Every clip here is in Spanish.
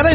cada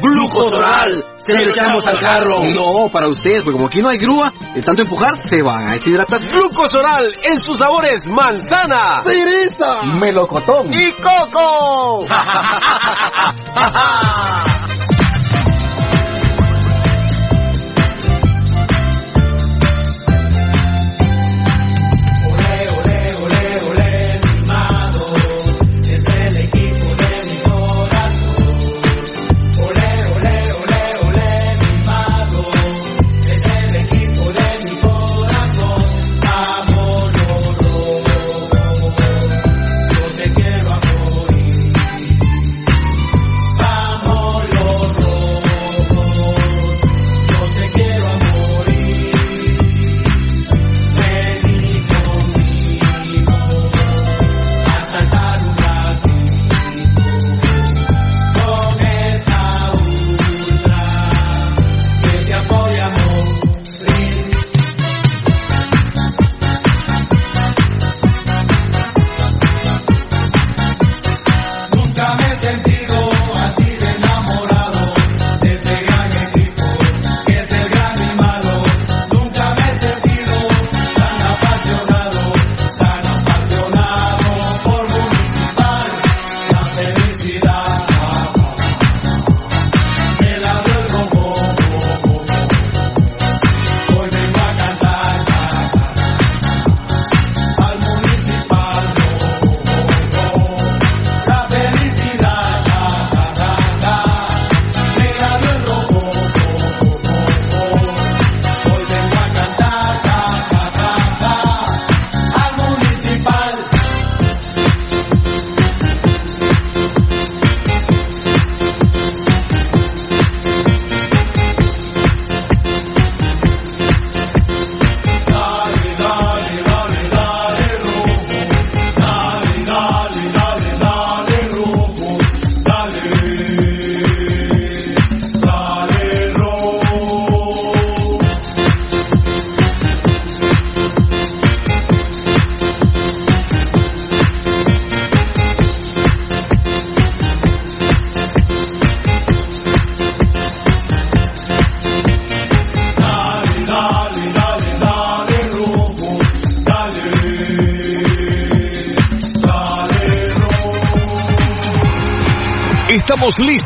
¡Glucosoral! Se lo echamos al carro. No, para ustedes, porque como aquí no hay grúa, de tanto empujar se van a deshidratar. Glucosoral en sus sabores manzana, cereza, melocotón y coco.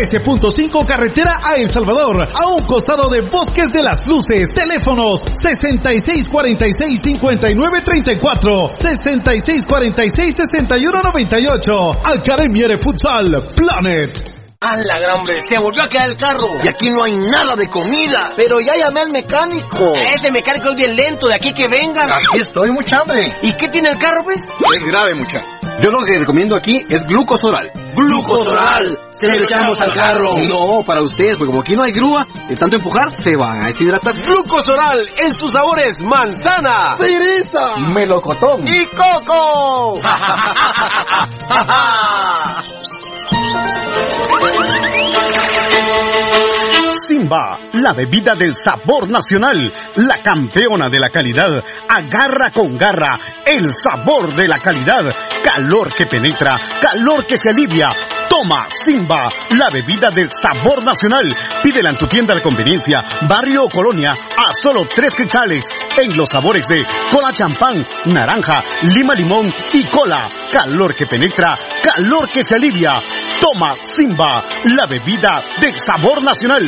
13.5 carretera a El Salvador, a un costado de Bosques de las Luces. Teléfonos 6646-5934, 6646-6198. Academia de Futsal Planet. ¡A la gran hombre! ¡Se volvió a quedar el carro! Y aquí no hay nada de comida. Pero ya llamé al mecánico. Ese mecánico es bien lento, de aquí que venga. Aquí estoy, mucha hambre. ¿Y qué tiene el carro, pues? Es grave, mucha. Yo lo que recomiendo aquí es glucosoral. ¡Glucosoral! Se lo echamos al carro. No, para ustedes, porque como aquí no hay grúa, de tanto empujar se van a deshidratar. Glucosoral en sus sabores manzana, ¡Cereza! melocotón ¡Y coco! Simba, la bebida del sabor nacional, la campeona de la calidad, agarra con garra el sabor de la calidad, calor que penetra, calor que se alivia. Toma Simba, la bebida del sabor nacional. Pídela en tu tienda de conveniencia, barrio o colonia, a solo tres quetzales. En los sabores de cola champán, naranja, lima limón y cola. Calor que penetra, calor que se alivia. Toma Simba, la bebida del sabor nacional.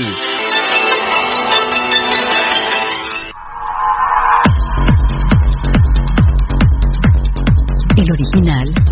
El original,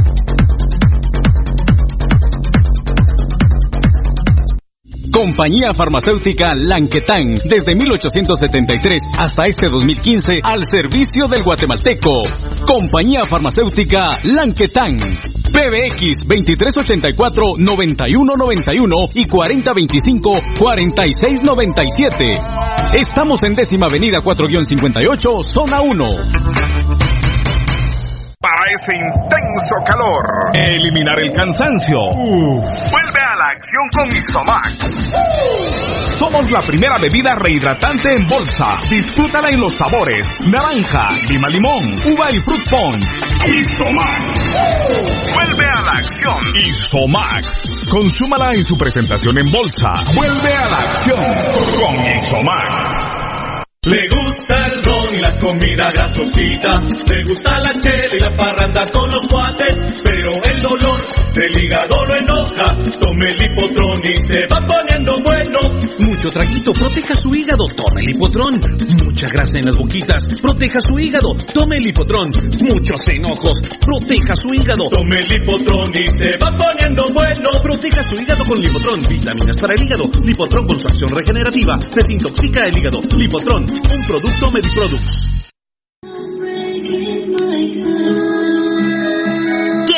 Compañía Farmacéutica Lanquetán, desde 1873 hasta este 2015, al servicio del guatemalteco. Compañía Farmacéutica Lanquetán. PBX 2384-9191 y 4025-4697. Estamos en décima avenida 4-58, zona 1. Para ese intenso calor, eliminar el cansancio. Vuelve con Isomax. Somos la primera bebida rehidratante en bolsa. Disfrútala en los sabores: naranja, lima limón, uva y fruit punch. Isomax. Vuelve a la acción. Isomax. Consúmala en su presentación en bolsa. Vuelve a la acción con Isomax. Le gusta el y la comida grasosita. Le gusta la chela y la parranda con los cuates. Pero el dolor del hígado lo enoja. Tome el hipotrón y se va poniendo bueno. Mucho traguito, proteja su hígado, tome el hipotrón. Mucha grasa en las boquitas, proteja su hígado, tome el hipotrón. Muchos enojos, proteja su hígado. Tome el hipotrón y se va poniendo bueno. Proteja su hígado con Lipotrón, vitaminas para el hígado. Lipotrón con su acción regenerativa, desintoxica el hígado. Lipotrón, un producto Mediproducts.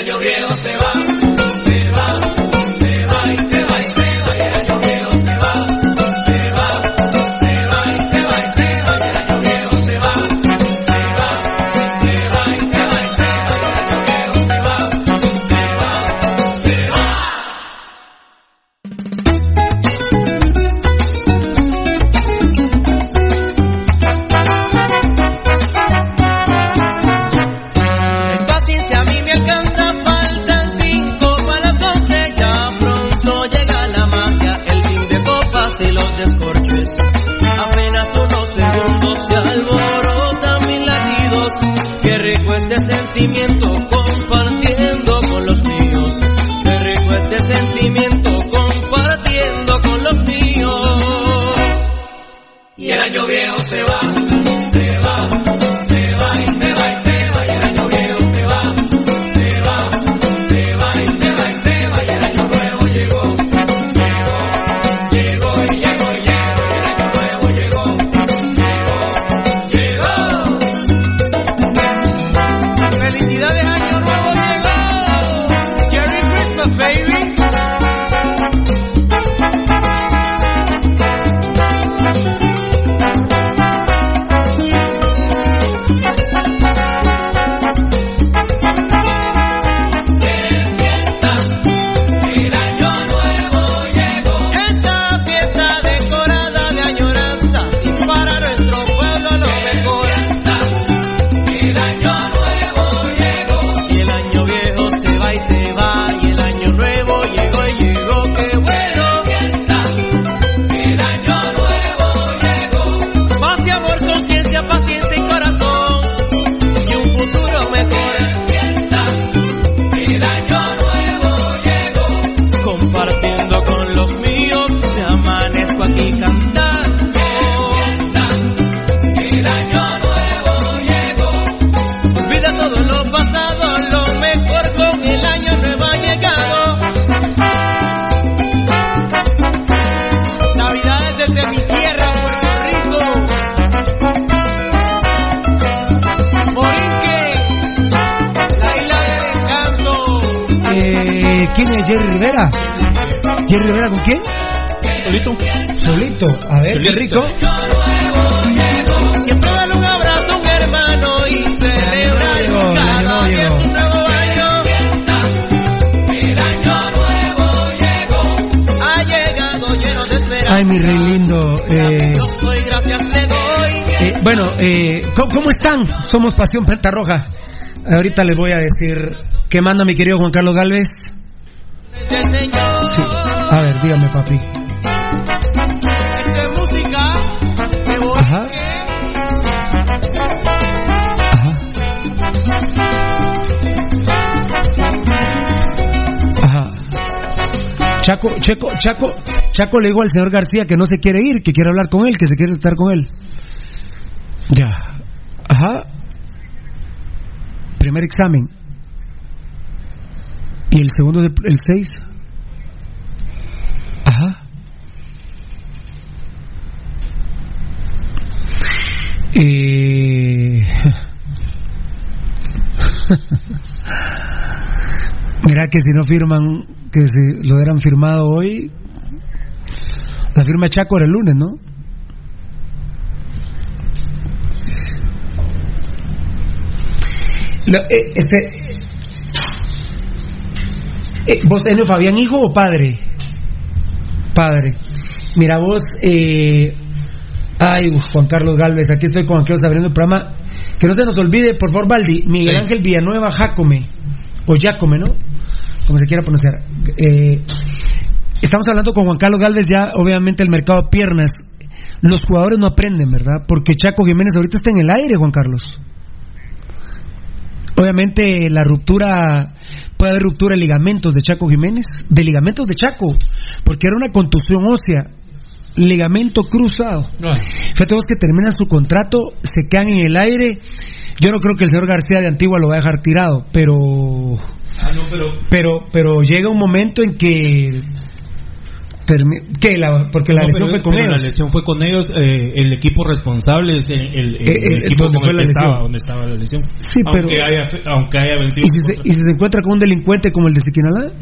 años viejos se ¿Cómo están? Somos Pasión Pentarroja. Ahorita les voy a decir qué manda mi querido Juan Carlos Galvez. A ver, dígame, papi. Ajá. Ajá. Ajá. Chaco, Checo, Chaco, Chaco le dijo al señor García que no se quiere ir, que quiere hablar con él, que se quiere estar con él. examen y el segundo, el 6. Ajá. Eh... Mira que si no firman, que si lo hubieran firmado hoy, la firma Chaco era el lunes, ¿no? Eh, este, eh, ¿Vos, Enio Fabián, hijo o padre? Padre. Mira, vos, eh, ay, Juan Carlos Galvez, aquí estoy con aquellos abriendo el programa. Que no se nos olvide, por favor, Baldi, Miguel Ángel Villanueva Jacome, o Jacome, ¿no? Como se quiera pronunciar. estamos hablando con Juan Carlos Galvez, ya obviamente el mercado de piernas. Los jugadores no aprenden, ¿verdad? Porque Chaco Jiménez ahorita está en el aire, Juan Carlos. Obviamente la ruptura, puede haber ruptura de ligamentos de Chaco Jiménez, de ligamentos de Chaco, porque era una contusión ósea, ligamento cruzado. Fíjate vos que termina su contrato, se quedan en el aire. Yo no creo que el señor García de Antigua lo va a dejar tirado, pero, ah, pero... pero, pero llega un momento en que porque la lesión fue con ellos. La lesión fue con ellos. Eh, el equipo responsable es el, eh, equipo donde, fue la estaba, donde estaba la lesión. Sí, aunque pero. Haya, aunque haya vencido. ¿Y si, se, ¿Y si se encuentra con un delincuente como el de Siquinalá?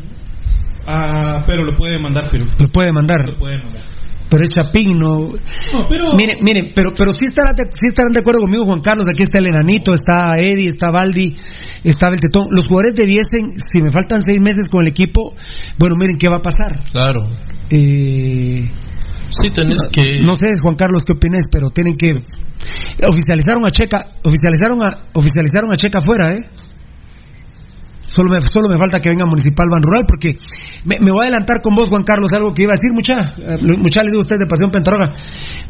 Ah, pero lo puede mandar, pero. Lo puede mandar. Lo puede mandar pero es Chapín, no. no pero... Miren, miren, pero, pero sí, estarán de, sí estarán de acuerdo conmigo, Juan Carlos. Aquí está el Enanito, está Eddie, está Baldi, está Beltetón. Los jugadores debiesen, si me faltan seis meses con el equipo, bueno, miren qué va a pasar. Claro. Eh, sí, tenés que. No sé, Juan Carlos, qué opinas, pero tienen que. Oficializaron a Checa, oficializaron a, oficializaron a Checa afuera, ¿eh? Solo me, solo me falta que venga Municipal Ban Rural, porque me, voy a adelantar con vos, Juan Carlos, algo que iba a decir, mucha. Eh, mucha le digo a usted de Pasión Pentarroga.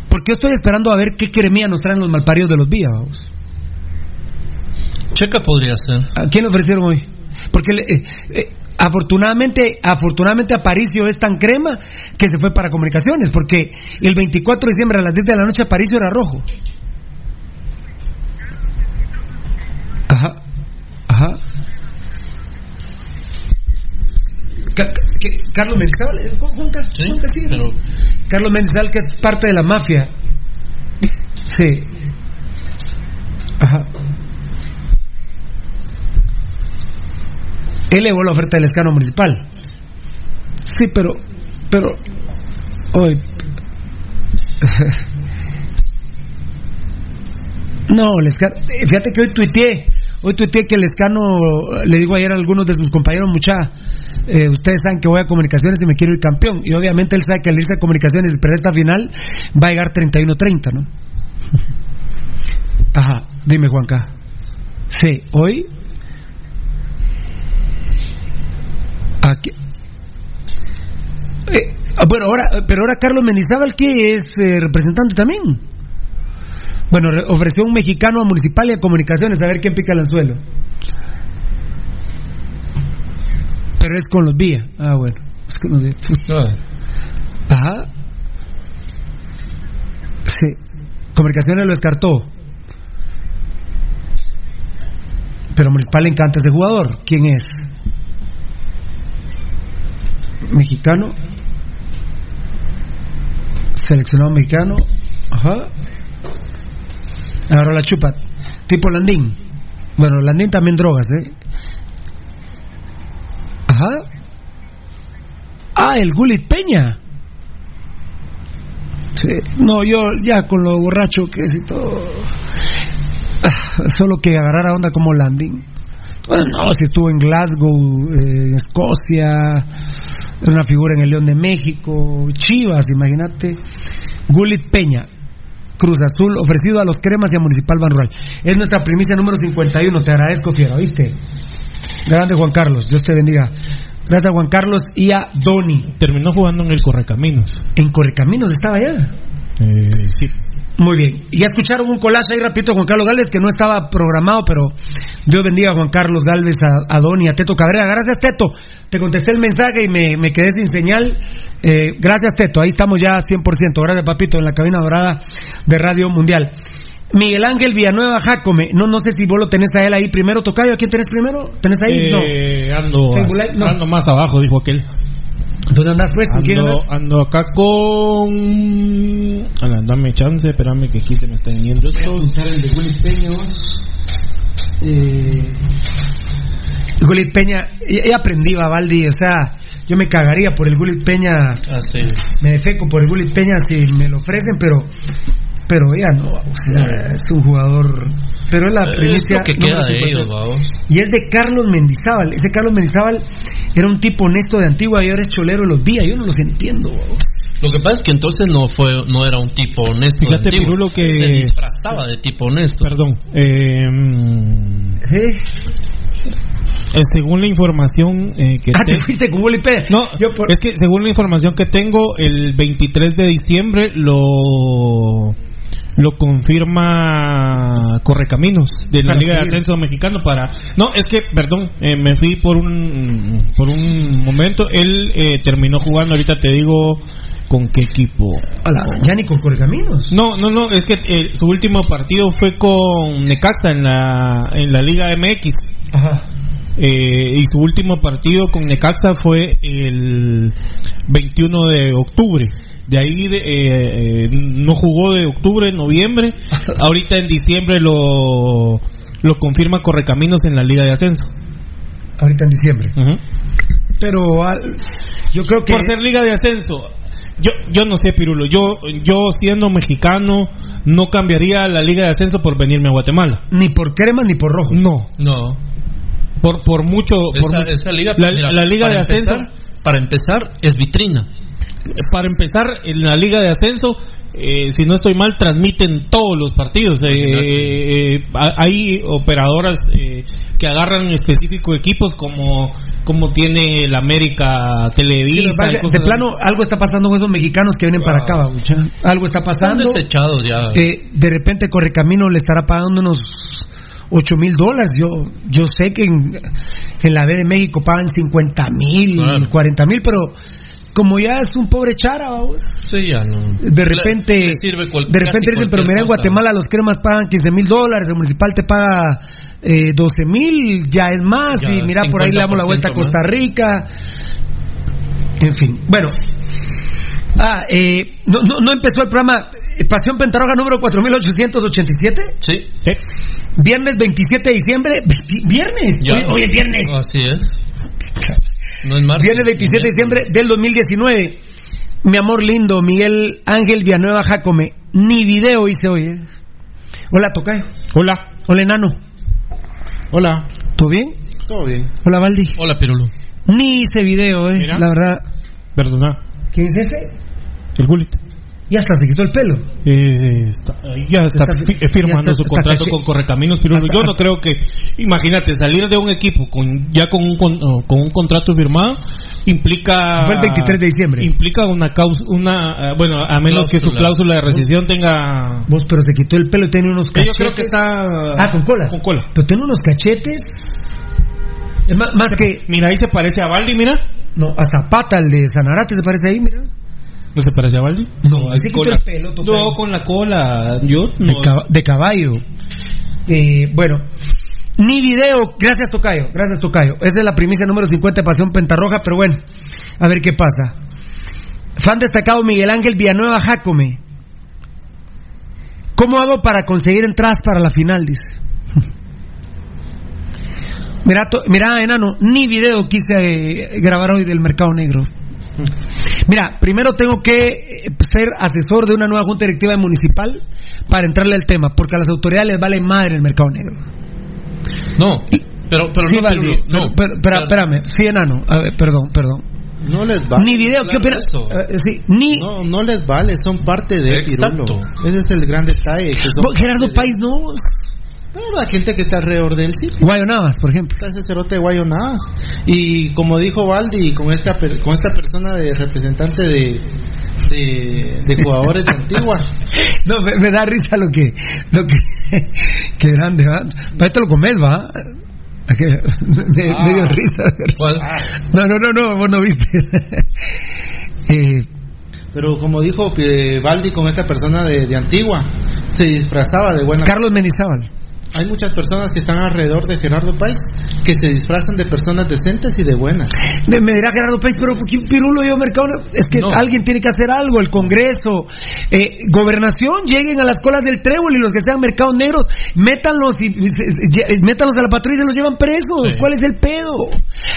Porque yo estoy esperando a ver qué cremía nos traen los malparidos de los días. Checa podría ser. ¿A quién le ofrecieron hoy? Porque eh, eh, afortunadamente, afortunadamente Aparicio es tan crema que se fue para comunicaciones, porque el 24 de diciembre a las 10 de la noche Aparicio era rojo. Ajá, ajá. Carlos Mendizábal, eh, sí, Carlos Mendizábal que es parte de la mafia. Sí. Ajá. Él elevó la oferta del escano municipal. Sí, pero, pero, hoy, no, el escano, fíjate que hoy tuiteé, hoy tuiteé que el escano, le digo ayer a algunos de sus compañeros, mucha, eh, ustedes saben que voy a comunicaciones y me quiero ir campeón, y obviamente él sabe que al irse a comunicaciones y esta final, va a llegar 31-30, ¿no? Ajá, dime Juanca. Sí, hoy Aquí. Eh, ah, bueno, ahora, pero ahora Carlos Mendizábal, que es eh, representante también. Bueno, ofreció un mexicano a Municipal y a Comunicaciones a ver quién pica el anzuelo. Pero es con los vías. Ah, bueno. Es con los vías. Ajá. Sí. Comunicaciones lo descartó. Pero Municipal le encanta ese jugador. ¿Quién es? mexicano, seleccionado mexicano, ajá, ahora la chupa, tipo Landín, bueno, Landín también drogas, ¿eh? El Gulit Peña. Sí. No, yo ya con lo borracho que es y todo. Ah, solo que agarrar a onda como Landing. Bueno, no, si estuvo en Glasgow, eh, en Escocia, es una figura en el León de México, Chivas, imagínate. Gulit Peña, Cruz Azul, ofrecido a los cremas y a Municipal Ban Rural. Es nuestra primicia número 51, te agradezco, fiero, ¿viste? Grande Juan Carlos, Dios te bendiga. Gracias a Juan Carlos y a Doni. Terminó jugando en el Correcaminos. ¿En Correcaminos estaba allá? Eh, sí. Muy bien. Ya escucharon un collage ahí rapidito Juan Carlos Galvez que no estaba programado, pero Dios bendiga a Juan Carlos Galvez, a, a Don y a Teto Cabrera. Gracias, Teto. Te contesté el mensaje y me, me quedé sin señal. Eh, gracias, Teto. Ahí estamos ya 100%. Gracias, papito, en la cabina dorada de Radio Mundial. Miguel Ángel Villanueva Jacome. No, no sé si vos lo tenés a él ahí primero, Tocayo. ¿A quién tenés primero? ¿Tenés ahí? Eh, Ando, ando más abajo, dijo aquel. ¿Dónde andas pues? ¿Con quién andas? Ando acá con. Ala, dame chance, espérame que aquí se me están yendo estos. el de Willy Peña, eh... Gulit Peña, ya aprendí, Valdi, o sea, yo me cagaría por el Gulit Peña. Ah, me defeco por el Gulit Peña si me lo ofrecen, pero pero ya no, o sea, es un jugador. Pero es la primicia. que queda de ellos, vamos. Y es de Carlos Mendizábal. Ese Carlos Mendizábal era un tipo honesto de antigua y ahora es cholero de los días. Yo no los entiendo, Lo que pasa es que entonces no fue no era un tipo honesto. Fíjate, Pirulo, que. Se disfrazaba de tipo honesto. Perdón. Eh, ¿Eh? Eh, según la información eh, que ah, te fuiste con No, es que según la información que tengo, el 23 de diciembre lo lo confirma Correcaminos de la Liga de Ascenso Mexicano para no es que perdón eh, me fui por un por un momento él eh, terminó jugando ahorita te digo con qué equipo. Ya ni con Correcaminos. No no no es que eh, su último partido fue con Necaxa en la en la Liga MX Ajá. y su último partido con Necaxa fue el 21 de octubre de ahí eh, eh, no jugó de octubre, noviembre. Ahorita en diciembre lo, lo confirma Correcaminos en la Liga de Ascenso. Ahorita en diciembre. Pero yo creo que. Por ser Liga de Ascenso. Yo, yo no sé, Pirulo. Yo, yo siendo mexicano, no cambiaría la Liga de Ascenso por venirme a Guatemala. Ni por crema ni por rojo. No. No. Por, por mucho. Esa, liga, la, Liga de Ascenso. para empezar, es vitrina para empezar, en la Liga de Ascenso, eh, si no estoy mal, transmiten todos los partidos. Eh, eh, hay operadoras que agarran específicos equipos como, como tiene el América Televisa. de plano, algo está pasando con esos mexicanos que vienen para acá, Algo está pasando. Están ya. de repente Correcamino le estará pagando unos 8 mil dólares. Yo, yo sé que en, la B de México pagan 50 mil, 40 mil, pero como ya es un pobre chara, vamos. Sí, ya no. De repente, de repente dicen, pero mira, en Guatemala los cremas pagan 15 mil dólares, el municipal te paga eh, 12 mil, ya es más, y mira, por ahí le damos la vuelta a Costa Rica. En fin, bueno. Ah, eh, no, no, no, empezó el programa eh, Pasión Pentaroga número 4887. Sí. sí. Viernes 27 de diciembre. Viernes. Hoy, es viernes. Así es. No Viernes 27 de diciembre del 2019. Mi amor lindo, Miguel Ángel Villanueva Jacome. Ni video hice hoy. ¿eh? Hola, Tocayo. Hola. Hola, Enano. Hola. ¿Todo bien? Todo bien. Hola, Valdi. Hola, Pirulo. Ni hice video, ¿eh? La verdad. Perdona. ¿Quién es ese? El Gullit. Ya hasta se quitó el pelo. Eh, ya está, firmando su contrato con Correcaminos, pero yo no creo que. Imagínate, salir de un equipo con ya con un, con, un contrato firmado implica. Fue el 23 de diciembre. Implica una causa. Una, eh, bueno, a menos que su cláusula de rescisión tenga. Vos, pero se quitó el pelo y tiene unos cachetes. Yo creo que está. Ah, con cola. Con cola. Pero tiene unos cachetes. Es más, más que. Mira, ahí se parece a Baldi, mira. No, a Zapata, el de Sanarate, se parece ahí, mira. ¿No se parece a Baldi? No, así con el pelo. No, con la cola. Yo de, caballo. Eh, bueno, ni video. Gracias, Tocayo. Gracias, Tocayo. Esa es la primicia número 50 de Pasión Pentarroja, pero bueno, a ver qué pasa. Fan destacado Miguel Ángel Villanueva Jacome. ¿Cómo hago para conseguir entradas para la final? Dice. mira, mira, enano, ni video quise eh, grabar hoy del mercado negro. Mira, primero tengo que eh, ser asesor de una nueva junta directiva municipal para entrarle al tema, porque a las autoridades les vale madre el mercado negro. No, pero, pero no, espérame, sí, enano, a ver, perdón, perdón. No les vale. Ni video, ¿qué opinas? Eh, sí, ni... No, no les vale, son parte de Exacto. Ese es el gran detalle. Gerardo País no la gente que está alrededor de él, sí. Guayonavas, por ejemplo. Está ese cerote de Guayonavas. Y como dijo Valdi, con esta, con esta persona de representante de, de, jugadores de Antigua. No, me, da risa lo que. Lo que, que grande, ¿va? Para esto lo comes, ¿va? Me, ah. dio risa. No, no, no, no, vos no viste. eh, pero como dijo Valdi con esta persona de, de, Antigua, se disfrazaba de buena. Carlos Menizábal. Hay muchas personas que están alrededor de Gerardo País que se disfrazan de personas decentes y de buenas. me dirá Gerardo País, pero Pirulo yo mercado es que alguien tiene que hacer algo, el Congreso, eh, gobernación, lleguen a las colas del trébol y los que sean mercados negros, métanlos y, métanlos a la patrulla y los llevan presos. ¿Cuál es el pedo?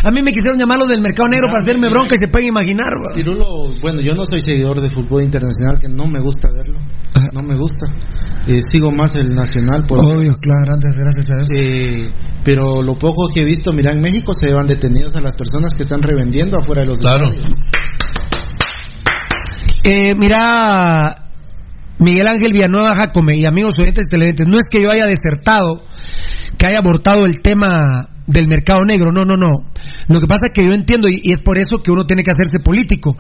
A mí me quisieron llamarlo del mercado negro para hacerme bronca y se pueden imaginar. Pirulo, bueno, yo no soy seguidor de fútbol internacional, que no me gusta verlo, no me gusta. Eh, sigo más el nacional por Obvio, claro, gracias a Dios. Eh, pero lo poco que he visto, mira, en México se llevan detenidos a las personas que están revendiendo afuera de los claro. Eh, mira, Miguel Ángel Villanueva Jacome y amigos oyentes televidentes, no es que yo haya desertado, que haya abortado el tema del mercado negro. No, no, no. Lo que pasa es que yo entiendo y, es por eso que uno tiene que hacerse político.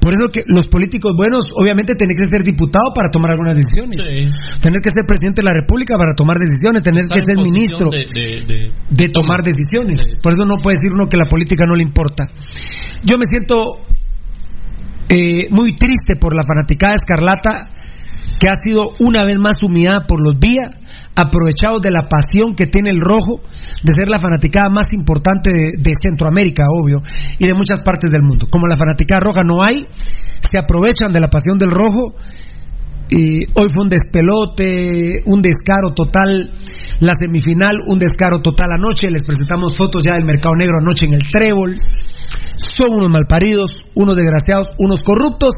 Por eso que los políticos buenos obviamente tienen que ser diputados para tomar algunas decisiones. Tener que ser presidente de la República para tomar decisiones, tener que ser ministro de, tomar decisiones. Por eso no puede decir uno que la política no le importa. Yo me siento eh, muy triste por la fanaticada escarlata que ha sido una vez más humillada por los vías aprovechados de la pasión que tiene el rojo de ser la fanaticada más importante de, Centroamérica, obvio, y de muchas partes del mundo. Como la fanaticada roja no hay, se aprovechan de la pasión del rojo. Y hoy fue un despelote, un descaro total. La semifinal, un descaro total anoche. Les presentamos fotos ya del mercado negro anoche en el Trébol. Son unos malparidos, unos desgraciados, unos corruptos.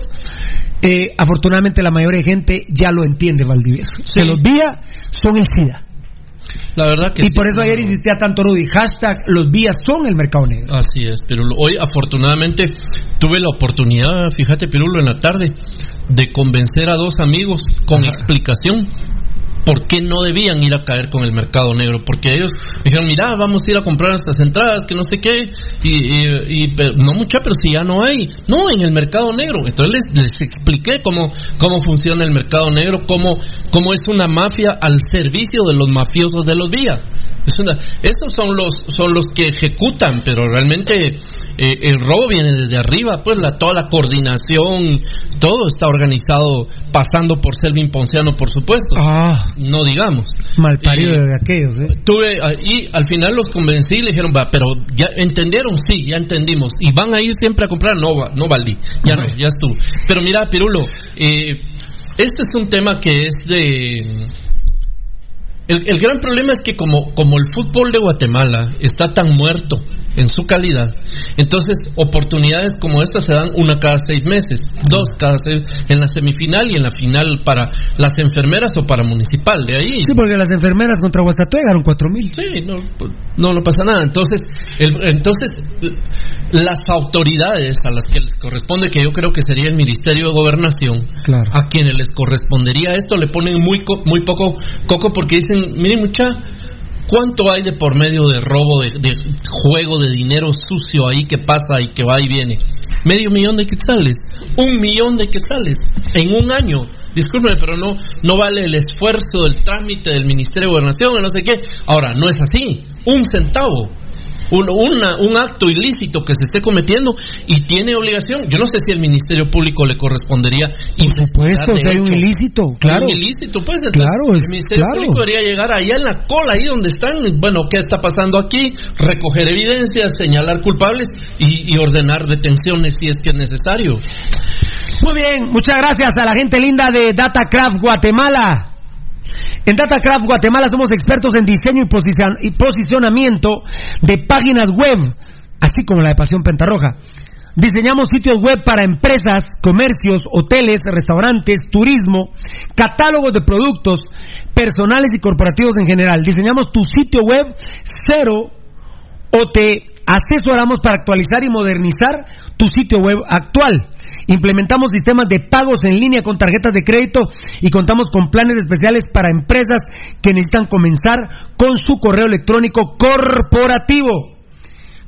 Eh, afortunadamente la mayoría de gente ya lo entiende, Valdivieso. Se los vía son el SIDA. La verdad que y por eso ayer insistía tanto Rudy, hashtag los vías son el mercado negro. Así es, pero hoy afortunadamente tuve la oportunidad, fíjate Pirulo, en la tarde, de convencer a dos amigos con explicación por qué no debían ir a caer con el mercado negro, porque ellos dijeron, mira, vamos a ir a comprar estas entradas, que no sé qué, y, no mucha, pero si ya no hay, no, en el mercado negro. Entonces les, les expliqué cómo, cómo funciona el mercado negro, cómo, cómo es una mafia al servicio de los mafiosos de los días. Es una, estos son los, son los que ejecutan, pero realmente eh, el robo viene desde arriba, pues la, toda la coordinación, todo está organizado pasando por Selvin Ponciano, por supuesto. Ah, no digamos. Mal parido de aquellos, ¿eh? Tuve, ah, y al final los convencí, le dijeron, va, pero ya entendieron, sí, ya entendimos. Y van a ir siempre a comprar, no, no Valdi, ya no, ya estuvo. Pero mira, Pirulo, eh, este es un tema que es de el, el, gran problema es que como, como el fútbol de Guatemala está tan muerto en su calidad, entonces oportunidades como estas se dan una cada seis meses, dos cada seis, en la semifinal y en la final para las enfermeras o para municipal, de ahí. Sí, porque las enfermeras contra Guastatoya ganaron cuatro mil. Sí, no, pues, no, no pasa nada. Entonces, el, entonces las autoridades a las que les corresponde, que yo creo que sería el Ministerio de Gobernación, a quienes les correspondería esto, le ponen muy, muy poco coco porque dicen miren mucha, ¿cuánto hay de por medio de robo, de, juego de dinero sucio ahí que pasa y que va y viene? Medio millón de quetzales, un millón de quetzales en un año. Discúlpeme, pero no, no vale el esfuerzo del trámite del Ministerio de Gobernación o no sé qué. Ahora, no es así, un centavo un, un acto ilícito que se esté cometiendo y tiene obligación. Yo no sé si el Ministerio Público le correspondería. Por supuesto, que hay un ilícito, claro. un ilícito, pues. claro, el Ministerio Público debería llegar allá en la cola, ahí donde están. Bueno, ¿qué está pasando aquí? Recoger evidencias, señalar culpables y, y ordenar detenciones si es que es necesario. Muy bien, muchas gracias a la gente linda de Datacraft Guatemala. En Datacraft Guatemala somos expertos en diseño y, posicionamiento de páginas web, así como la de Pasión Pentarroja. Diseñamos sitios web para empresas, comercios, hoteles, restaurantes, turismo, catálogos de productos personales y corporativos en general. Diseñamos tu sitio web cero o te asesoramos para actualizar y modernizar tu sitio web actual. Implementamos sistemas de pagos en línea con tarjetas de crédito y contamos con planes especiales para empresas que necesitan comenzar con su correo electrónico corporativo.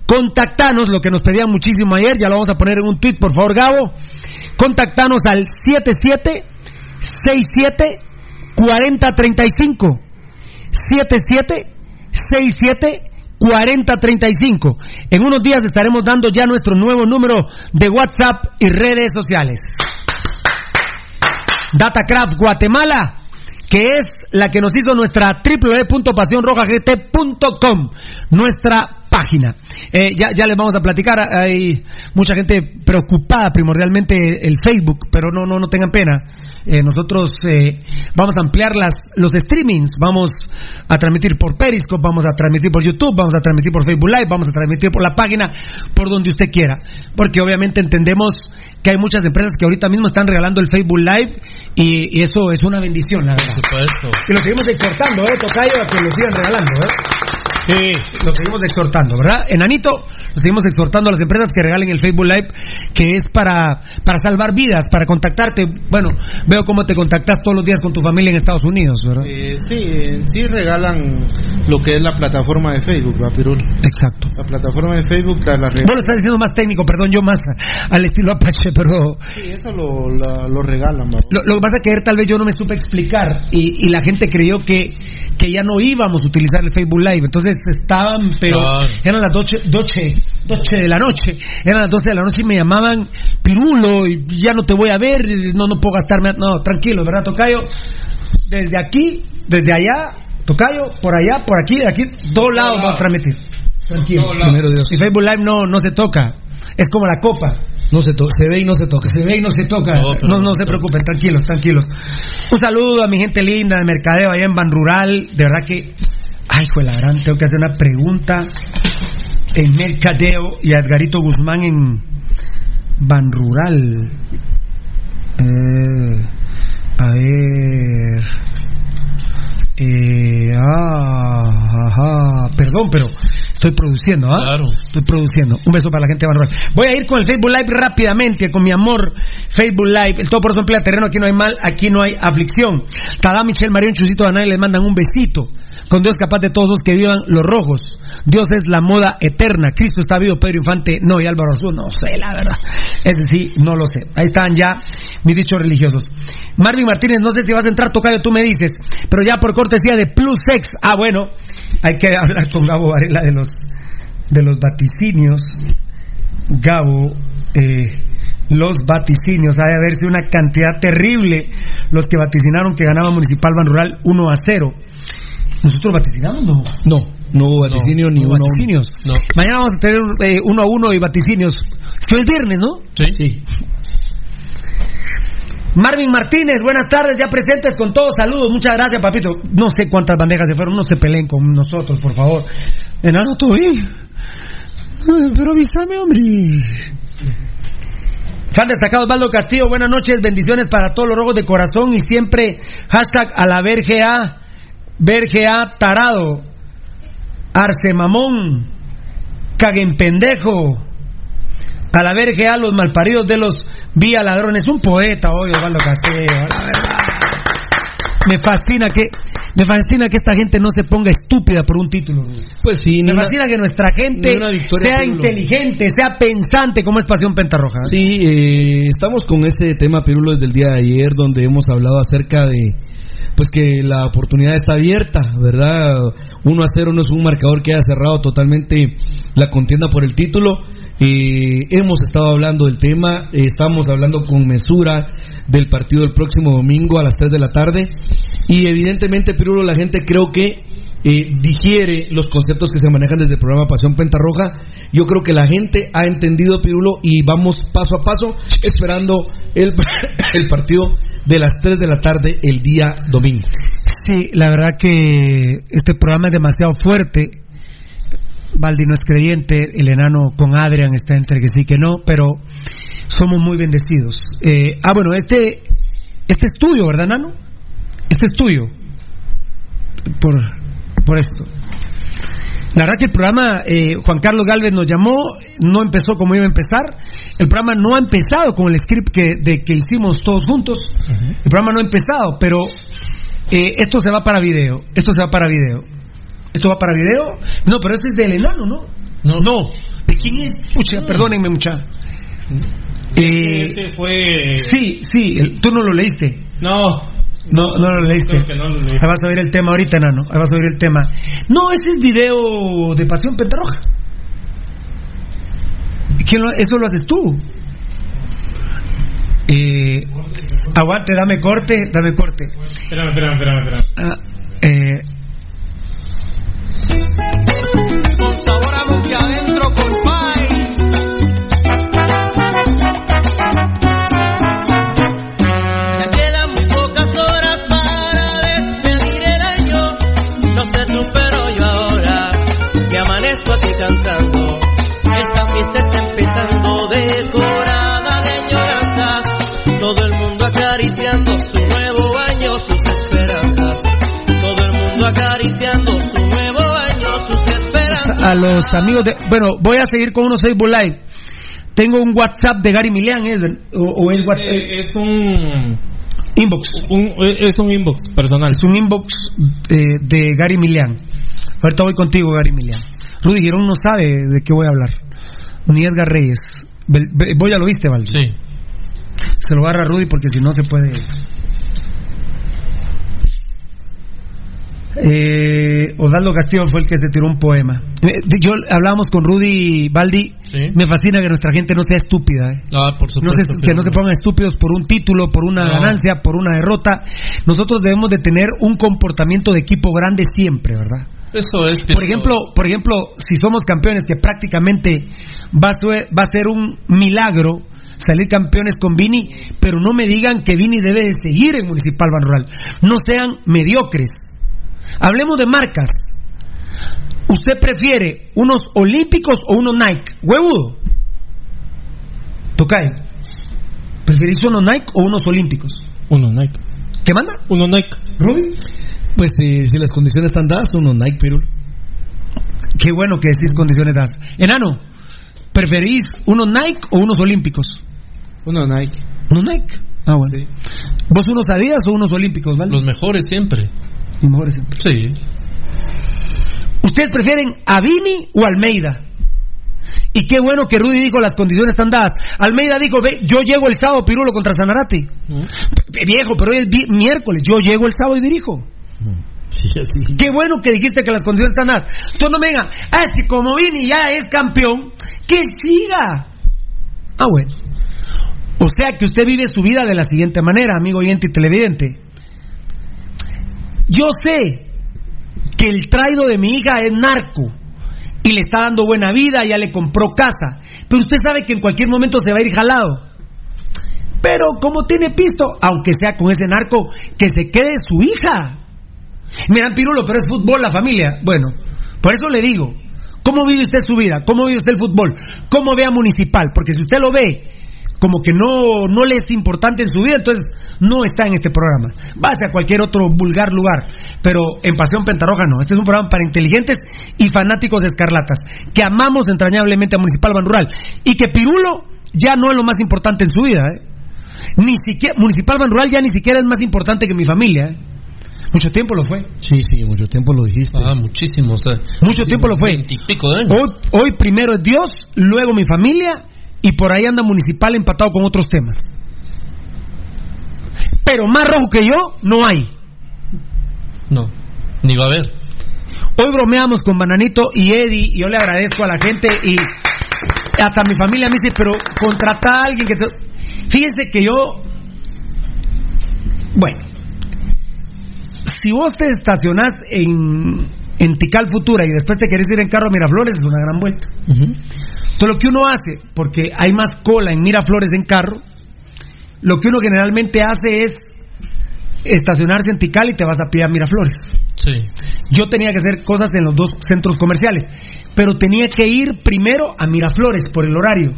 Contactanos, lo que nos pedían muchísimo ayer, ya lo vamos a poner en un tweet, por favor, Gabo. Contactanos al 77 67 4035. 77 67 4035. En unos días estaremos dando ya nuestro nuevo número de WhatsApp y redes sociales. Datacraft Guatemala, que es la que nos hizo nuestra www.pasionrojagt.com, nuestra página. Eh, ya, ya les vamos a platicar, hay mucha gente preocupada primordialmente el Facebook, pero no, no, no tengan pena. Eh, nosotros eh, vamos a ampliar las, los streamings, vamos a transmitir por Periscope, vamos a transmitir por YouTube, vamos a transmitir por Facebook Live, vamos a transmitir por la página, por donde usted quiera, porque obviamente entendemos que hay muchas empresas que ahorita mismo están regalando el Facebook Live y, eso es una bendición, la verdad. Y lo seguimos exhortando, ¿eh, Tocayo, a que lo sigan regalando, ¿eh? Sí, lo seguimos exhortando, ¿verdad? Enanito, lo seguimos exhortando a las empresas que regalen el Facebook Live, que es para, para salvar vidas, para contactarte. Bueno, veo cómo te contactas todos los días con tu familia en Estados Unidos, ¿verdad? Eh, sí, sí regalan lo que es la plataforma de Facebook, ¿verdad, Pirul? Exacto. La plataforma de Facebook la, la Bueno, estás diciendo más técnico, perdón, yo más al estilo Apache, pero... Sí, eso lo, lo regalan, lo, lo, que pasa es que tal vez yo no me supe explicar y, y la gente creyó que, que ya no íbamos a utilizar el Facebook Live, entonces estaban, pero eran las 12, 12, de la noche, eran las 12 de la noche y me llamaban Pirulo y ya no te voy a ver, no, no puedo gastarme, no, tranquilo, ¿verdad, Tocayo? Desde aquí, desde allá, Tocayo, por allá, por aquí, de aquí, dos lados vamos a transmitir. Tranquilo. Primero Dios. Y Facebook Live no, no se toca, es como la copa. No se, se ve y no se toca. Se ve y no se toca. No, no, se preocupen, tranquilos, tranquilos. Un saludo a mi gente linda de Mercadeo allá en Ban Rural. De verdad que Ay, gran, tengo que hacer una pregunta en Mercadeo y a Edgarito Guzmán en Ban Rural. Eh, a ver. Eh, ah, perdón, pero estoy produciendo, ¿ah? Claro. Estoy produciendo. Un beso para la gente de Ban Rural. Voy a ir con el Facebook Live rápidamente, con mi amor Facebook Live. El todo por eso emplea terreno, aquí no hay mal, aquí no hay aflicción. Tada Michelle Marión Chusito Danay les mandan un besito con Dios capaz de todos los que vivan los rojos. Dios es la moda eterna. Cristo está vivo, Pedro Infante, no, y Álvaro Azul, no sé, la verdad. Ese sí, no lo sé. Ahí están ya mis dichos religiosos. Marvin Martínez, no sé si vas a entrar, Tocayo, tú me dices, pero ya por cortesía de Plus Sex. Ah, bueno, hay que hablar con Gabo Varela de los, de los vaticinios. Gabo, eh, los vaticinios. Hay a verse una cantidad terrible los que vaticinaron que ganaba Municipal Ban Rural 1 a 0. ¿Nosotros vaticinamos? No. No, no hubo vaticinio ni uno vaticinios. No. Mañana vamos a tener eh, uno a uno y vaticinios. Es que es viernes, ¿no? Sí. sí. Marvin Martínez, buenas tardes, ya presentes con todos, saludos, muchas gracias, papito. No sé cuántas bandejas se fueron, no se peleen con nosotros, por favor. Enano, todo bien. Pero avísame, hombre. Fan destacado Osvaldo Castillo, buenas noches, bendiciones para todos los rojos de corazón y siempre hashtag a la vergea Vergea tarado, arce mamón, caguen pendejo, a la vergea los malparidos de los vía ladrones. Un poeta hoy, Osvaldo Castillo, Me fascina que me fascina que esta gente no se ponga estúpida por un título. Pues sí, me fascina que nuestra gente sea inteligente, sea pensante como es Pasión Pentarroja. Sí, eh, estamos con ese tema Pirulo desde el día de ayer donde hemos hablado acerca de pues que la oportunidad está abierta, ¿verdad? 1 a 0 no es un marcador que haya cerrado totalmente la contienda por el título. Eh, hemos estado hablando del tema, estamos hablando con mesura del partido del próximo domingo a las 3 de la tarde y evidentemente, Pirulo, la gente creo que eh, digiere los conceptos que se manejan desde el programa Pasión Pentarroja. Yo creo que la gente ha entendido, Pirulo, y vamos paso a paso esperando el, el partido de las 3 de la tarde el día domingo. Sí, la verdad que este programa es demasiado fuerte. Valdi no es creyente, el enano con Adrian está entre que sí que no, pero somos muy bendecidos. Eh, ah, bueno, este, este es tuyo, ¿verdad, enano? Este es tuyo. Por, por esto. La verdad que el programa, eh, Juan Carlos Galvez nos llamó, no empezó como iba a empezar. El programa no ha empezado con el script que, de, que hicimos todos juntos. El programa no ha empezado, pero eh, esto se va para video. Esto se va para video. ¿Esto va para video? No, pero este es del enano, ¿no? No. ¿De quién es? Pucha, perdónenme, mucha. Eh, este fue. Sí, sí, tú no lo leíste. No. No, no lo leíste. Ahí vas a ver el tema ahorita, Nano. Ahí vas a ver el tema. No, ese es video de Pasión Pentarroja. ¿Quién lo, eso lo haces tú. Eh, aguante, dame corte, dame corte. Espera, espera, espera, espera. Ah, eh, a los amigos de. Bueno, voy a seguir con unos Facebook Live. Tengo un WhatsApp de Gary Milian, ¿es? O, o es, WhatsApp? Eh, es un inbox. un- es un inbox personal. Es un inbox eh, de Gary Milian. Ahorita voy contigo, Gary Milian. Rudy Girón no sabe de qué voy a hablar. Ni Edgar Reyes. Vos ya lo viste, Valdi. Sí. Se lo agarra Rudy porque si no se puede. Eh, Osvaldo Castillo fue el que se tiró un poema. Eh, yo hablábamos con Rudy Baldi. Sí. Me fascina que nuestra gente no sea estúpida. eh. Ah, por No supuesto. se- que no se pongan estúpidos por un título, por una No. ganancia, por una derrota. Nosotros debemos de tener un comportamiento de equipo grande siempre, ¿verdad? Eso es. Por ejemplo, por ejemplo, si somos campeones, que prácticamente va a ser, va a ser un milagro salir campeones con Vini, pero no me digan que Vini debe de seguir en Municipal Ban Rural. No sean mediocres. Hablemos de marcas. ¿Usted prefiere unos olímpicos o unos Nike? Huevudo. Tocay. ¿Preferís unos Nike o unos olímpicos? Uno Nike. ¿Qué manda? Uno Nike. Rudy. Pues eh, si las condiciones están dadas, uno Nike Pirul. Qué bueno que decís condiciones das. Enano, ¿preferís unos Nike o unos olímpicos? Uno Nike. ¿Unos Nike? Ah, bueno. ¿Vos unos Adidas o unos olímpicos, vale? Los mejores siempre. Los mejores siempre. Sí. ¿Ustedes prefieren a Vini o Almeida? Y qué bueno que Rudy dijo las condiciones están dadas. Almeida dijo, ve, yo llego el sábado Pirulo contra Sanarate. P- Viejo, pero hoy es miércoles, yo llego el sábado y dirijo. Qué bueno que dijiste que las condiciones están dadas. Tú no me digas, ah, es que como Vini ya es campeón, que siga. Ah, bueno. O sea que usted vive su vida de la siguiente manera, amigo oyente y televidente. Yo sé que el traido de mi hija es narco y le está dando buena vida, ya le compró casa, pero usted sabe que en cualquier momento se va a ir jalado. Pero como tiene pisto, aunque sea con ese narco, que se quede su hija. Miran, Pirulo, pero es fútbol la familia. Bueno, por eso le digo, ¿cómo vive usted su vida? ¿Cómo vive usted el fútbol? ¿Cómo ve a Municipal? Porque si usted lo ve como que no, no le es importante en su vida, entonces no está en este programa. Vaya a cualquier otro vulgar lugar, pero en Pasión Pentarroja no. Este es un programa para inteligentes y fanáticos de escarlatas, que amamos entrañablemente a Municipal Ban Rural y que Pirulo ya no es lo más importante en su vida. ¿eh? Ni siquiera, Municipal Ban Rural ya ni siquiera es más importante que mi familia. ¿eh? Mucho tiempo lo fue. Sí, sí, mucho tiempo lo dijiste. Ah, muchísimo. O sea, Mucho tiempo lo fue. Veintipico de años. Hoy, hoy primero es Dios, luego mi familia y por ahí anda Municipal empatado con otros temas. Pero más rojo que yo no hay. No, ni va a haber. Hoy bromeamos con Bananito y Eddie y yo le agradezco a la gente y hasta mi familia me dice, pero contrata a alguien que... te-". Fíjense que yo... Bueno, si vos te estacionás en, en Tical Futura y después te querés ir en carro a Miraflores, es una gran vuelta. Entonces lo que uno hace, porque hay más cola en Miraflores en carro, lo que uno generalmente hace es estacionarse en Tical y te vas a pie a Miraflores. Sí. Yo tenía que hacer cosas en los dos centros comerciales, pero tenía que ir primero a Miraflores por el horario,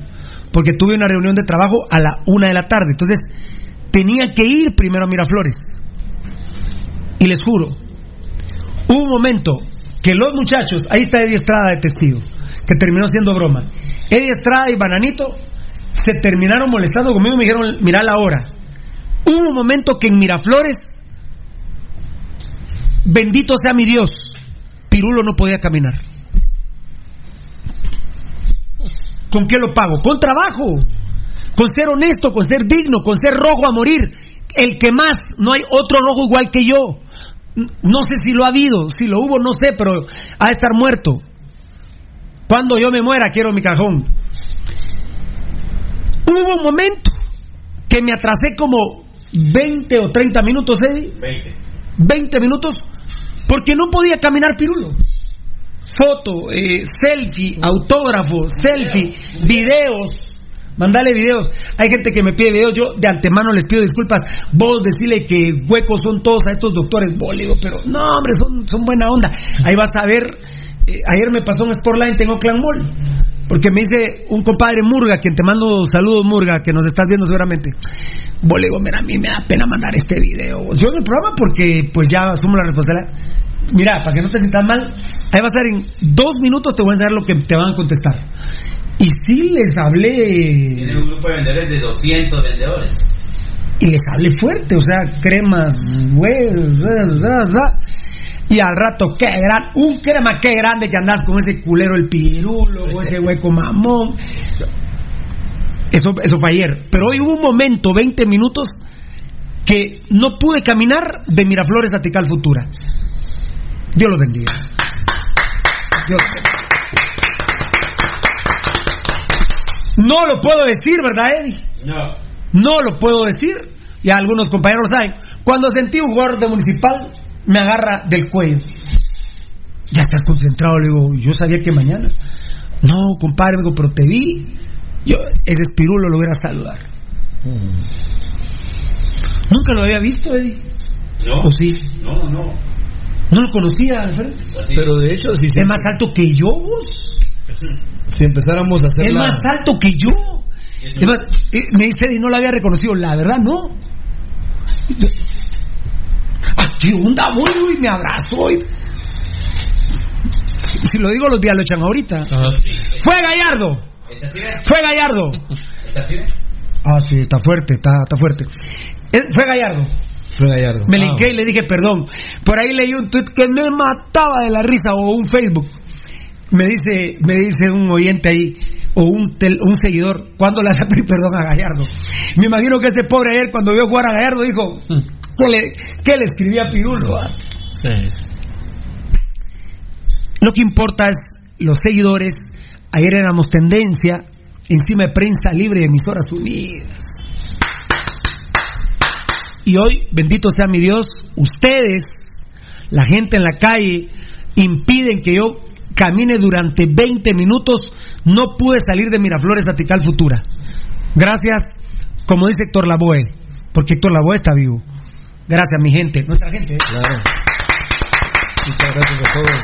porque tuve una reunión de trabajo a la una de la tarde. Entonces tenía que ir primero a Miraflores. Y les juro, hubo un momento que los muchachos, ahí está Eddie Estrada de testigo, que terminó siendo broma. Eddie Estrada y Bananito se terminaron molestando conmigo y me dijeron, mira la hora. Hubo un momento que en Miraflores, bendito sea mi Dios, Pirulo no podía caminar. ¿Con qué lo pago? Con trabajo, con ser honesto, con ser digno, con ser rojo a morir. El que más, no hay otro rojo igual que yo. No sé si lo ha habido, si lo hubo, no sé, pero ha de estar muerto. Cuando yo me muera, quiero mi cajón. Hubo un momento que me atrasé como 20 o 30 minutos, Eddie. 20. 20 minutos porque no podía caminar Pirulo. Foto, eh, selfie, autógrafo, selfie, videos. Mandale videos. Hay gente que me pide videos. Yo de antemano les pido disculpas. Vos decirle que huecos son todos a estos doctores. Bólido, pero no, hombre, son, son buena onda. Ahí vas a ver. Eh, ayer me pasó un Sportline, tengo Clan Mall. Porque me dice un compadre Murga, quien te mando saludos, Murga, que nos estás viendo seguramente. Bolego, mira, a mí me da pena mandar este video. Yo en el programa porque pues ya asumo la responsabilidad. Mira, para que no te sientas mal, ahí va a ser en dos minutos te voy a dar lo que te van a contestar. Y sí les hablé... Tienen un grupo de vendedores de 200 vendedores. Y les hablé fuerte, o sea, cremas, güey, y al rato, qué gran, un crema, qué grande que andas con ese culero el pirulo, o ese hueco mamón. Eso, eso fue ayer. Pero hoy hubo un momento, 20 minutos, que no pude caminar de Miraflores a Tical Futura. Dios lo bendiga. Dios lo bendiga. No lo puedo decir, ¿verdad, Eddie? No. No lo puedo decir. Y algunos compañeros lo saben. Cuando sentí un guardia municipal, me agarra del cuello. Ya estás concentrado, le digo, yo sabía que mañana. No, compadre, me digo, pero te vi. Yo, ese espirulo lo voy a saludar. Mm. Nunca lo había visto, Eddie. No. ¿O sí? No, no. No lo conocía, Alfredo. Pero de hecho, si Es más alto que yo, vos. Si empezáramos a hacer Es la... más alto que yo. Es más, eh, me dice, y no lo había reconocido. La verdad, no. Ah, ¿qué onda, voy? Y me abrazó. Y... Si lo digo, los días lo echan ahorita. Fue Gallardo. Fue Gallardo. Ah, sí, está fuerte, está, está fuerte. Eh, Fue Gallardo. Fue Gallardo. Me Ah, linké y le dije perdón. Por ahí leí un tweet que me mataba de la risa o un Facebook. Me dice, me dice un oyente ahí o un, tel- un seguidor, ¿cuándo le hace pedir perdón a Gallardo? Me imagino que ese pobre ayer cuando vio jugar a Gallardo dijo, ¿qué le, qué le escribía a Pirulo? Lo que importa es los seguidores. Ayer éramos tendencia encima de prensa libre de emisoras unidas. Y hoy, bendito sea mi Dios, ustedes, la gente en la calle, impiden que yo camine durante 20 minutos. No pude salir de Miraflores a Tical Futura. Gracias, como dice Héctor Lavoe, porque Héctor Lavoe está vivo. Gracias, mi gente, nuestra gente. ¿eh? Muchas gracias a todos.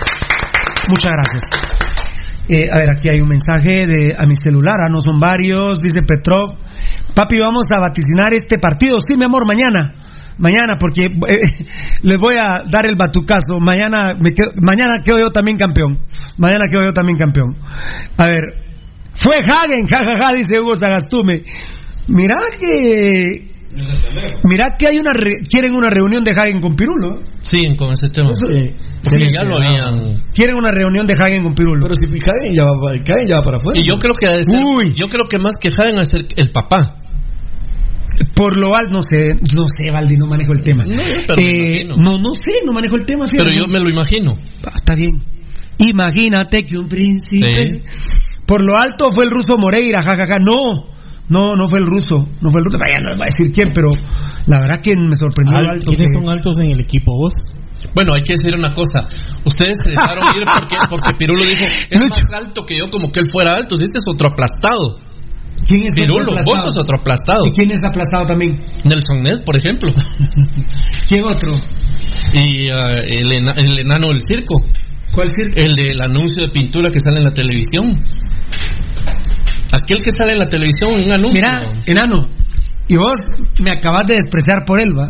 Muchas gracias. Eh, a ver, aquí hay un mensaje de a mi celular, ah, no son varios, dice Petrov. Papi, vamos a vaticinar este partido. Sí, mi amor, mañana. Mañana, porque eh, les voy a dar el batucazo. Mañana, me quedo, mañana quedo yo también campeón. Mañana quedo yo también campeón. A ver, fue Hagen, jajaja, dice Hugo Sagastume. Mirá que. Mirá que hay una re- quieren una reunión de Hagen con Pirulo. Sí, con ese tema. Sí, Sí, ya lo habían. Quieren una reunión de Hagen con Pirulo. Pero si Hagen ya va, Hagen ya va para afuera. Y yo creo que de ser- yo creo que más que Hagen a ser el papá. Por lo alto, no sé, no sé, Valdi, no manejo el tema. No, pero Eh, no, no sé, no manejo el tema. Pero fíjate. yo me lo imagino. Ah, Está bien. Imagínate que un príncipe. Por lo alto fue el ruso Moreira, jajaja. No, no, no fue el ruso. No fue el ruso. Vaya, no les voy a decir quién, pero la verdad que me sorprendió lo alto. ¿Quiénes son altos en el equipo vos? Bueno, hay que decir una cosa. Ustedes se dejaron ir porque, porque Pirulo dijo, es más alto que yo, como que él fuera alto. Si Este es otro aplastado. ¿Quién es Pirulo, otro vos sos otro aplastado. ¿Y quién es aplastado también? Nelson Ned, por ejemplo. ¿Quién otro? Y ah, el, ena- el enano del circo. ¿Cuál circo? El del anuncio de pintura que sale en la televisión. Aquel que sale en la televisión, un anuncio. Mira, enano, y vos me acabas de despreciar por él, ¿va?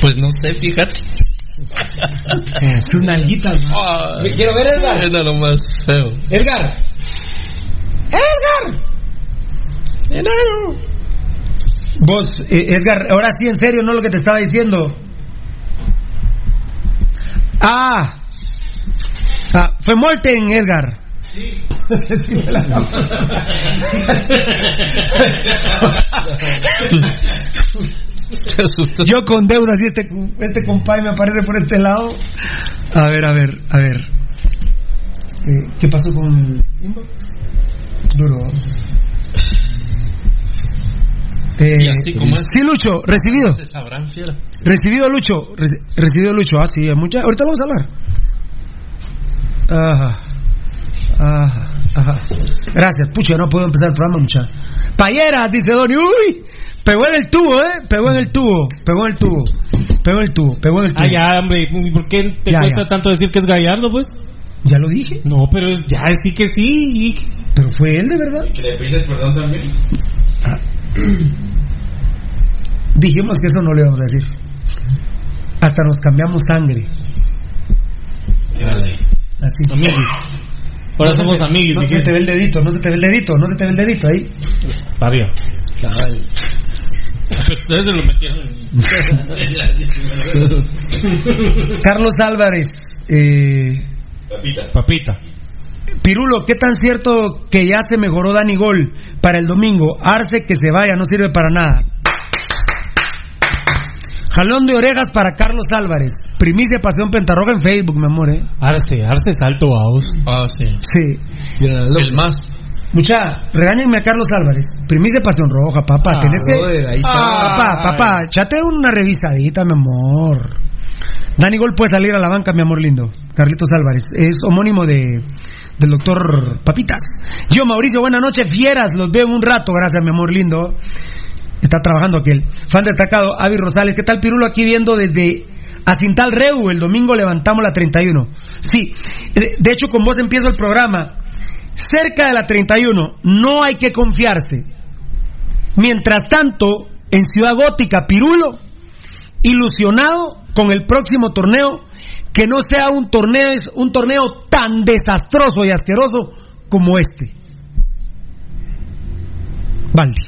Pues no sé, fíjate. Sus nalguitas, Quiero ver, Edgar. Era lo más feo. Edgar. Edgar. Enano. Vos, eh, Edgar, ahora sí en serio, no lo que te estaba diciendo. Ah. Ah, fue Molten, Edgar. Sí, me la- Yo con deudas y este, este compay me aparece por este lado. A ver, a ver, a ver. Eh, ¿Qué pasó con inbox? Duro. Eh, sí, Lucho, recibido. Recibido, Lucho. recibido, Lucho. Ah, sí, mucha... ahorita vamos a hablar. Ajá. Ajá. Ajá. Gracias. Pucha, no puedo empezar el programa, mucha. Payera, dice Donny. Uy, pegó en el tubo, ¿eh? Pegó en el tubo. Pegó en el tubo. Pegó en el tubo. Pegó en el tubo. Ah, ya, hombre. ¿Por qué te cuesta tanto decir que es Gallardo, pues? Ya lo dije. No, pero ya sí que sí. Pero fue él, de verdad. ¿Que le pides perdón también? Ah. Dijimos que eso no le vamos a decir. Hasta nos cambiamos sangre. Así. Amigos. Ahora somos amigos. No se te ve el dedito, no se te ve el dedito, no se te ve el dedito ahí. Barrio. Ustedes se lo metieron. Carlos Álvarez. Eh, Papita. Papita. Pirulo, ¿qué tan cierto que ya se mejoró Dani Gol para el domingo? Arce que se vaya, no sirve para nada. Jalón de orejas para Carlos Álvarez. Primicia Pasión Pentarroja en Facebook, mi amor, ¿eh? Arce, Arce está alto, vamos. Ah, sí. Sí. El más. Mucha, regáñenme a Carlos Álvarez. Primicia Pasión Roja, papá. Ah, Tenés que. brother, ahí está. Ah, papá, papá, chate una revisadita, mi amor. Dani Gol puede salir a la banca, mi amor lindo. Carlitos Álvarez. Es homónimo de del doctor Papitas. Yo, Mauricio, buenas noches, fieras. Los veo en un rato. Gracias, mi amor lindo. Está trabajando aquel. Fan destacado, Avi Rosales. ¿Qué tal, Pirulo? Aquí viendo desde Acintal Reu. El domingo levantamos la 31. Sí, de hecho, con vos empiezo el programa. Cerca de la 31, no hay que confiarse. Mientras tanto, en Ciudad Gótica, Pirulo, ilusionado con el próximo torneo, que no sea un torneo, un torneo tan desastroso y asqueroso como este. Valdi.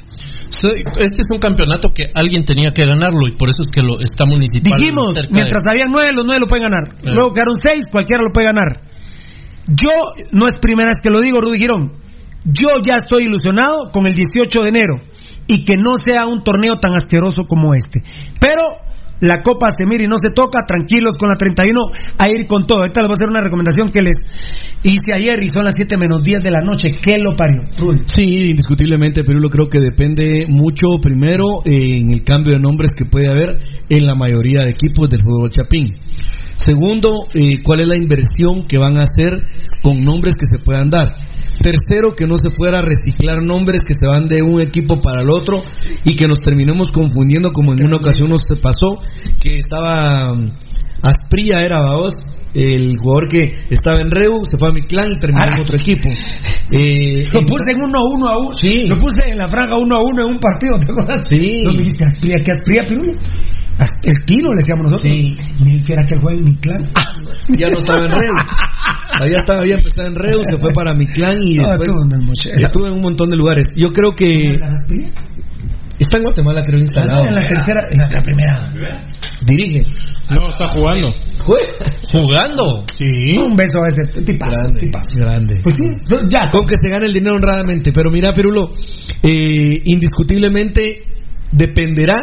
Este es un campeonato que alguien tenía que ganarlo y por eso es que lo está municipal. Dijimos, cerca mientras de- había nueve, los nueve lo pueden ganar. Claro. Luego quedaron seis, cualquiera lo puede ganar. Yo, no es primera vez que lo digo, Rudy Girón. Yo ya estoy ilusionado con el 18 de enero y que no sea un torneo tan asqueroso como este. Pero la Copa se mira y no se toca, tranquilos con la 31, a ir con todo. Ahorita les voy a hacer una recomendación que les hice ayer y son las 7 menos 10 de la noche. ¿Qué lo parió? Rudy. Sí, indiscutiblemente, pero yo creo que depende mucho, primero, eh, en el cambio de nombres que puede haber en la mayoría de equipos del fútbol chapín. Segundo, eh, cuál es la inversión que van a hacer con nombres que se puedan dar. Tercero, que no se pueda reciclar nombres que se van de un equipo para el otro y que nos terminemos confundiendo como en una ocasión nos pasó, que estaba mm, Aspría era Baos, el jugador que estaba en Reu, se fue a mi clan y terminó en otro equipo. Eh, Lo puse en uno a uno a uno. Sí. Lo puse en la franja uno a uno en un partido, ¿te acuerdas? Sí. No me dijiste, Aspría, ¿qué Aspría, Pirulo? El tiro le decíamos nosotros. Sí. Ni que era que juega en mi clan. ya no estaba en Reu. Había, estaba, había empezado en Reu, se fue para mi clan y Ah, después Mochela. estuve en un montón de lugares. Yo creo que está en Guatemala, creo, instalado. En la tercera, en la primera. Dirige. No, está jugando. ¿Jugando? Sí. Un beso a ese tipazo, Grande, tipazo. grande. Pues sí, ya. Con que se gane el dinero honradamente. Pero mira, Pirulo, eh, indiscutiblemente dependerá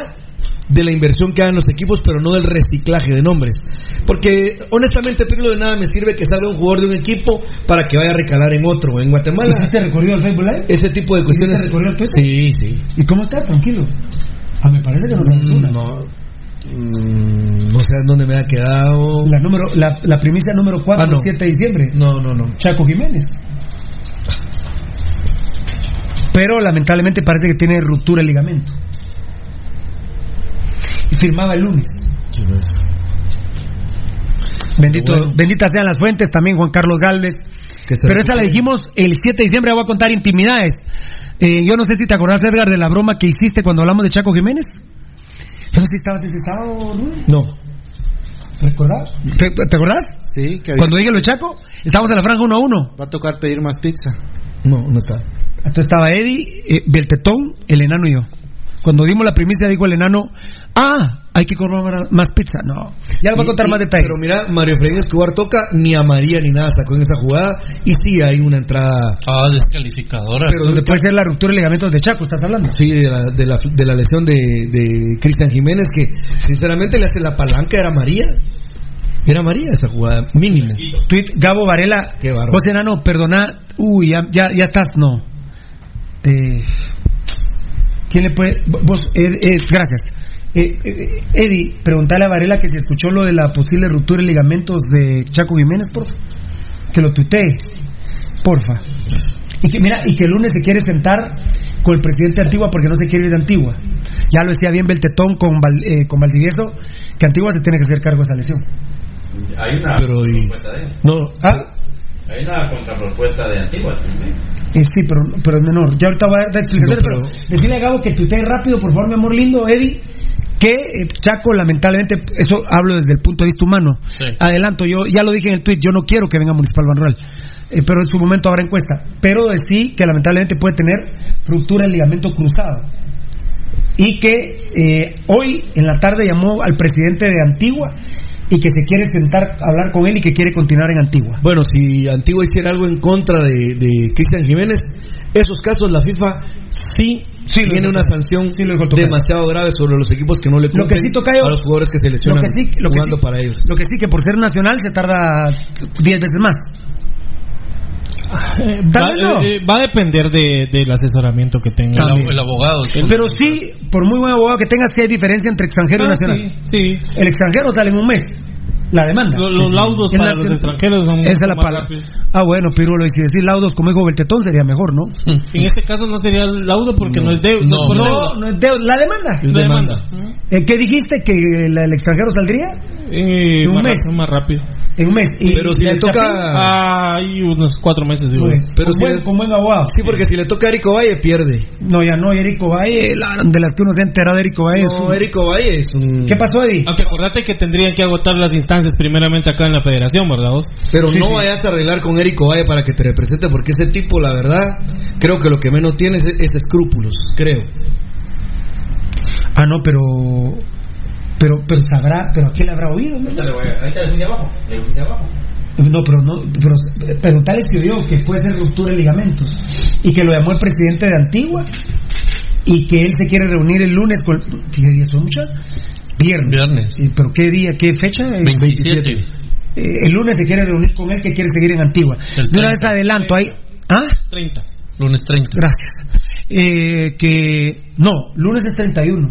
de la inversión que hagan los equipos, pero no del reciclaje de nombres. Porque honestamente, Pirulo, de nada me sirve que salga un jugador de un equipo para que vaya a recalar en otro. En Guatemala, ¿Hiciste recorrido al Facebook Live? ese tipo de cuestiones. ¿Hiciste recorrido al? Sí, sí. ¿Y cómo estás? Tranquilo. Ah, me parece que no una. No, mm, no sé en dónde me ha quedado. La, número, la, la primicia número 4, Ah, no. 7 de diciembre. No, no, no. Chaco Jiménez. Pero lamentablemente parece que tiene ruptura el ligamento. Y firmaba el lunes. Bendito, Bueno. Benditas sean las fuentes, también Juan Carlos Galvez. Pero esa la dijimos el 7 de diciembre, voy a contar intimidades. Eh, yo no sé si te acordás, Edgar, de la broma que hiciste cuando hablamos de Chaco Jiménez. Yo no sé si estabas Rubén. No. ¿Recordás? ¿Te, te acordás? Sí, que había- Cuando dije lo de Chaco, estábamos en la franja 1 a 1. va a tocar pedir más pizza. No, no está. Entonces estaba Eddie, eh, Beltetón, el enano y yo. Cuando dimos la primicia, dijo el enano, ah, hay que comer más pizza. No, ya les voy a contar Y- más detalles. Pero mira, Mario Freddy Escobar toca, ni a María ni nada sacó en esa jugada. Y sí hay una entrada. Ah, descalificadora. Pero donde puede ser la ruptura de ligamentos de Chaco, ¿estás hablando? Sí, de la, de la, de la lesión de, de Cristian Jiménez, que sinceramente le hace la palanca, era María. Era María esa jugada, mínimo. Tweet, Gabo Varela, Qué bárbaro. vos enano, perdona, uy, ya, ya, ya estás, no. Eh, ¿Quién le puede.? Vos, Ed- Ed, gracias. Eh, eh, Eddie, preguntale a Varela que si escuchó lo de la posible ruptura de ligamentos de Chaco Jiménez, porfa. Que lo tuitee, porfa. Y que, mira, y que el lunes se quiere sentar con el presidente de Antigua porque no se quiere ir de Antigua. Ya lo decía bien Beltetón con, Val- eh, con Valdivieso, que Antigua se tiene que hacer cargo de esa lesión. Hay una Pero, y- contrapropuesta de No, ¿Ah? Hay una contrapropuesta de Antigua también. Eh, sí, pero, pero es menor. Ya ahorita voy a dar explicaciones, pero, decirle a Gabo que tuitee rápido, por favor, mi amor lindo, Eddie, que eh, Chaco, lamentablemente, eso hablo desde el punto de vista humano. Sí. Adelanto, yo ya lo dije en el tweet, yo no quiero que venga Municipal Banrural, eh, pero en su momento habrá encuesta. Pero sí que lamentablemente puede tener ruptura del ligamento cruzado. Y que eh, hoy en la tarde llamó al presidente de Antigua y que se quiere sentar a hablar con él y que quiere continuar en Antigua. Bueno, si Antigua hiciera algo en contra de, de Cristian Jiménez, esos casos la FIFA sí, tiene una sanción demasiado grave sobre los equipos que no le Lo que cumplen sí, Tocayo, a los jugadores que se lo lesionan que sí, lo que jugando sí- para ellos. Lo que sí, que por ser nacional se tarda 10 veces más. Va, eh, va a depender de, del asesoramiento que tenga. El abogado. Pero sí, por muy buen abogado que tenga, sí hay diferencia entre extranjero y Ah, nacional. sí, El extranjero sale en un mes. La demanda. Los- los laudos para los extranjeros son Esa es la más palabra. rápidos. Ah, bueno, Pirulo, y si decir laudos como dijo Beltetón sería mejor, ¿no? En este caso no sería el laudo porque no, es de No, es no, deuda. no es deuda, la demanda. Es demanda. Eh, ¿Qué dijiste? ¿Que el, el extranjero saldría? Eh, En un más, mes. más rápido. En un mes. Y- Pero si le toca- Ah, hay unos cuatro meses, digo. Bien. Pero con, si buen, le- con buen abogado. Sí, porque si le toca a Erico Valle, pierde. No, ya no, Erico Valle, la- de las que uno se ha enterado de Erico Valle. es No, un- Erico Valle es un... ¿Qué pasó, Eddie? Aunque acordate que tendrían que agotar las instancias primeramente acá en la federación, ¿verdad vos? Pero Sí, no sí. vayas a arreglar con Erico Valle para que te represente, porque ese tipo, la verdad, creo que lo que menos tiene es, es escrúpulos, creo. Ah, no, pero. Pero, pero sabrá, pero ¿a quién le habrá oído? no? Ahorita le voy a. Ahorita le puse abajo. Le abajo. No, pero no, pero preguntarle si oyó que puede ser ruptura de ligamentos y que lo llamó el presidente de Antigua y que él se quiere reunir el lunes con. ¿Qué día son muchas? Viernes. Viernes. ¿Pero qué día, qué fecha? El 27. Eh, el lunes se quiere reunir con él que quiere seguir en Antigua. De una 30. vez adelanto ahí. ¿Ah? 30. Lunes 30. Gracias. Eh, que. No, lunes es 31.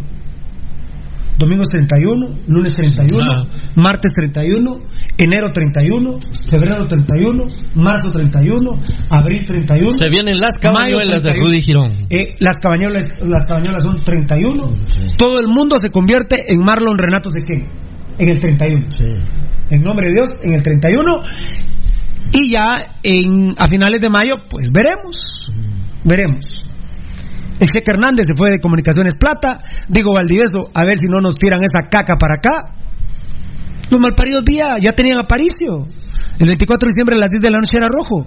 Domingo es 31, lunes 31, Ah. martes 31, enero 31, febrero 31, marzo 31, abril 31. Se vienen las cabañuelas de 31. Rudy Girón. Eh, las cabañuelas las cabañuelas son 31. Todo el mundo se convierte en Marlon Renato Sequén en el 31. En nombre de Dios, en el 31. Y ya en, a finales de mayo, pues veremos. Veremos. El Cheque Hernández se fue de Comunicaciones Plata. Digo Valdivieso, a ver si no nos tiran esa caca para acá. Los malparidos vía ya tenían Aparicio. El 24 de diciembre a las 10 de la noche era rojo.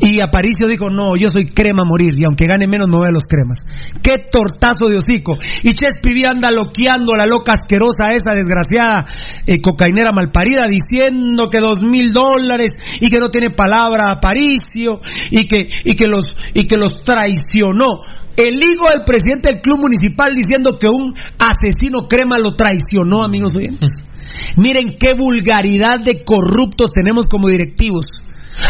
Y Aparicio dijo, no, yo soy crema a morir, y aunque gane menos me voy a los cremas. ¡Qué tortazo de hocico! Y Chespi Vía anda loqueando a la loca asquerosa, esa desgraciada eh, cocainera malparida, diciendo que dos mil dólares, y que no tiene palabra Aparicio, y que, y que los, y que los traicionó. El hijo del presidente del club municipal diciendo que un asesino crema lo traicionó, amigos oyentes. Miren qué vulgaridad de corruptos tenemos como directivos.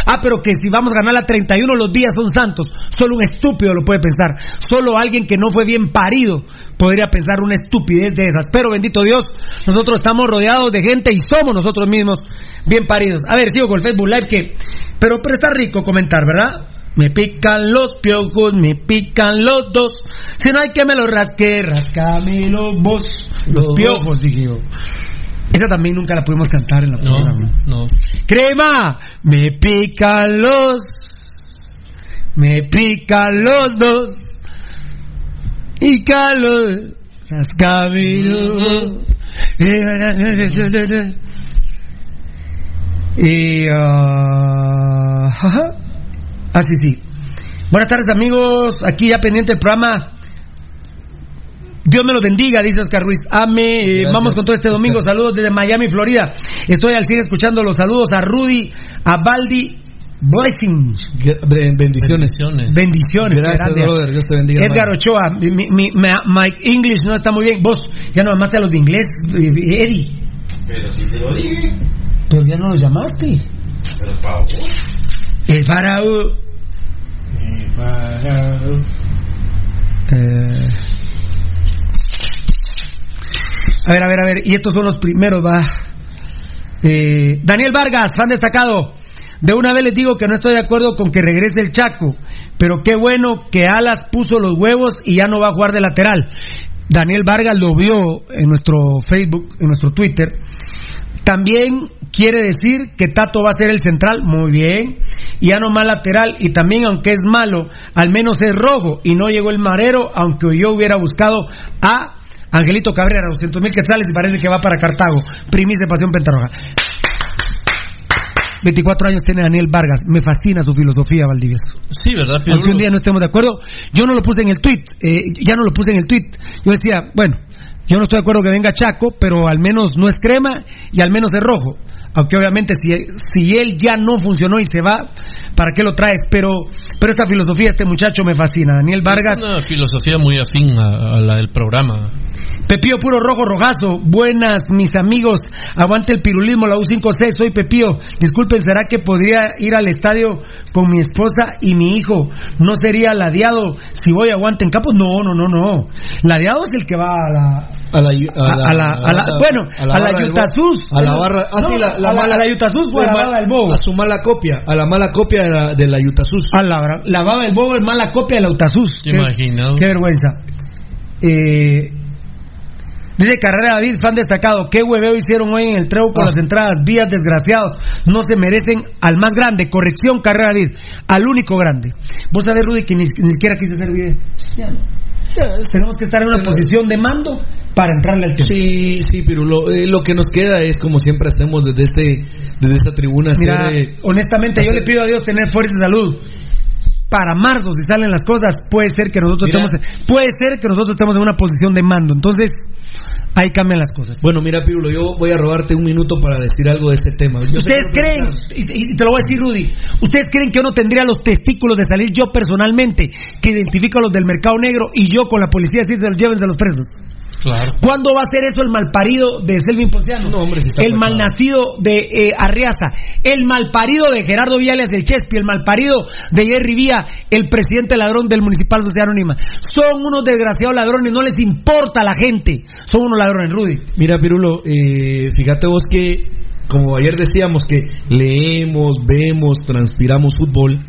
Ah, pero que si vamos a ganar la 31 los días son santos. Solo un estúpido lo puede pensar. Solo alguien que no fue bien parido podría pensar una estupidez de esas. Pero bendito Dios, nosotros estamos rodeados de gente y somos nosotros mismos bien paridos. A ver, sigo con el Facebook Live que... Pero, pero está rico comentar, ¿verdad? Me pican los piojos, me pican los dos. Si no hay que me los rasque, rascámelo vos. Los piojos, dije yo. Esa también nunca la pudimos cantar en la No, programa. no. Crema, me pican los, me pican los dos. Y Carlos, las caminos. Y, ah, ajá. Ah, sí, sí. Buenas tardes, amigos. Aquí ya pendiente el programa. Dios me los bendiga, dice Oscar Ruiz. Ame. Eh, vamos con todo este domingo. Saludos desde Miami, Florida. Estoy al cine escuchando los saludos a Rudy, a Baldi. Blessings. Bendiciones. Bendiciones. Gracias, brother. Dios te bendiga. Edgar. Ochoa, mi, mi, mi- my English no está muy bien. Vos ya no llamaste a los de inglés, eh, Eddie. Pero si te lo dije. Pero ya no los llamaste. Pero para vos. El Faraó. Eh, a ver, a ver, a ver. Y estos son los primeros, va. Eh, Daniel Vargas, fan destacado. De una vez les digo que no estoy de acuerdo con que regrese el Chaco, pero qué bueno que Alas puso los huevos y ya no va a jugar de lateral. Daniel Vargas lo vio en nuestro Facebook, en nuestro Twitter. También quiere decir que Tato va a ser el central, muy bien, y ya no más lateral, y también aunque es malo, al menos es rojo, y no llegó el marero, aunque yo hubiera buscado a Angelito Cabrera, 200 mil quetzales, y parece que va para Cartago, primis de Pasión Pentarroja. 24 años tiene Daniel Vargas. Me fascina su filosofía, Valdivieso. Sí, ¿verdad? Aunque un día no estemos de acuerdo, yo no lo puse en el tweet. Eh, ya no lo puse en el tweet. Yo decía, bueno, yo no estoy de acuerdo que venga Chaco, pero al menos no es crema y al menos es rojo. Aunque obviamente si, si él ya no funcionó y se va, ¿para qué lo traes? Pero, pero esta filosofía, este muchacho me fascina. Daniel Vargas. Es una filosofía muy afín a, a la del programa. Pepío Puro Rojo Rojazo, buenas mis amigos, aguante el pirulismo, la U56, soy Pepío, disculpen, ¿será que podría ir al estadio con mi esposa y mi hijo? ¿No sería ladeado si voy a aguante en campo? No, no, no, no, ladeado es el que va a la... A la, a la, a la, bueno, a la, a la Yutasus. A la barra, ah, sí, la, la, a mala, la Yutasus o a la baba del bobo. A su mala copia, a la mala copia de la, de la Yutasus. La, la baba del bobo es mala copia de la Yutasus. ¿Te imaginas? Qué vergüenza. Eh, Dice Carrera David, fan destacado, qué hueveo hicieron hoy en el treo con Ah. las entradas, vías desgraciados, no se merecen al más grande, corrección Carrera David, al único grande. Vos sabés Rudy que ni, ni siquiera quise hacer video. Ya no. Ya, tenemos que estar en una posición de mando para entrarle al tema. Sí, sí, pero lo, eh, lo que nos queda es como siempre hacemos desde este desde esta tribuna. Mira, hacer, eh, honestamente yo le pido a Dios tener fuerza y salud. Para marzo, si salen las cosas, puede ser que nosotros Mira. estemos, puede ser que nosotros estemos en una posición de mando. Entonces, ahí cambian las cosas. Bueno, mira, Pirulo, yo voy a robarte un minuto para decir algo de ese tema. Yo ¿Ustedes creen, y, y te lo voy a decir Rudy, ¿ustedes creen que yo no tendría los testículos de salir yo personalmente, que identifico a los del mercado negro y yo con la policía si se los llévense a los presos? Claro. ¿Cuándo va a ser eso el malparido de Selvin Ponciano? No, hombre, está el malnacido de eh, Arriaza, el malparido de Gerardo Viales del Chespi, el malparido de Jerry Vía, el presidente ladrón del Municipal Sociedad Anónima. Son unos desgraciados ladrones, no les importa a la gente. Son unos ladrones, Rudy. Mira, Pirulo, eh, fíjate vos que, como ayer decíamos, que leemos, vemos, transpiramos fútbol.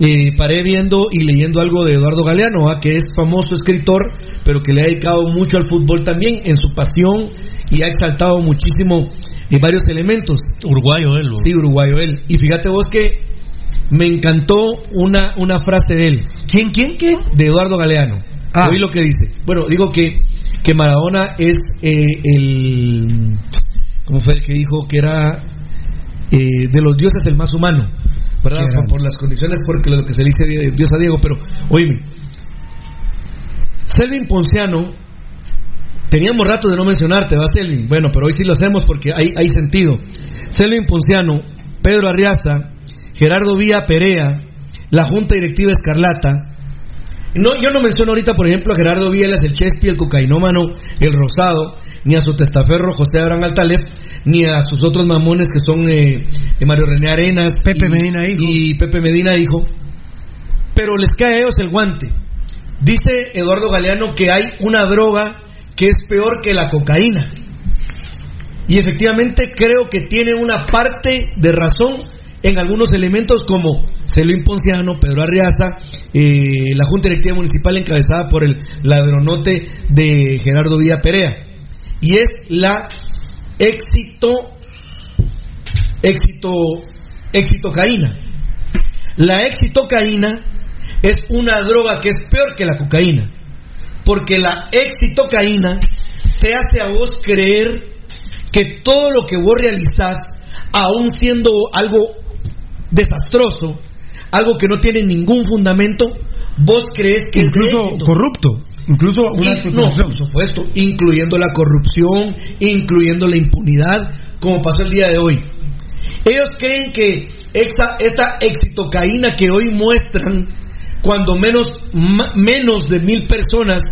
Eh, paré viendo y leyendo algo de Eduardo Galeano, ¿ah? que es famoso escritor, pero que le ha dedicado mucho al fútbol también en su pasión y ha exaltado muchísimo eh, varios elementos. Uruguayo él. Sí, uruguayo él. Y fíjate vos que me encantó una, una frase de él. ¿Quién, quién, quién? De Eduardo Galeano. Ah. Oí lo que dice. Bueno, digo que, que Maradona es eh, el... ¿Cómo fue el que dijo que era eh, de los dioses el más humano? ¿Verdad? Por, las condiciones, porque lo que se le dice Dios a Diego. Pero, oíme. Selvin Ponciano... Teníamos rato de no mencionarte, ¿va, Selvin? Bueno, pero hoy sí lo hacemos porque hay, hay sentido. Selvin Ponciano, Pedro Arriaza, Gerardo Vía Perea, la Junta Directiva Escarlata. No, yo no menciono ahorita, por ejemplo, a Gerardo Vielas, el Chespi, el cocainómano, el Rosado, ni a su testaferro José Abraham Altalef, ni a sus otros mamones que son eh, eh, Mario René Arenas, Pepe y, Medina, hijo. y Pepe Medina, hijo. Pero les cae a ellos el guante. Dice Eduardo Galeano que hay una droga que es peor que la cocaína. Y efectivamente creo que tiene una parte de razón en algunos elementos como Celín Ponciano, Pedro Arriaza, eh, la Junta Directiva Municipal encabezada por el ladronote de Gerardo Villa Perea. Y es la éxito, éxito, éxitocaína. La éxitocaína es una droga que es peor que la cocaína. Porque la éxitocaína te hace a vos creer que todo lo que vos realizás, aún siendo algo desastroso, algo que no tiene ningún fundamento, vos crees que Incluso es corrupto. Incluso una Y- no, por supuesto, incluyendo la corrupción, incluyendo la impunidad, como pasó el día de hoy. Ellos creen que esta, esta exitocaína que hoy muestran, cuando menos, ma- menos de mil personas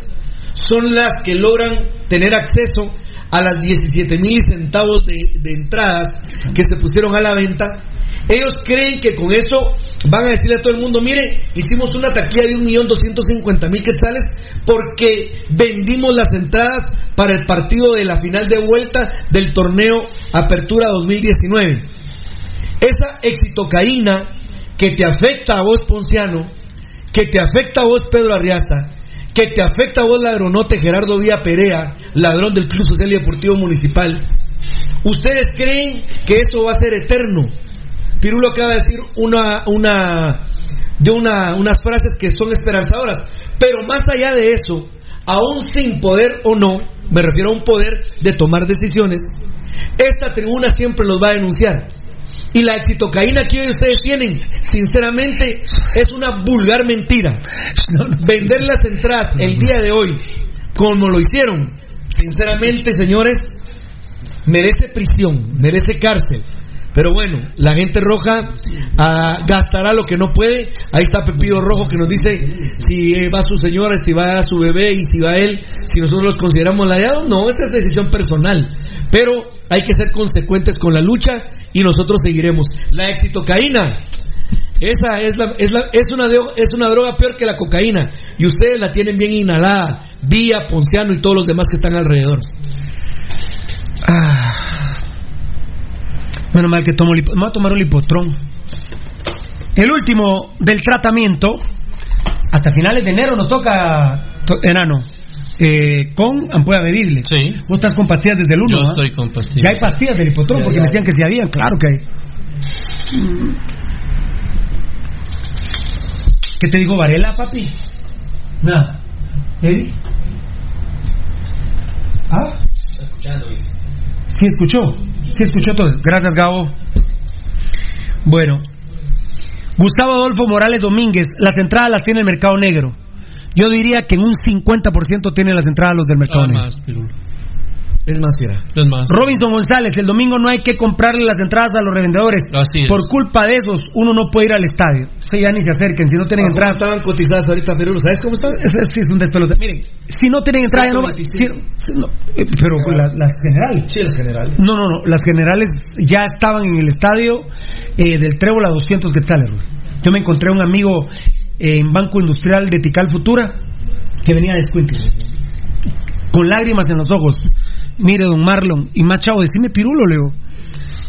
son las que logran tener acceso a las 17 mil centavos de, de entradas que se pusieron a la venta, ellos creen que con eso van a decirle a todo el mundo, mire, hicimos una taquilla de un millón doscientos cincuenta mil quetzales porque vendimos las entradas para el partido de la final de vuelta del torneo Apertura 2019. Esa exitocaína que te afecta a vos, Ponciano, que te afecta a vos, Pedro Arriaza, que te afecta a vos, ladronote Gerardo Vía Perea, ladrón del Club Social y Deportivo Municipal, ¿ustedes creen que eso va a ser eterno? Pirulo acaba de decir una, una, de una, unas frases que son esperanzadoras, pero más allá de eso, aún sin poder o no, me refiero a un poder de tomar decisiones, esta tribuna siempre los va a denunciar. Y la exitocaína que hoy ustedes tienen, sinceramente, es una vulgar mentira. Vender las entradas el día de hoy, como lo hicieron, sinceramente, señores, merece prisión, merece cárcel. Pero bueno, la gente roja ah, gastará lo que no puede. Ahí está Pepillo Rojo que nos dice si va su señora, si va su bebé y si va él, si nosotros los consideramos ladeados. No, esa es decisión personal. Pero hay que ser consecuentes con la lucha y nosotros seguiremos. La exitocaína. Esa es, la, es, la, es, una, es una droga peor que la cocaína. Y ustedes la tienen bien inhalada. Vía, Ponciano y todos los demás que están alrededor. Ah. Menos mal que tomo me voy a tomar un lipotrón. El último del tratamiento, hasta finales de enero nos toca, to, enano, eh, con ampolla bebible. Sí. Vos estás con pastillas desde el 1. Yo ¿eh? estoy con pastillas. Ya hay pastillas del lipotrón, porque me decían que sí habían, claro que hay. ¿Qué te digo, Varela, papi? Nada. ¿Eddie? ¿Ah? Está escuchando, dice. Sí escuchó, sí escuchó todo. Gracias, Gabo. Bueno, Gustavo Adolfo Morales Domínguez, las entradas las tiene el mercado negro. Yo diría que en un 50% tiene las entradas los del mercado Ah, negro. más. Es más, fiera. Es más. Robinson González, el domingo no hay que comprarle las entradas a los revendedores. Así es. Por culpa de esos, uno no puede ir al estadio. O sea, ya ni se acerquen. Si no tienen ¿Cómo entradas. estaban cotizadas ahorita, Pirulo? ¿Sabes cómo están? Es, es- sí, es un despelote. Miren, si no tienen entrada, ya no va- 125. si- no, eh, pero la- las generales. Sí, los generales. No, no, no. Las generales ya estaban en el estadio eh, del Trébol a 200 quetzales. Yo me encontré un amigo eh, en Banco Industrial de Tical Futura que venía de Escuincle. Con lágrimas en los ojos. Mire, don Marlon. Y más chavo, decime pirulo, Leo.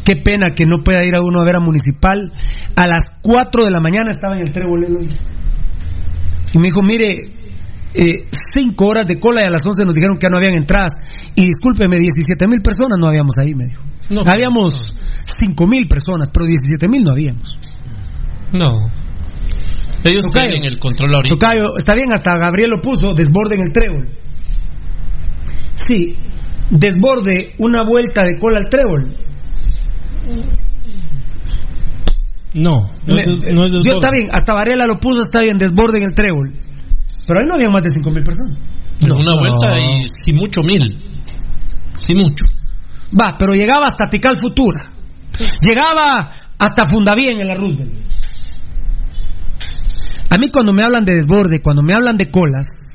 Qué pena que no pueda ir a uno a ver a Municipal. A las 4 de la mañana estaba en el Trébol. Y me dijo, mire, eh, cinco horas de cola y a las 11 nos dijeron que ya no habían entradas. Y discúlpeme, 17 mil personas no habíamos ahí, me dijo. No, habíamos 5 mil personas, pero 17 mil no habíamos. No. Ellos Tocayo. tienen el control ahorita. Tocayo, está bien, hasta Gabriel lo puso, desborde en el trébol. Sí, desborde una vuelta de cola al trébol. No, no, Me- es, no es yo está bien, hasta Varela lo puso, está bien, desborde en el trébol. Pero ahí no había más de 5 mil personas. Una vuelta y si mucho mil. Si mucho. Va, pero llegaba hasta Tical Futura. Llegaba hasta Fundavien en la Roosevelt. A mí cuando me hablan de desborde, cuando me hablan de colas,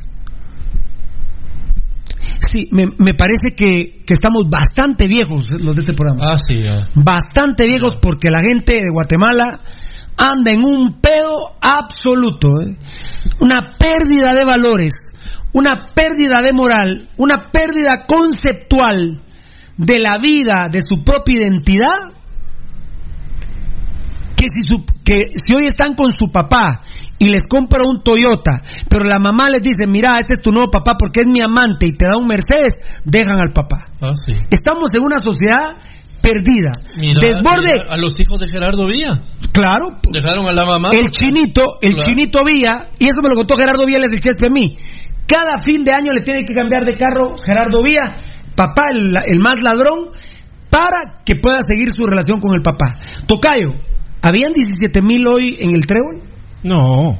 sí, me, me parece que, que estamos bastante viejos los de este programa. Ah, sí, ya. Bastante viejos porque la gente de Guatemala anda en un pedo absoluto. ¿eh? Una pérdida de valores, una pérdida de moral, una pérdida conceptual de la vida, de su propia identidad. Que si, su- que si hoy están con su papá y les compra un Toyota, pero la mamá les dice, mira, este es tu nuevo papá porque es mi amante y te da un Mercedes, dejan al papá. Ah, sí. Estamos en una sociedad perdida. Mira, Desborde, mira a los hijos de Gerardo Villa. claro, Dejaron a la mamá. el chinito, el Claro. chinito Villa, y eso me lo contó Gerardo Villa, el Chespe a mí. Cada fin de año le tiene que cambiar de carro Gerardo Villa, papá, el, el más ladrón, para que pueda seguir su relación con el papá. Tocayo, ¿habían 17 mil hoy en el trébol? No.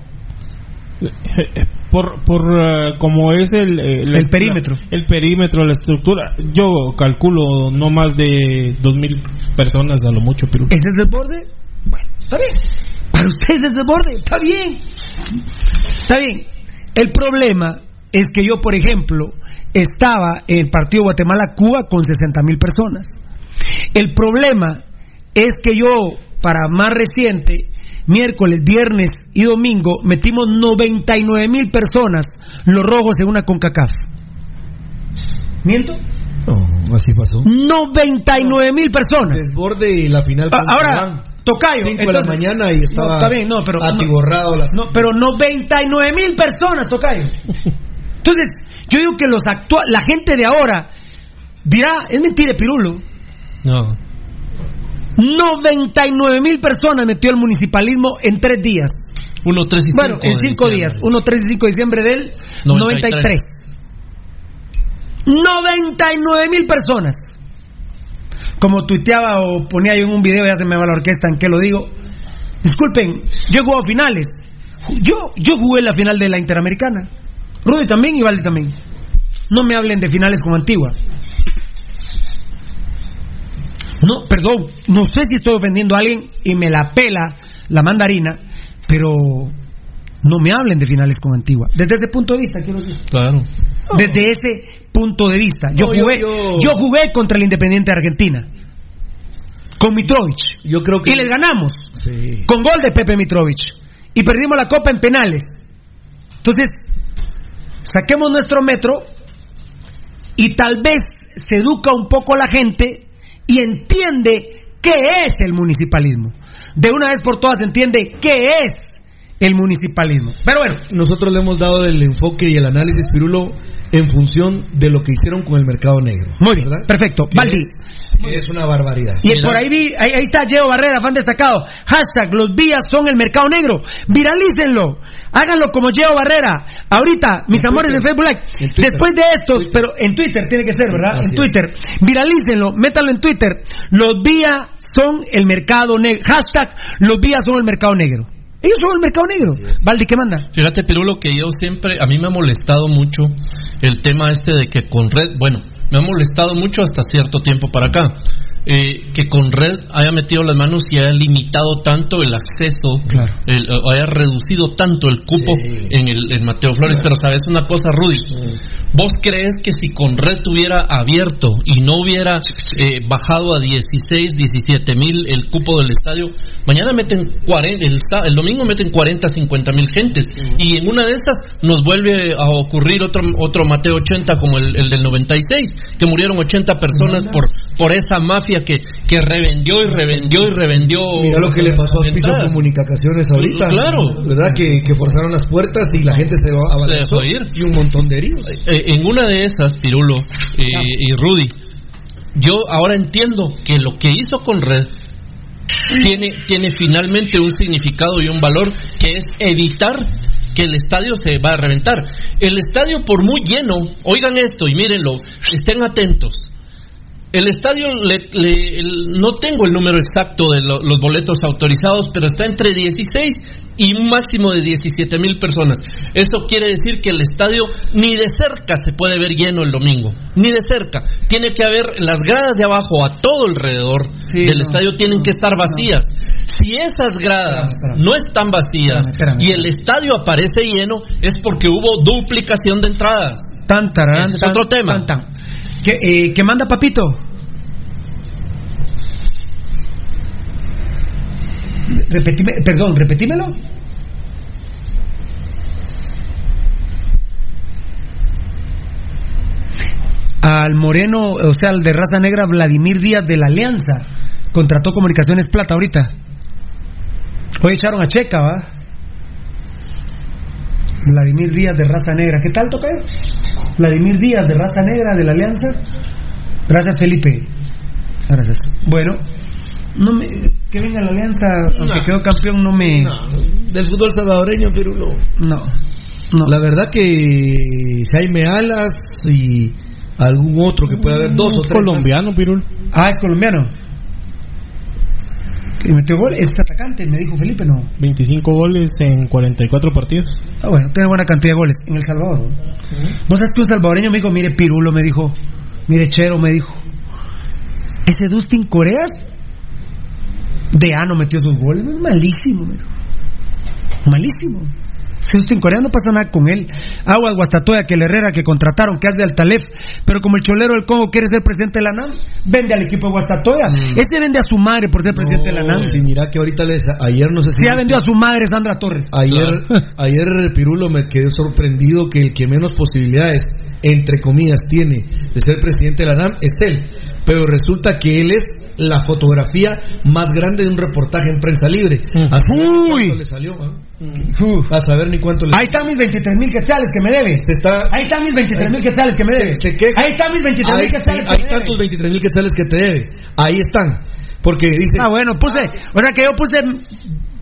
Por, por eh, como es el, eh, la- El perímetro. la- el perímetro, la estructura, yo calculo no más de dos mil personas a lo mucho, pero ¿Ese es desborde? Bueno, está bien. Para ustedes es desborde, está bien. Está bien. El problema es que yo, por ejemplo, estaba en el partido Guatemala-Cuba con 60 mil personas. El problema es que yo, para más reciente, miércoles, viernes y domingo metimos 99 mil personas los rojos en una CONCACAF. ¿Miento? No, así pasó. 99 mil personas. Desborde y la final. Ah, Ahora, Tocayo. Cinco de la mañana y estaba no, está bien, no, pero, atiborrado. No, no, pero 99 mil personas, Tocayo. Entonces, yo digo que los actual, la gente de ahora dirá, es mentira, Pirulo. No. 99 mil personas metió el municipalismo en tres días. 1, 3 y 5 Bueno, en cinco días. 1, 3 y 5 de diciembre del 93. 99 mil personas. Como tuiteaba o ponía yo en un video, ya se me va la orquesta en que lo digo. Disculpen, yo he jugado finales. Yo, yo jugué la final de la Interamericana. Rudy también y Valdi también. No me hablen de finales como Antigua. No, perdón, no sé si estoy ofendiendo a alguien y me la pela la mandarina, pero no me hablen de finales con Antigua. Desde ese punto de vista, quiero decir. Claro. Desde ese punto de vista. Yo, No, yo- jugué, yo- yo jugué contra el Independiente de Argentina. Con Mitrovic. Yo creo que. Y les ganamos. Sí. Con gol de Pepe Mitrovic. Y perdimos la copa en penales. Entonces, saquemos nuestro metro y tal vez se educa un poco la gente y entiende qué es el municipalismo. De una vez por todas entiende qué es el municipalismo. Pero bueno, Nosotros le hemos dado el enfoque y el análisis, Pirulo, en función de lo que hicieron con el mercado negro. muy bien, perfecto. Valdi. es- es una barbaridad. Y por ahí vi, ahí, ahí está Diego Barrera, fan destacado. Hashtag, los vías son el mercado negro. Viralícenlo. Háganlo como Diego Barrera. Ahorita, mis amores de Facebook Live. Después de estos, pero en Twitter tiene que ser, ¿verdad? Así en Twitter. Viralícenlo, métanlo en Twitter. Los vías son el mercado negro. Hashtag, los vías son el mercado negro. Ellos son el mercado negro. Valdi, ¿qué manda? Fíjate, Pirulo, que yo siempre, a mí me ha molestado mucho el tema este de que con red, bueno, me ha molestado mucho hasta cierto tiempo para acá. Eh, que con red haya metido las manos y haya limitado tanto el acceso, el- haya reducido tanto el cupo en el en Mateo Flores. Pero sabes una cosa, Rudy, ¿vos crees que si con red tuviera abierto y no hubiera eh, bajado a 16, 17 mil el cupo del estadio, mañana meten 40, el, sa- el domingo meten 40, 50 mil gentes y en una de esas nos vuelve a ocurrir otro, otro Mateo 80 como el, el del 96, que murieron 80 personas por, por esa mafia que, que revendió y revendió y revendió. Mira lo que le pasó a Piso. Comunicaciones ahorita. Claro. ¿Verdad? Que, que forzaron las puertas y la gente se va a Se dejó ir. Y un montón de heridos. Eh, en una de esas, Pirulo eh, y Rudy, yo ahora entiendo que lo que hizo con Red tiene, tiene finalmente un significado y un valor que es evitar que el estadio se va a reventar. El estadio, por muy lleno, oigan esto y mírenlo, estén atentos. El estadio, le- le- el- no tengo el número exacto de lo- los boletos autorizados, pero está entre 16 y un máximo de 17 mil personas. Eso quiere decir que el estadio ni de cerca se puede ver lleno el domingo, ni de cerca. Tiene que haber las gradas de abajo a todo alrededor del no, estadio tienen que estar vacías. Si esas gradas no están vacías y el estadio aparece lleno, es porque hubo duplicación de entradas. Tan, Ese es tan, otro tema. tan, tan. ¿Qué, eh, qué manda Papito? Repetime, perdón, repetímelo. Al moreno, o sea, al de raza negra, Vladimir Díaz de la Alianza. Contrató Comunicaciones Plata ahorita. Hoy echaron a Checa, ¿va? Vladimir Díaz de raza negra. ¿Qué tal, Tocayo? Vladimir Díaz de raza negra de la Alianza. Gracias, Felipe. Gracias. Bueno, no me, que venga la Alianza, aunque quedó campeón, no me. Del fútbol salvadoreño, pero no. No. La verdad que Jaime Alas y algún otro que pueda haber dos o tres. colombiano, Pirul. Ah, es colombiano. Que metió gol, es atacante, me dijo Felipe, no. 25 goles en 44 partidos. Ah, bueno, tiene buena cantidad de goles en El Salvador. ¿no? Vos sabes que un salvadoreño me dijo, mire Pirulo, me dijo, mire Chero, me dijo, ese Dustin Coreas de A no metió sus goles, es malísimo, me dijo. malísimo. Justin Corea no pasa nada con él. Agua Guastatoya, que el Herrera que contrataron, que hace de Altalef, pero como el cholero del Congo quiere ser presidente de la NAM, vende al equipo de Guastatoya. Mm. Ese vende a su madre por ser presidente de la NAM. Sí, mira que ahorita les, ayer no sé si. Sí, ha vendido a su madre Sandra Torres. Ayer, ayer Pirulo me quedé sorprendido que el que menos posibilidades, entre comillas, tiene de ser presidente de la NAM es él. Pero resulta que él es la fotografía más grande de un reportaje en prensa libre. A saber ni cuánto le salió, ¿ah? A saber ni cuánto le Ahí están mis 23 mil quetzales que me debes. Ahí están mis 23 mil quetzales que me debes. Ahí están mis 23 mil Ahí, quetzales. ahí están tus 23 mil quetzales que te debe. Ahí están. Porque dice. Ah, bueno, puse. O sea que yo puse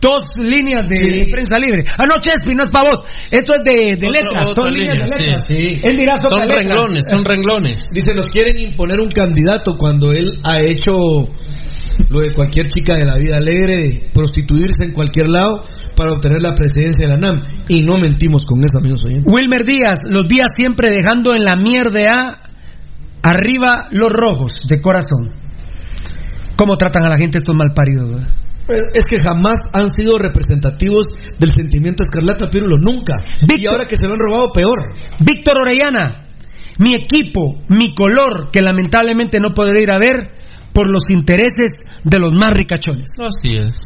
dos líneas de Sí. prensa libre. Ah, no, Chespi, no es para vos. Esto es de, letras. son líneas línea, de letras. sí, sí. Él dirá son letras. renglones, son renglones. Dice, nos quieren imponer un candidato cuando él ha hecho lo de cualquier chica de la vida alegre, de prostituirse en cualquier lado para obtener la presidencia de la NAM. Y no mentimos con eso, amigos oyentes. Wilmer Díaz, los días siempre dejando en la mierda A arriba los rojos de corazón. ¿Cómo tratan a la gente estos malparidos? Es que jamás han sido representativos del sentimiento escarlata, Pirulo, nunca. Y ahora que se lo han robado, peor. Víctor Orellana, mi equipo, mi color, que lamentablemente no podré ir a ver por los intereses de los más ricachones. Así es.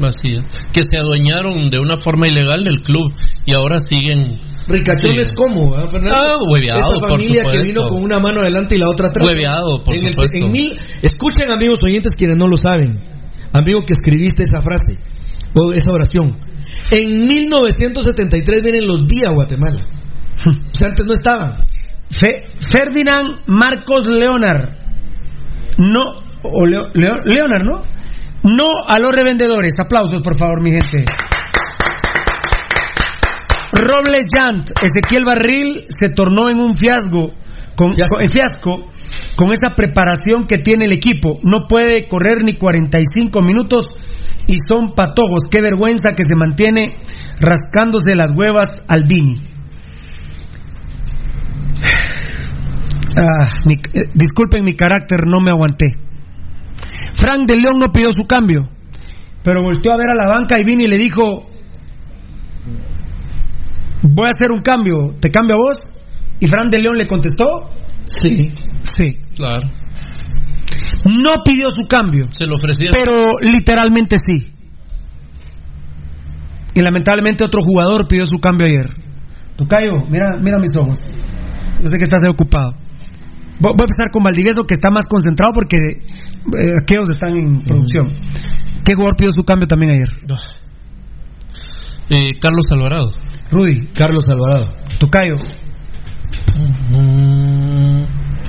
Así es. Que se adueñaron de una forma ilegal del club y ahora siguen. Ricachones, Sí. ¿cómo? ah, Fernando? Ah, hueveado, Esta por familia que vino con una mano adelante y la otra atrás. Hueveado, por En el- supuesto. en mil- escuchen, amigos oyentes, quienes no lo saben. Amigo que escribiste esa frase o esa oración. En 1973 vienen los vía Guatemala. O sea, antes no estaban. Fe- Ferdinand Marcos Leonard. No, o Leo- Leo- Leonard, ¿no? No a los revendedores. Aplausos, por favor, mi gente. Robles Yant, Ezequiel Barril se tornó en un fiasco con, con- en fiasco con esa preparación que tiene el equipo. No puede correr ni 45 minutos y son patojos. Qué vergüenza que se mantiene rascándose las huevas al Vini. Ah, eh, disculpen mi carácter, no me aguanté. Frank de León no pidió su cambio, pero volteó a ver a la banca y Vini le dijo, voy a hacer un cambio, ¿te cambio a vos? Y Frank de León le contestó, sí, sí. Claro. No pidió su cambio, Se lo ofrecieron. pero literalmente sí. Y lamentablemente otro jugador pidió su cambio ayer. Tocayo, mira, mira mis ojos. Yo sé que estás ocupado. Voy voy a empezar con Valdivieso, que está más concentrado porque eh, aquellos están en producción. ¿Qué jugador pidió su cambio también ayer? Eh, Carlos Alvarado. Rudy. Carlos Alvarado. Tocayo.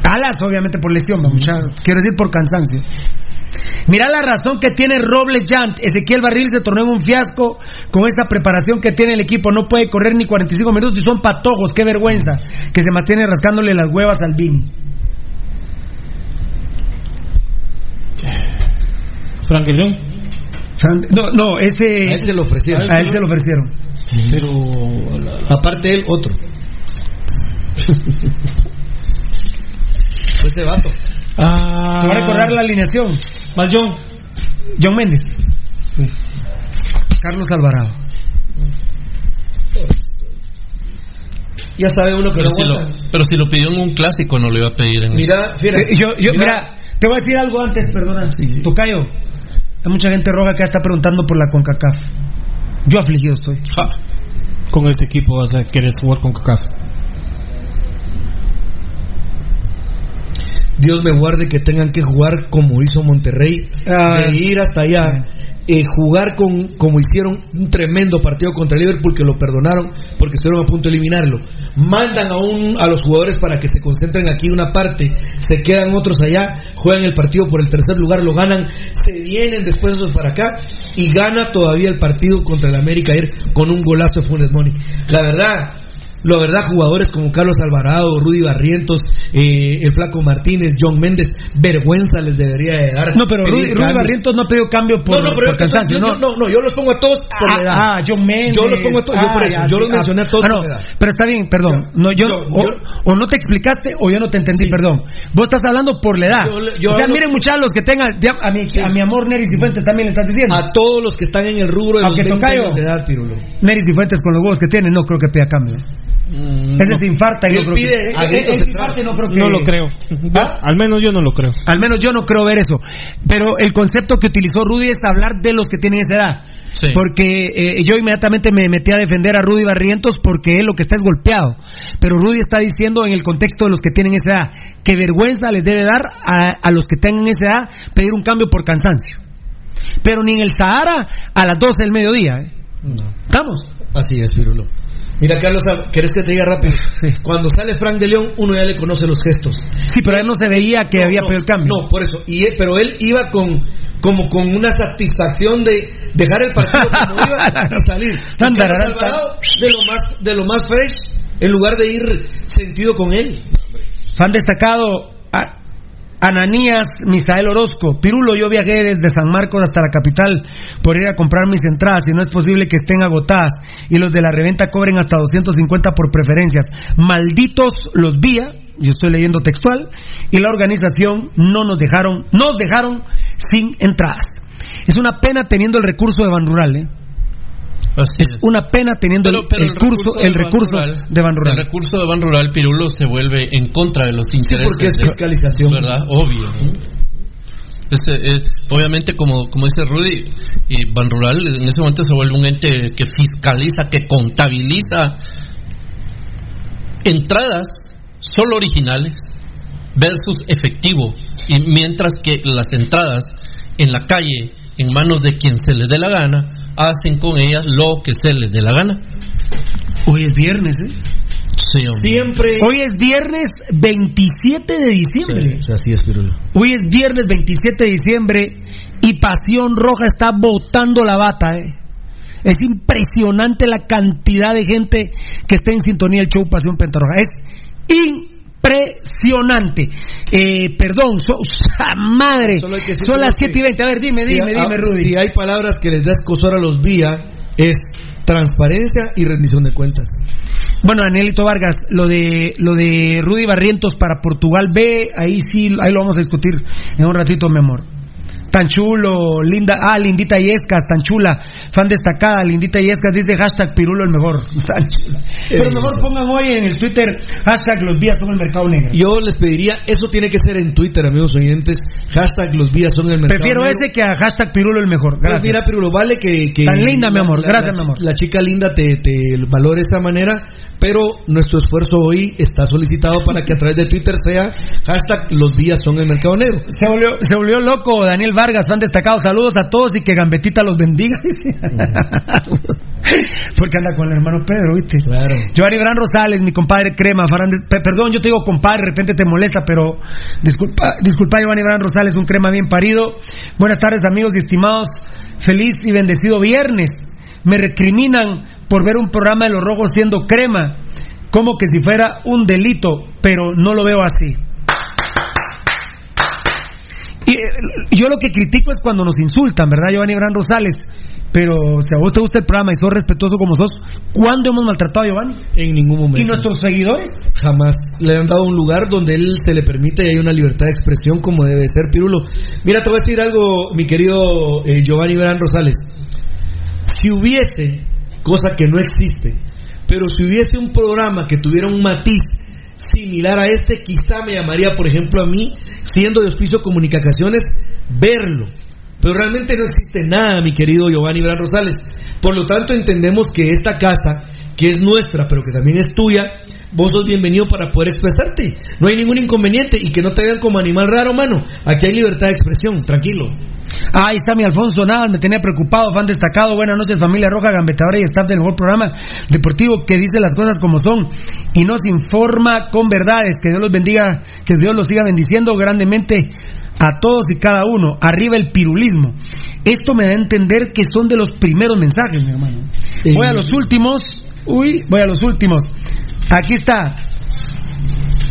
Alas, obviamente por lesión, va, mucha- quiero decir por cansancio. Mira la razón que tiene Robles Yant. Ezequiel Barril se tornó en un fiasco con esa preparación que tiene el equipo. No puede correr ni 45 minutos y son patojos. Qué vergüenza que se mantiene rascándole las huevas al Vini. Frank León. No, no, ese. A él se lo ofrecieron. A él se lo ofrecieron. Pero. Aparte él, otro. Fue ese vato. Ah. Te voy a recordar la alineación. Más John. John Méndez. Carlos Alvarado. Ya sabe uno que Pero no si, lo, pero si lo pidió en un clásico, no lo iba a pedir en Mira, fíjate, yo, yo, mira. mira, te voy a decir algo antes, perdona. Tocayo, hay mucha gente roja que está preguntando por la CONCACAF. Yo afligido estoy. Con este equipo vas a querer jugar con CACAF. Dios me guarde que tengan que jugar como hizo Monterrey, Ah. de ir hasta allá, eh, jugar con como hicieron un tremendo partido contra Liverpool que lo perdonaron porque estuvieron a punto de eliminarlo. Mandan a un a los jugadores para que se concentren aquí una parte, se quedan otros allá, juegan el partido por el tercer lugar, lo ganan, se vienen después esos para acá y gana todavía el partido contra el América ayer con un golazo de Funes Mori. La verdad, la verdad, jugadores como Carlos Alvarado, Rudy Barrientos, eh, el Flaco Martínez, John Méndez, vergüenza les debería de dar. No, pero Rudy, Rudy Barrientos no ha pedido cambio por, no, no, pero por cansancio, yo, ¿no? no, no, yo los pongo a todos por ah, la edad. Ah, John Méndez. Yo los pongo a todos, yo por Ah, eso, yo los mencioné a todos ah, no, por edad. pero está bien, perdón. no, yo, yo- o, yo- o no te explicaste o yo no te entendí, perdón. Vos estás hablando por la edad. Yo yo o sea, miren muchachos los que tengan, a mi, a mi amor Neris y Fuentes también le estás diciendo. A todos los que están en el rubro de Aunque los 20 tocayo. años de edad, Pirulo. Neris y Fuentes con los huevos que tiene, no creo que pida cambio. Ese se infarta y no Él creo pide infarta no creo que... No lo creo. ¿Ah? Al menos yo no lo creo. Al menos yo no creo ver eso. Pero el concepto que utilizó Rudy es hablar de los que tienen esa edad. Sí. Porque eh, yo inmediatamente me metí a defender a Rudy Barrientos porque él lo que está es golpeado. Pero Rudy está diciendo en el contexto de los que tienen esa edad que vergüenza les debe dar a, a los que tengan esa edad pedir un cambio por cansancio. Pero ni en el Sahara a las 12 del mediodía. ¿eh? ¿Estamos? Así es, Pirulo. Mira, Carlos, ¿querés que te diga rápido? Cuando sale Frank de León, uno ya le conoce los gestos. Sí, pero él no se veía que había pedido el cambio. No, por eso. Y, él- pero él iba con como con una satisfacción de dejar el partido como iba y salir. Tan, Alvarado, de lo más de lo más fresh, en lugar de ir sentido con él. Han destacado Ananías Misael Orozco. Pirulo, yo viajé desde San Marcos hasta la capital por ir a comprar mis entradas y no es posible que estén agotadas y los de la reventa cobren hasta 250 por preferencias. Malditos los vía, yo estoy leyendo textual, y la organización no nos dejaron, nos dejaron sin entradas. Es una pena teniendo el recurso de Ban Rural, ¿eh? Es una pena teniendo el, el curso, el recurso Rural- de Ban Rural. El recurso de Ban Rural Pirulo se vuelve en contra de los intereses. porque es de- fiscalización. ¿Verdad? Obvio. Es- es- obviamente, como, como dice Rudy, y Ban Rural en ese momento se vuelve un ente que fiscaliza, que contabiliza entradas solo originales versus efectivo. Y mientras que las entradas en la calle, en manos de quien se les dé la gana, hacen con ellas lo que se les dé la gana. Hoy es viernes, ¿eh? Sí, hombre. Siempre. Hoy es viernes 27 de diciembre. Sí, así es, Pirulo. Hoy es viernes 27 de diciembre y Pasión Roja está botando la bata, ¿eh? Es impresionante la cantidad de gente que está en sintonía del show Pasión Pentarroja. Es impresionante. Eh, perdón, so- ¡sa madre. Son las que- 7 y 20. A ver, dime, Si dime, ha- dime, Rudy. Si hay palabras que les da escosor a los vía, es transparencia y rendición de cuentas. Bueno, Danielito Vargas, lo de lo de Rudy Barrientos para Portugal B, ahí sí, ahí lo vamos a discutir en un ratito, mi amor. Tan chulo, linda, ah, Lindita Yescas, tan chula, fan destacada, Lindita Yescas dice hashtag Pirulo el mejor. Tan chula. Pero mejor pongan hoy en el Twitter hashtag los días son el mercado negro. Yo les pediría, eso tiene que ser en Twitter, amigos oyentes. Hashtag los vías son el mercado. Prefiero negro. ese que a hashtag Pirulo el mejor. Pues Gracias. mira, Pirulo, vale que, que- Tan linda, mi amor. Gracias, la- mi amor. La chica linda te, te valore de esa manera, pero nuestro esfuerzo hoy está solicitado para que a través de Twitter sea hashtag los vías son el mercado negro. Se volvió, se volvió loco Daniel Vargas, fan destacado. Saludos a todos y que Gambetita los bendiga. Porque anda con el hermano Pedro, ¿viste? Claro. Giovanni Bran Rosales, mi compadre Crema. Fernández- perdón, yo te digo compadre, de repente te molesta, pero disculpa, disculpa Giovanni Bran Rosales, un crema bien parido. Buenas tardes, amigos y estimados. Feliz y bendecido viernes. Me recriminan por ver un programa de los rojos siendo crema, como que si fuera un delito, pero no lo veo así. Y, eh, yo lo que critico es cuando nos insultan, ¿verdad, Giovanni Bran Rosales? Pero si a vos te gusta el programa y sos respetuoso como sos, ¿cuándo hemos maltratado a Giovanni? En ningún momento. ¿Y nuestros seguidores? Jamás. Le han dado un lugar donde él se le permite y hay una libertad de expresión como debe ser, Pirulo. Mira, te voy a decir algo, mi querido eh, Giovanni Bran Rosales. Si hubiese, cosa que no existe, pero si hubiese un programa que tuviera un matiz similar a este, quizá me llamaría, por ejemplo, a mí, siendo de Hospicio Comunicaciones, verlo. Pero realmente no existe nada, mi querido Giovanni Bran Rosales. Por lo tanto, entendemos que esta casa, que es nuestra, pero que también es tuya, vos sos bienvenido para poder expresarte. No hay ningún inconveniente y que no te vean como animal raro, mano. Aquí hay libertad de expresión, tranquilo. Ah, ahí está mi Alfonso Navas, me tenía preocupado, fan destacado. Buenas noches, familia roja, gambetadora y staff del mejor programa deportivo que dice las cosas como son y nos informa con verdades. Que Dios los bendiga, que Dios los siga bendiciendo grandemente a todos y cada uno. Arriba el pirulismo. Esto me da a entender que son de los primeros mensajes, mi hermano. Voy a los últimos. Uy, voy a los últimos. Aquí está.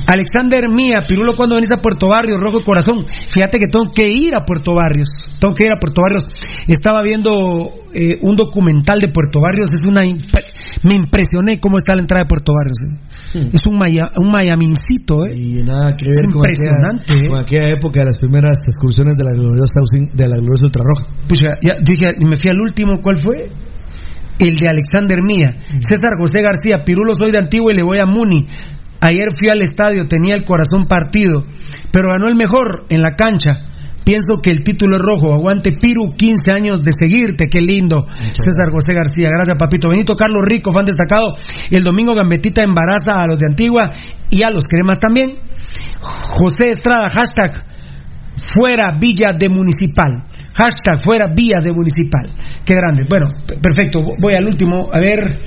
Alexander Mía, Pirulo, cuando venís a Puerto Barrios, Rojo Corazón? Fíjate que tengo que ir a Puerto Barrios. Tengo que ir a Puerto Barrios. Estaba viendo eh, un documental de Puerto Barrios. Es una me impresioné cómo está la entrada de Puerto Barrios. ¿eh? Hmm. Es un, maya, un mayamincito, ¿eh? Y nada que ver impresionante, con, aquella, con aquella época de las primeras excursiones de la gloriosa de la gloriosa ultrarroja. Pues ya, ya dije, me fui al último, ¿cuál fue? El de Alexander Mía. Hmm. César José García, Pirulo soy de Antigua y le voy a Muni. Ayer fui al estadio, tenía el corazón partido, pero ganó el mejor en la cancha. Pienso que el título es rojo. Aguante Piru, 15 años de seguirte, qué lindo. César José García, gracias papito. Benito Carlos Rico, fan destacado. El domingo Gambetita embaraza a los de Antigua y a los cremas también. José Estrada, hashtag fuera Villa de Municipal. Hashtag fuera Villa de Municipal. Qué grande. Bueno, perfecto. Voy al último. A ver.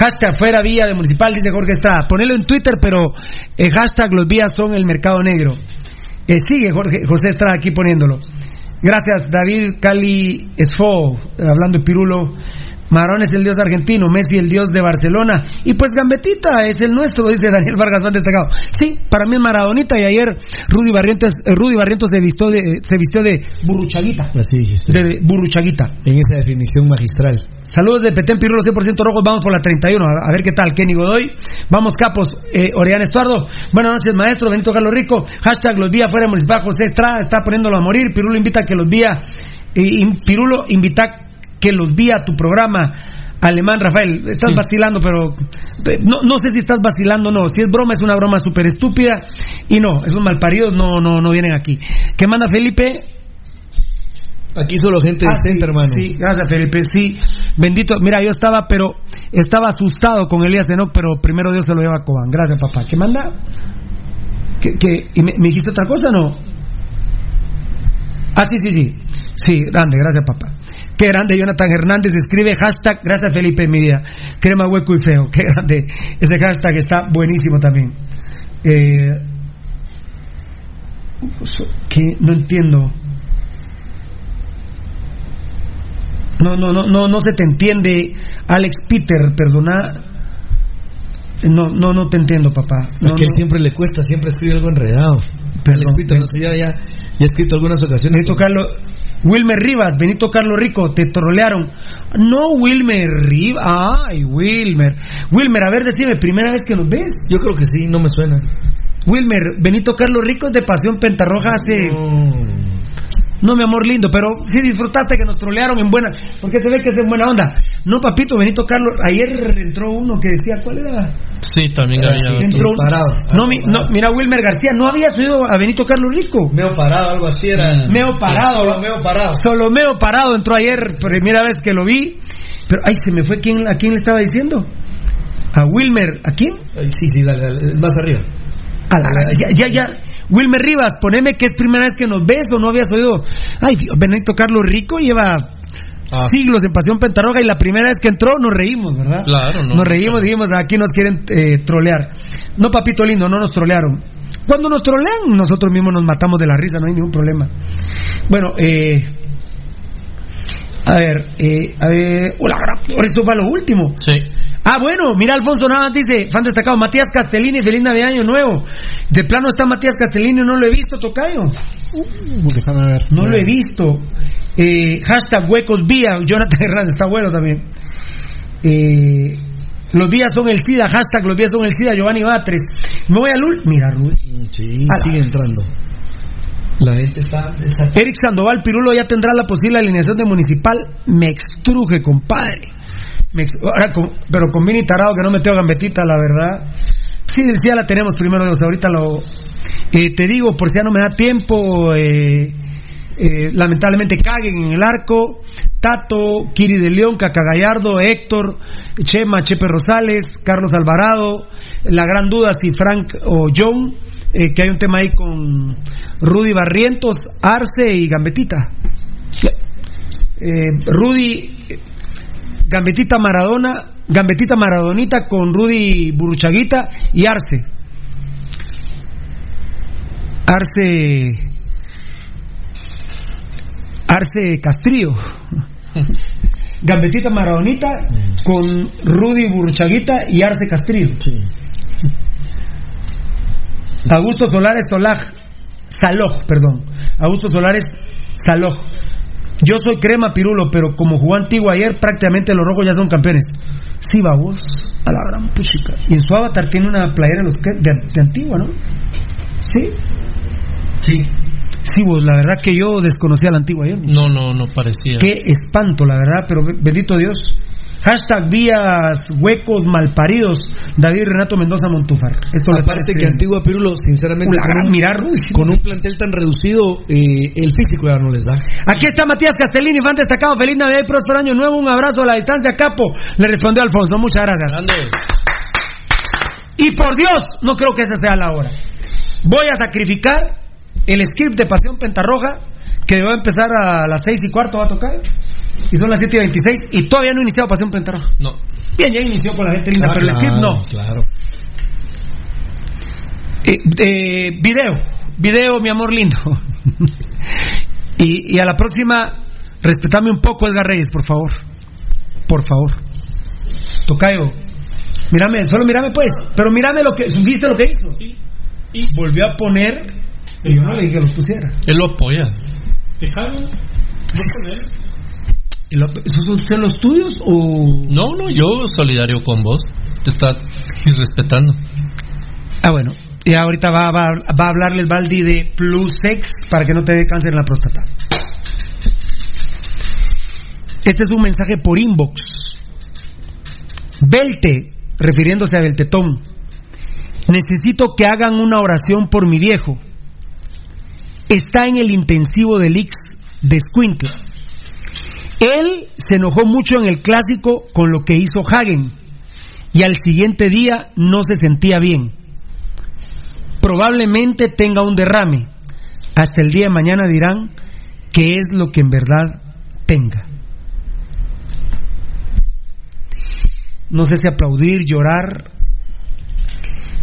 Hashtag fuera vía de municipal, dice Jorge Estrada. Ponelo en Twitter, pero eh, hashtag los vías son el mercado negro. Eh, sigue Jorge, José Estrada aquí poniéndolo. Gracias, David Cali Esfo, hablando de Pirulo. Marón es el dios argentino, Messi el dios de Barcelona. Y pues Gambetita es el nuestro, dice Daniel Vargas más destacado. Sí, para mí es Maradonita y ayer Rudy Barrientos, eh, Rudy Barrientos se vistió de, se vistió de burruchaguita. Así De, burruchaguita. En esa definición magistral. Saludos de Petén Pirulo 100% rojos, vamos por la 31, a, ver qué tal, Kenny Godoy. Vamos Capos, eh, Orián Estuardo. Buenas noches maestro, Benito Carlos Rico. Hashtag los días fuera municipal, José Estrada está poniéndolo a morir. Pirulo invita a que los días, y Pirulo invita que los vi a tu programa. Alemán, Rafael, estás vacilando, pero no, no sé si estás vacilando o no. Si es broma, es una broma súper estúpida. Y no, esos malparidos no, no, no vienen aquí. ¿Qué manda Felipe? Aquí solo gente ah, decente, hermano. Sí, gracias, Felipe. Sí, bendito. Mira, yo estaba, pero estaba asustado con Elías Enoch, pero primero Dios se lo lleva a Cobán. Gracias, papá. ¿Qué manda? ¿Qué, y me, dijiste otra cosa no? Ah, sí, sí, sí. Sí, grande, gracias, papá. Qué grande Jonathan Hernández escribe hashtag, gracias Felipe, mi vida. Crema hueco y feo. Qué grande. Ese hashtag está buenísimo también. Eh, que no entiendo. No, no, no, no, no se te entiende, Alex Peter, perdona. No, no, no te entiendo, papá. No, que siempre le cuesta, siempre escribe algo enredado. Alex Peter, no sé, ya, ya, ya he escrito algunas ocasiones. Necesito, Carlos, Wilmer Rivas, Benito Carlos Rico, te trolearon. No, Wilmer Rivas. Ay, Wilmer. Wilmer, a ver, decime, ¿primera vez que nos ves? Yo creo que sí, no me suena. Wilmer, Benito Carlos Rico de Pasión Pentarroja hace. No, mi amor lindo, pero sí disfrutaste que nos trolearon en buena. Porque se ve que es en buena onda. No, papito, Benito Carlos. Ayer entró uno que decía, ¿cuál era? Sí, también había. entró parado. No, mira, Wilmer García, ¿no habías oído a Benito Carlos Rico? Meo parado, algo así era. Mm. Meo parado. Solo meo parado. Solo meo parado entró ayer, primera vez que lo vi. Pero, ay, se me fue. ¿quién, ¿A quién le estaba diciendo? ¿A Wilmer? ¿A quién? sí, sí, dale, dale, más arriba. A la, ya, ya, ya. Wilmer Rivas, poneme que es primera vez que nos ves o no habías oído. Ay, Benito Carlos Rico lleva ah. siglos en Pasión Pentarroja y la primera vez que entró nos reímos, ¿verdad? Claro, no. Nos reímos, dijimos, aquí nos quieren eh, trolear. No, papito lindo, no nos trolearon. Cuando nos trolean, nosotros mismos nos matamos de la risa, no hay ningún problema. Bueno, eh. A ver, eh, a ver, hola, por eso va lo último. Sí. Ah, bueno, mira, Alfonso Navas dice, fan destacado, Matías Castellini, feliz Navidad Año Nuevo. De plano está Matías Castellini, no lo he visto, Tocayo. Uh, déjame ver. No lo he visto. Eh, hashtag huecos vía, Jonathan Hernández, está bueno también. Eh, los días son el SIDA, hashtag los días son el SIDA, Giovanni Batres. Me voy a Lul. Mira, Rudy. Sí, sigue entrando. La gente está, Eric Sandoval Pirulo ya tendrá la posible alineación de municipal. Me extruje, compadre pero con Vini Tarado que no metió gambetita, la verdad. Sí, ya la tenemos primero, Dios, ahorita lo. Eh, te digo, por si ya no me da tiempo, eh, eh, lamentablemente caguen en el arco. Tato, Kiri de León, Cacagallardo, Héctor, Chema, Chepe Rosales, Carlos Alvarado. La gran duda si Frank o John, que hay un tema ahí con Rudy Barrientos, Arce y Gambetita. Rudy Gambetita Maradona, Gambetita Maradonita con Rudy Buruchaguita y Arce. Arce. Arce Castrillo. Gambetita Maradonita con Rudy Buruchaguita y Arce Castrillo. Augusto Solares Solaj, Saloj, perdón. Augusto Solares Saloj. Yo soy crema pirulo, pero como jugó antiguo ayer, prácticamente los rojos ya son campeones. Sí, va vos, a la gran puchica. Y en su avatar tiene una playera de, los que- de, de antigua, ¿no? Sí. Sí. Sí, vos, la verdad que yo desconocía la antigua ayer. No, no, no parecía. Qué espanto, la verdad, pero bendito Dios. Hashtag vías huecos malparidos. David Renato Mendoza Montúfar. Esto está Aparte que. Antigua Pirulo, sinceramente, La con gran un, mirar, con un plantel tan reducido, eh, el físico ya no les da. Aquí está Matías Castellini, fan destacado. Feliz Navidad y próspero año nuevo. Un abrazo a la distancia, capo. Le respondió Alfonso. Muchas gracias. Y por Dios, no creo que esa sea la hora. Voy a sacrificar el script de Pasión Pentarroja, que va a empezar a las 6 y cuarto, va a tocar. Y son las 7 y 26 y todavía no he iniciado Pasión Pentarroja. No. Bien, ya inició con la gente linda, pero el script no. Claro. Eh, eh, video, video, mi amor lindo. y, y a la próxima, respetame un poco, Edgar Reyes, por favor. Por favor. Tocayo, mírame, solo mírame pues, pero mírame lo que, ¿viste lo que hizo? Y volvió a poner, y yo no le dije que lo pusiera. Él lo apoya. ¿Y lo- ¿Esos son los tuyos o...? No, no, yo solidario con vos. Te está irrespetando. Ah, bueno. Y ahorita va, va, va a hablarle el Baldi de Plus Sex para que no te dé cáncer en la próstata. Este es un mensaje por inbox. Belte, refiriéndose a Beltetón. Necesito que hagan una oración por mi viejo. Está en el intensivo del Ix de Escuintla. Él se enojó mucho en el clásico con lo que hizo Hagen y al siguiente día no se sentía bien. Probablemente tenga un derrame. Hasta el día de mañana dirán qué es lo que en verdad tenga. No sé si aplaudir, llorar.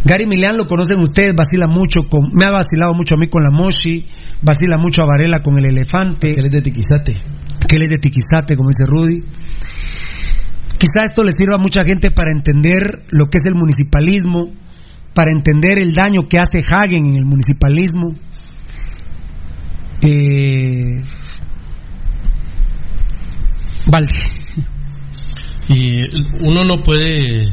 Gary Milian lo conocen ustedes, vacila mucho con, me ha vacilado mucho a mí con la Moshi, vacila mucho a Varela con el elefante. Que él es de Tiquizate. Que él es de Tiquizate, como dice Rudy. Quizá esto le sirva a mucha gente para entender lo que es el municipalismo, para entender el daño que hace Hagen en el municipalismo. Eh... Valde. Y uno no puede,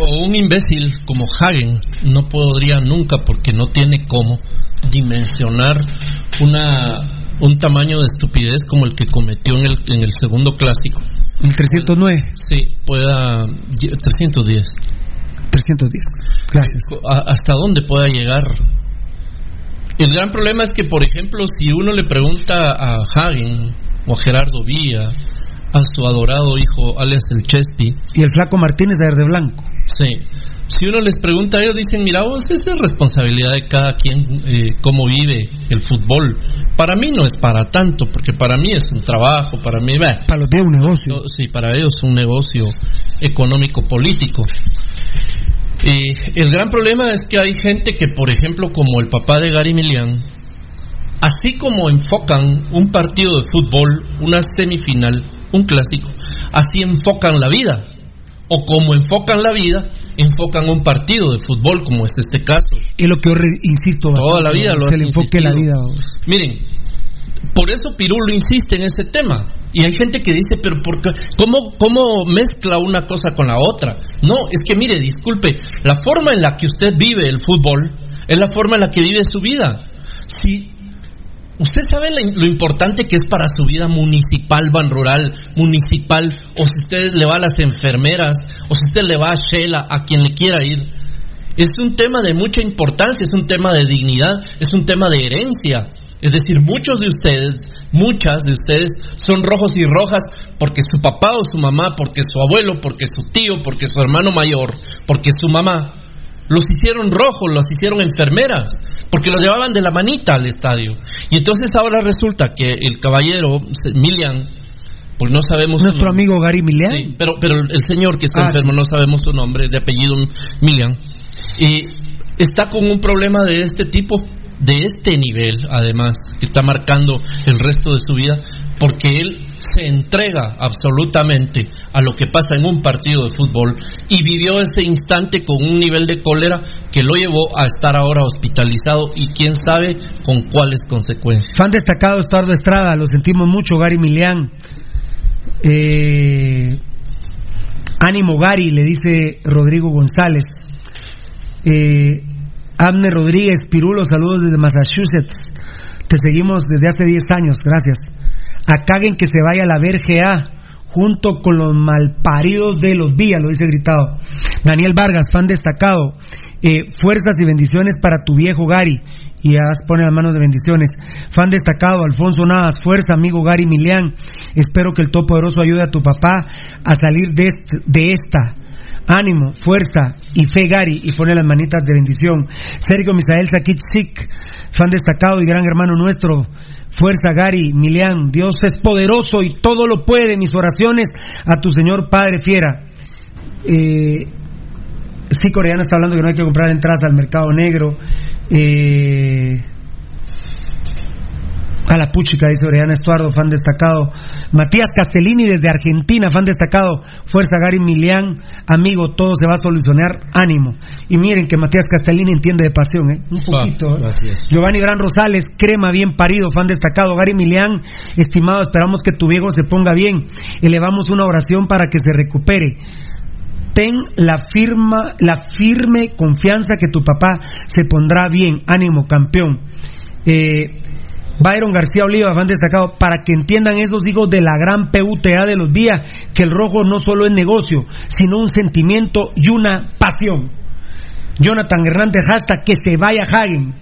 o un imbécil como Hagen no podría nunca, porque no tiene cómo, dimensionar una un tamaño de estupidez como el que cometió en el, en el segundo clásico. El 309. Sí, pueda 310. 310. Gracias. A- hasta dónde pueda llegar. El gran problema es que, por ejemplo, si uno le pregunta a Hagen o a Gerardo Villa, a su adorado hijo alias el Chespi, Y el flaco Martínez de Verde Blanco. sí, si uno les pregunta a ellos, dicen, mira vos, esa es responsabilidad de cada quien eh, cómo vive el fútbol. Para mí no es para tanto, porque para mí es un trabajo, para mí, bah, Para los de un negocio. sí, para ellos es un negocio económico-político. Y el gran problema es que hay gente que, por ejemplo, como el papá de Gary Milian, así como enfocan un partido de fútbol, una semifinal, un clásico, así enfocan la vida. O como enfocan la vida, enfocan un partido de fútbol, como es este caso. Y lo que yo re- insisto. Toda la vida lo Se le enfoque la vida. vos. Miren, por eso Pirulo insiste en ese tema. Y hay gente que dice, pero ¿por qué? ¿cómo, ¿cómo mezcla una cosa con la otra? No, es que mire, disculpe, la forma en la que usted vive el fútbol es la forma en la que vive su vida. Si usted sabe lo importante que es para su vida municipal, ban rural, municipal, o si usted le va a las enfermeras, o si usted le va a Shela, a quien le quiera ir, es un tema de mucha importancia, es un tema de dignidad, es un tema de herencia. Es decir, muchos de ustedes, muchas de ustedes son rojos y rojas porque su papá o su mamá, porque su abuelo, porque su tío, porque su hermano mayor, porque su mamá, los hicieron rojos, los hicieron enfermeras, porque los llevaban de la manita al estadio. Y entonces ahora resulta que el caballero, Milian, pues no sabemos Nuestro amigo Gary Milian. Sí, pero, pero el señor que está Ah, enfermo, no sabemos su nombre, de apellido Milian, y está con un problema de este tipo, de este nivel, además, que está marcando el resto de su vida, porque él se entrega absolutamente a lo que pasa en un partido de fútbol y vivió ese instante con un nivel de cólera que lo llevó a estar ahora hospitalizado y quién sabe con cuáles consecuencias. Fan destacado Estuardo Estrada, lo sentimos mucho, Gary Milian. Eh, ánimo Gary, le dice Rodrigo González. Eh, Abner Rodríguez, Pirulo, saludos desde Massachusetts. Te seguimos desde hace 10 años, gracias. Acaguen que se vaya a la verga junto con los malparidos de los días, lo dice gritado. Daniel Vargas, fan destacado. Eh, fuerzas y bendiciones para tu viejo Gary. Y ya pone las manos de bendiciones. Fan destacado, Alfonso Navas, fuerza, amigo Gary Milian. Espero que el Todopoderoso ayude a tu papá a salir de, de esta. Ánimo, fuerza y fe, Gary. Y pone las manitas de bendición. Sergio Misael Sakit Sik, fan destacado y gran hermano nuestro. Fuerza, Gary, Milian, Dios es poderoso y todo lo puede. Mis oraciones a tu Señor Padre Fiera. Eh, sí, Coreana está hablando que no hay que comprar entradas al mercado negro. Eh, a la puchica, dice Oriana Estuardo, fan destacado. Matías Castellini desde Argentina, fan destacado. Fuerza Gary Milian, amigo, todo se va a solucionar, ánimo. Y miren que Matías Castellini entiende de pasión, ¿eh? Un poquito. ¿eh? Giovanni Gran Rosales, crema bien parido, fan destacado. Gary Milian, estimado, esperamos que tu viejo se ponga bien. Elevamos una oración para que se recupere ten la firma, la firme confianza que tu papá se pondrá bien. Ánimo, campeón. Eh, Byron García Oliva, fan destacado, para que entiendan esos hijos de la gran PUTA de los días, que el rojo no solo es negocio, sino un sentimiento y una pasión. Jonathan Hernández, hasta que se vaya Hagen.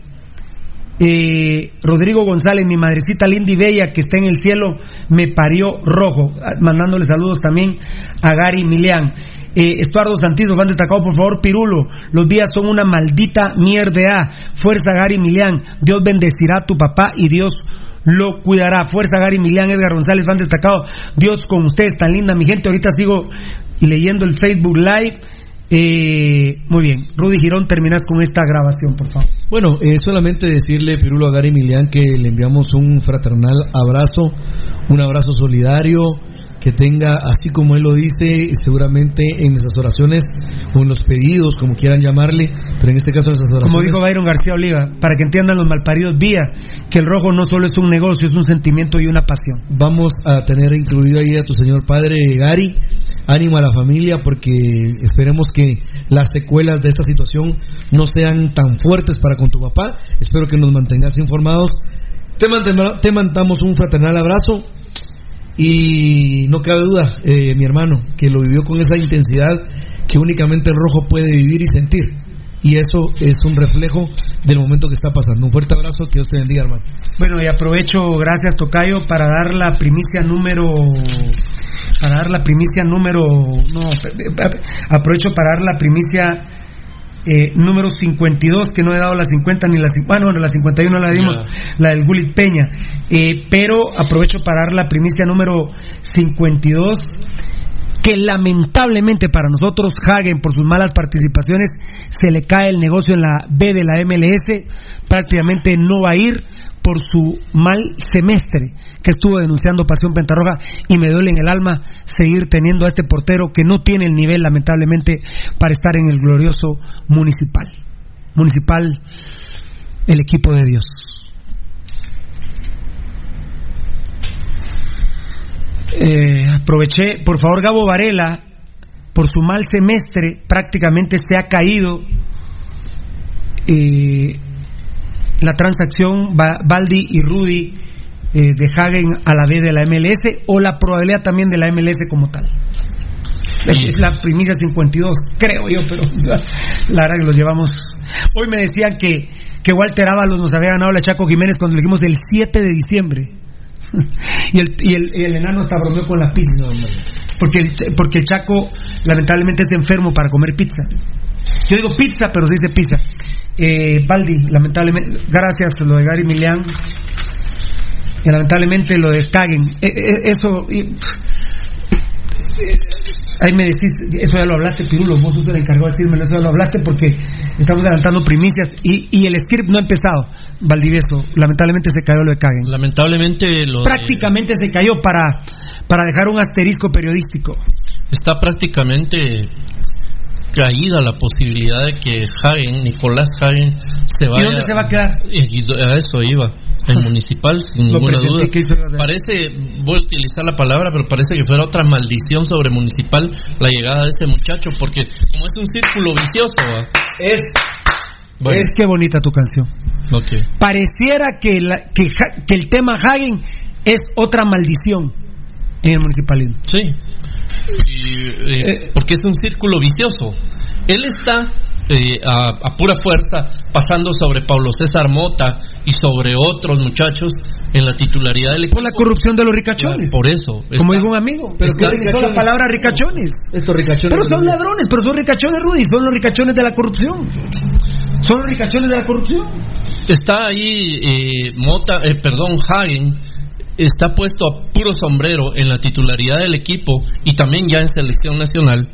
Eh, Rodrigo González, mi madrecita linda y bella que está en el cielo, me parió rojo. Mandándole saludos también a Gary Milian. Eh, Estuardo Santizo, van destacado, por favor, Pirulo. Los días son una maldita mierda. Fuerza, Gary Milian. Dios bendecirá a tu papá y Dios lo cuidará. Fuerza, Gary Milian, Edgar González, van destacado. Dios con ustedes, tan linda, mi gente. Ahorita sigo leyendo el Facebook Live. Eh, muy bien, Rudy Girón, terminas con esta grabación, por favor. Bueno, eh, solamente decirle, Pirulo, a Gary Milian que le enviamos un fraternal abrazo, un abrazo solidario que tenga, así como él lo dice, seguramente en nuestras oraciones o en los pedidos, como quieran llamarle, pero en este caso nuestras oraciones. Como dijo Byron García Oliva, para que entiendan los malparidos vía, que el rojo no solo es un negocio, es un sentimiento y una pasión. Vamos a tener incluido ahí a tu señor padre Gary, ánimo a la familia, porque esperemos que las secuelas de esta situación no sean tan fuertes para con tu papá. Espero que nos mantengas informados. Te, te mandamos un fraternal abrazo y no cabe duda, eh, mi hermano, que lo vivió con esa intensidad que únicamente el rojo puede vivir y sentir. Y eso es un reflejo del momento que está pasando. Un fuerte abrazo, que Dios te bendiga, hermano. Bueno, y aprovecho, gracias Tocayo, para dar la primicia número para dar la primicia número no aprovecho para dar la primicia eh, número 52, que no he dado la 50 ni la 50, bueno, la 51 la dimos, la del Gulit Peña, eh, pero aprovecho para dar la primicia número 52 que lamentablemente para nosotros Hagen por sus malas participaciones se le cae el negocio en la B de la MLS, prácticamente no va a ir por su mal semestre que estuvo denunciando Pasión Pentarroja y me duele en el alma seguir teniendo a este portero que no tiene el nivel lamentablemente para estar en el glorioso municipal. Municipal, el equipo de Dios. Eh, aproveché, por favor, Gabo Varela, por su mal semestre, prácticamente se ha caído. Eh, la transacción Baldi y Rudy eh, de Hagen a la B de la MLS o la probabilidad también de la MLS como tal. Es la primicia 52, creo yo, pero la verdad que los llevamos. Hoy me decían que, que Walter Ábalos nos había ganado la Chaco Jiménez cuando le dijimos del 7 de diciembre. y, el, y, el, y el enano hasta bromeó con la pizza. Porque el, porque el Chaco lamentablemente es enfermo para comer pizza. Yo digo pizza, pero se dice pizza. Eh, Baldi, lamentablemente, gracias lo de Gary Milian. Y lamentablemente lo de Kagen. Eh, eh, eso. ahí me decís, eso ya lo hablaste, Pirulo, vos sos el encargado de decirme, eso ya lo hablaste porque estamos adelantando primicias y, y el script no ha empezado, Valdivieso, lamentablemente se cayó lo de Caguen. Lamentablemente lo Prácticamente se cayó para, para dejar un asterisco periodístico. Está prácticamente caída la posibilidad de que Hagen, Nicolás Hagen, se vaya. ¿Y dónde se va a quedar? A eso iba. El municipal, sin ninguna duda. Parece, voy a utilizar la palabra, pero parece que fuera otra maldición sobre municipal la llegada de ese muchacho, porque como es un círculo vicioso. Es. Es que bonita tu canción. Okay. Pareciera que, la, que, que el tema Hagen es otra maldición en el municipalismo. Sí. Y, eh, porque es un círculo vicioso. Él está eh, a, pura fuerza pasando sobre Pablo César Mota y sobre otros muchachos en la titularidad del equipo. Por la corrupción de los ricachones. Por eso. Como dijo un amigo. Pero que ricachones, la palabra ricachones. Estos ricachones. Pero son ladrones, pero son ricachones, Rudy. Son los ricachones de la corrupción. Son los ricachones de la corrupción. Está ahí eh, Mota, eh, perdón, Hagen está puesto a puro sombrero en la titularidad del equipo y también ya en selección nacional,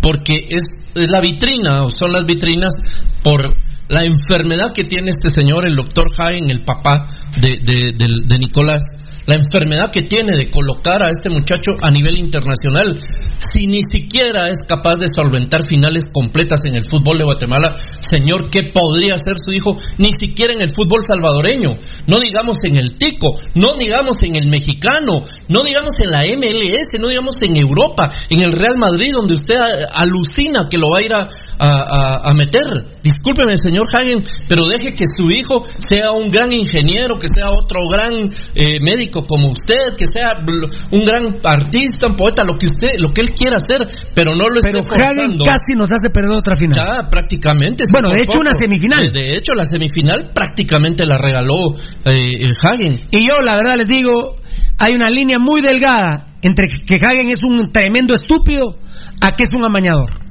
porque es, la vitrina, o son las vitrinas por la enfermedad que tiene este señor, el doctor Hagen, el papá de, de Nicolás, la enfermedad que tiene de colocar a este muchacho a nivel internacional, si ni siquiera es capaz de solventar finales completas en el fútbol de Guatemala, señor, ¿qué podría ser su hijo? Ni siquiera en el fútbol salvadoreño, no digamos en el Tico, no digamos en el mexicano, no digamos en la MLS, no digamos en Europa, en el Real Madrid, donde usted alucina que lo va a ir a, meter. Discúlpeme, señor Hagen, pero deje que su hijo sea un gran ingeniero, que sea otro gran eh, médico como usted, que sea un gran artista, un poeta, lo que usted, lo que él quiera hacer, pero no lo pero esté forzando. casi nos hace perder otra final. Ya, prácticamente. Bueno, de hecho, una semifinal. De, hecho, la semifinal prácticamente la regaló eh, Hagen. Y yo, la verdad, les digo, hay una línea muy delgada entre que Hagen es un tremendo estúpido a que es un amañador.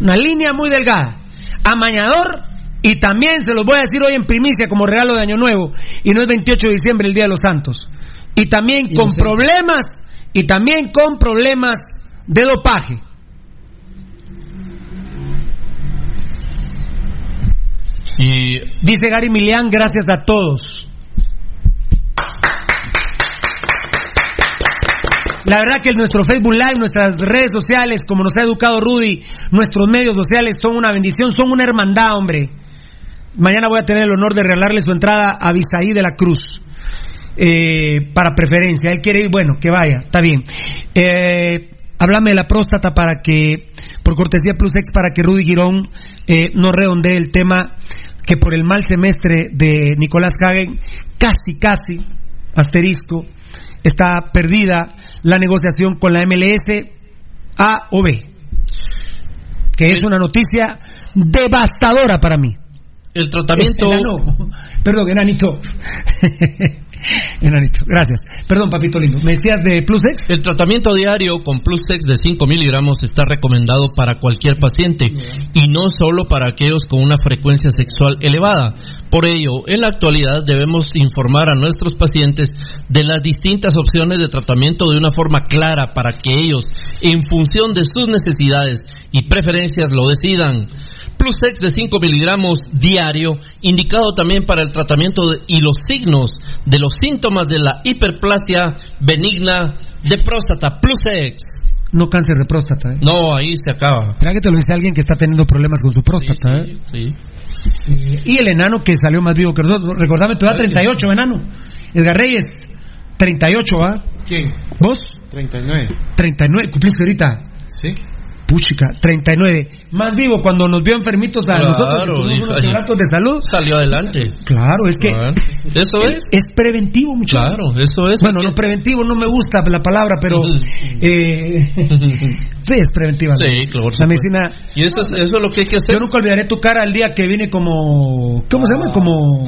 Una línea muy delgada. Amañador y también se los voy a decir hoy en primicia como regalo de Año Nuevo, y no es 28 de diciembre el Día de los Santos. Y también con problemas, y también con problemas de dopaje. Y dice Gary Milian, gracias a todos. La verdad que nuestro Facebook Live, nuestras redes sociales, como nos ha educado Rudy, nuestros medios sociales son una bendición, son una hermandad, hombre. Mañana voy a tener el honor de regalarle su entrada a Bisaí de la Cruz. Eh, para preferencia. Él quiere ir, bueno, que vaya, está bien. Eh, háblame de la próstata para que, por cortesía Plus X, para que Rudy Girón eh, no redondee el tema que por el mal semestre de Nicolás Hagen, casi, casi, asterisco, está perdida la negociación con la MLS A o B. Que es una noticia devastadora para mí. El tratamiento. Perdón, enanito. enanito, gracias. Perdón, papito lindo. ¿Me decías de Plusex? El tratamiento diario con Plusex de 5 miligramos está recomendado para cualquier paciente y no solo para aquellos con una frecuencia sexual elevada. Por ello, en la actualidad debemos informar a nuestros pacientes de las distintas opciones de tratamiento de una forma clara para que ellos, en función de sus necesidades y preferencias, lo decidan. Plusex de 5 miligramos diario, indicado también para el tratamiento y los signos de los síntomas de la hiperplasia benigna de próstata. Plusex. No cáncer de próstata, ¿eh? No, ahí se acaba. Ya que te lo dice alguien que está teniendo problemas con su próstata, sí, sí, ¿eh? Sí. y el enano que salió más vivo que nosotros. Recordame, tu edad 38, enano. Edgar Reyes, 38, ¿ah? ¿Quién? ¿Vos? 39. 39, cumpliste ahorita. Sí. Puchica, 39. Más vivo cuando nos vio enfermitos a nosotros que de salud. Salió adelante. Claro, es que. Eso es. Es preventivo, muchachos. Claro, eso es. Bueno, no preventivo, no me gusta la palabra, pero. eh, sí, es preventiva. Sí, claro. La medicina. Y eso es, eso es lo que hay que hacer. Yo nunca olvidaré tu cara el día que vine como. ¿Cómo se llama? Como.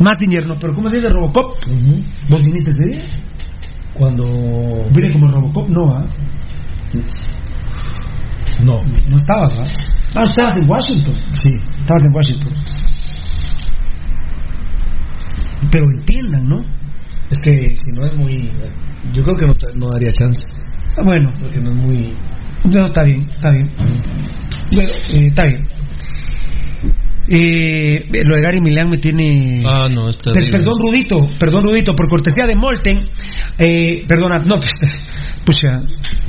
Más no, pero ¿cómo se dice? Robocop. ¿Vos viniste ese día? Cuando. Vine como Robocop, no, ¿ah? No. No estabas, ¿verdad? Ah, estabas en Washington. Sí. Estabas en Washington. Pero entiendan, ¿no? Es que si no es muy. Yo creo que no, no daría chance. Bueno. Porque no es muy. No, está bien, está bien. Eh, está bien. Eh, lo de Gary Milán me tiene. Ah, no, está Per- Perdón, Rudito, perdón, Rudito, por cortesía de Molten. Eh, perdona, no, pucha,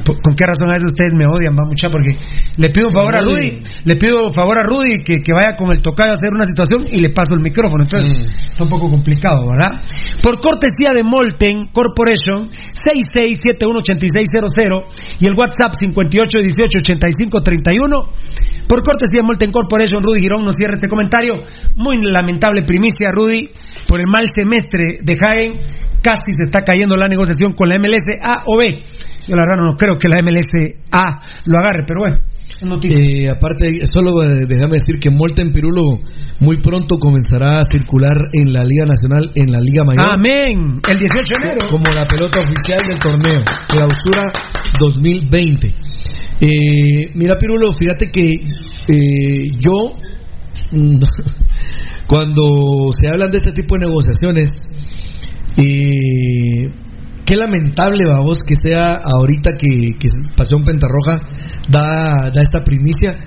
¿con qué razón a veces ustedes me odian, va mucha? Porque le pido un favor a Rudy, le pido favor a Rudy que, que vaya con el tocayo a hacer una situación y le paso el micrófono. Entonces, está un poco complicado, ¿verdad? Por cortesía de Molten Corporation, 66718600 y el WhatsApp 58188531. Por cortesía de Molten Corporation, Rudy Girón nos cierra este comentario. Muy lamentable primicia, Rudy, por el mal semestre de Jaén. Casi se está cayendo la negociación con la MLS A o B. Yo la verdad no creo que la MLS A lo agarre, pero bueno. Eh, aparte, solo eh, déjame decir que Molten Pirulo muy pronto comenzará a circular en la Liga Nacional, en la Liga Mayor. Amén. El 18 de enero. Como la pelota oficial del torneo, clausura 2020. Eh, mira, Pirulo, fíjate que eh, yo, cuando se hablan de este tipo de negociaciones, eh, qué lamentable, vos que sea ahorita que, Pasión Pentarroja da esta primicia,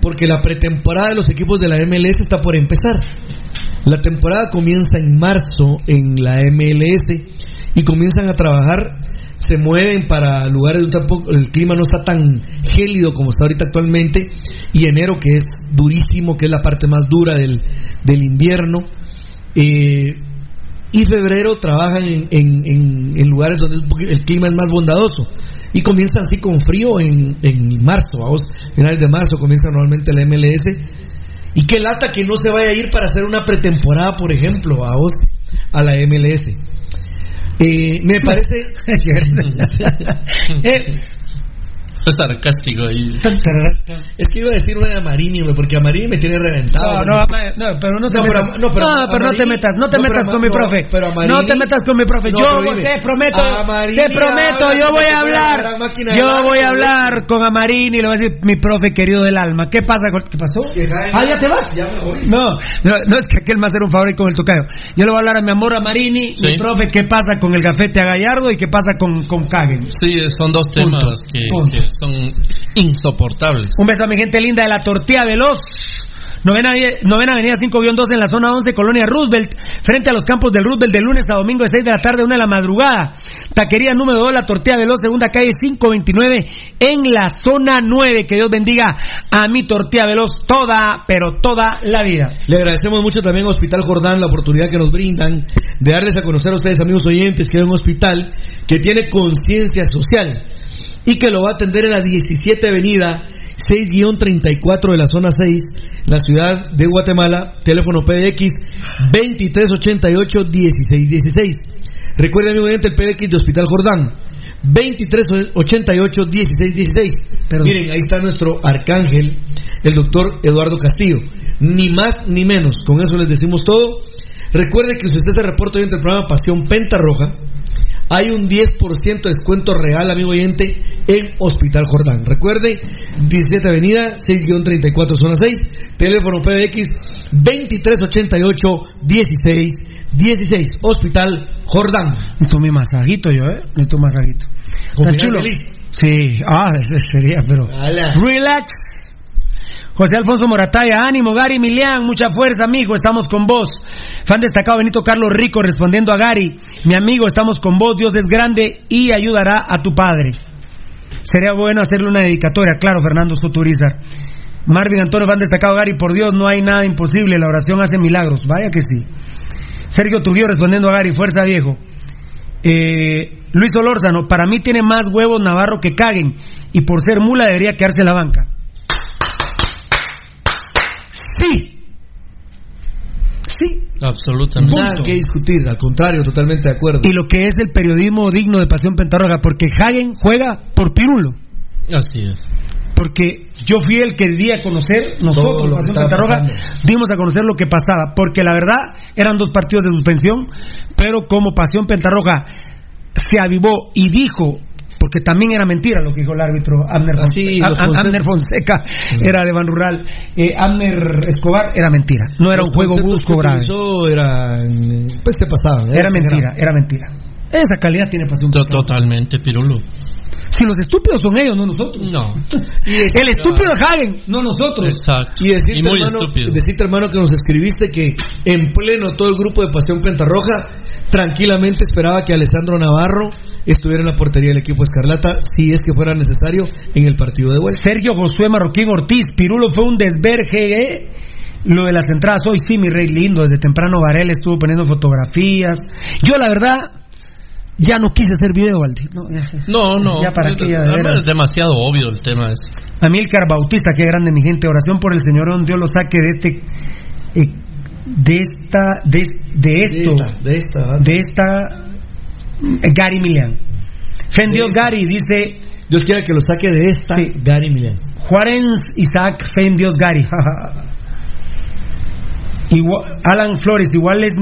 porque la pretemporada de los equipos de la MLS está por empezar. La temporada comienza en marzo en la MLS y comienzan a trabajar, se mueven para lugares donde tampoco- el clima no está tan gélido como está ahorita actualmente y enero que es durísimo, que es la parte más dura del, del invierno. Eh, y febrero trabajan en, en- en- lugares donde el clima es más bondadoso. Y comienzan así con frío en, en marzo, vamos, finales de marzo comienza normalmente la MLS. Y qué lata que no se vaya a ir para hacer una pretemporada, por ejemplo, vamos, a la MLS. Eh, me parece. Eh, Es sarcástico ahí. es que iba a decir una de Amarini, porque Amarini me tiene reventado. No, no, pero no te No, pero- metas. no, pero no, pero no te Amarini- metas, no te metas con mi profe. pero Amarini- no te metas con mi profe. No, yo te prometo, Amarini te prometo, habla yo voy a hablar. Yo voy a hablar con Amarini y le voy a decir, mi profe querido del alma. ¿Qué pasa con qué pasó? Ah, ya te vas. Ya me voy. No, no, no es que aquel me va a hacer un favor con el tocayo. Yo le voy a hablar a mi amor a Marini, mi profe, qué pasa con el gafete a Gallardo y qué pasa con, con Kagen. Sí, son dos temas Punto. que, Punto. que son insoportables. Un beso a mi gente linda de la tortilla veloz. Novena, novena avenida 5-2 en la zona 11, Colonia Roosevelt, frente a los campos del Roosevelt de lunes a domingo de 6 de la tarde, 1 de la madrugada. Taquería número 2, la tortilla veloz, segunda calle 529 en la zona 9. Que Dios bendiga a mi tortilla veloz toda, pero toda la vida. Le agradecemos mucho también a Hospital Jordán la oportunidad que nos brindan de darles a conocer a ustedes, amigos oyentes, que es un hospital que tiene conciencia social y que lo va a atender en la 17 Avenida 6-34 de la zona 6, la ciudad de Guatemala, teléfono PDX 2388-1616. Recuerde, amigo oyente, el PDX de Hospital Jordán. 2388-1616. Miren, ahí está nuestro arcángel, el doctor Eduardo Castillo. Ni más ni menos. Con eso les decimos todo. Recuerde que si usted se reporta hoy en el programa Pasión Penta Roja, hay un 10% de descuento real, amigo oyente, en Hospital Jordán. Recuerde, 17 Avenida, 6-34, zona 6, teléfono PBX 2388-1616, Hospital Jordán. Necesito mi masajito yo, ¿eh? Necesito un masajito. ¿Está chulo? feliz. Sí, ah, ese sería, pero... Ala. Relax. José Alfonso Morataya, ánimo, Gary Milian, mucha fuerza, amigo, estamos con vos. Fan destacado Benito Carlos Rico respondiendo a Gary, mi amigo, estamos con vos, Dios es grande y ayudará a tu padre. Sería bueno hacerle una dedicatoria, claro, Fernando Soturizar. Marvin Antonio, fan destacado Gary, por Dios, no hay nada imposible, la oración hace milagros, vaya que sí. Sergio Trujillo respondiendo a Gary, fuerza viejo. Eh, Luis Olórzano, para mí tiene más huevos Navarro que caguen y por ser mula debería quedarse en la banca. Sí. Sí. Absolutamente. Nada que discutir, al contrario, totalmente de acuerdo. Y lo que es el periodismo digno de Pasión Pentarroja, porque Hagen juega por Pirulo. Así es. Porque yo fui el que di a conocer, nosotros, Todo lo que Pasión estaba Pentarroja, pasando. dimos a conocer lo que pasaba. Porque la verdad eran dos partidos de suspensión, pero como Pasión Pentarroja se avivó y dijo. Porque también era mentira lo que dijo el árbitro Abner, Fonse- Así, los Am- conceptos- Abner Fonseca, era de Ban Rural. Eh, Abner Escobar era mentira. No era Los un juego brusco grave. utilizó eran, pues se pasaban. Era exagerados. mentira, era mentira. Esa calidad tiene pasión. Totalmente, Pirulo. Si los estúpidos son ellos, no nosotros. No. el estúpido es Hagen, no nosotros. Exacto. Y decirte, hermano, decirte, hermano, que nos escribiste que en pleno todo el grupo de Pasión Pentarroja tranquilamente esperaba que Alessandro Navarro estuviera en la portería del equipo Escarlata si es que fuera necesario en el partido de vuelta. Sergio Josué Marroquín Ortiz, Pirulo fue un desverge. ¿eh? Lo de las entradas hoy sí, mi rey lindo. Desde temprano Varela estuvo poniendo fotografías. Yo, la verdad, ya no quise hacer video, Valdi. No, no, no. Ya para qué, ya es demasiado obvio el tema ese. Amílcar Bautista, qué grande mi gente. Oración por el Señor, donde Dios lo saque de este. Eh, de esta. De, de esto. De esta. De esta. eh, Gary Milian. Fen Dios Gary dice. Dios quiera que lo saque de esta. Sí. Gary Milian. Juárez Isaac Fen Dios Gary. Igual- Alan Flores, igual es.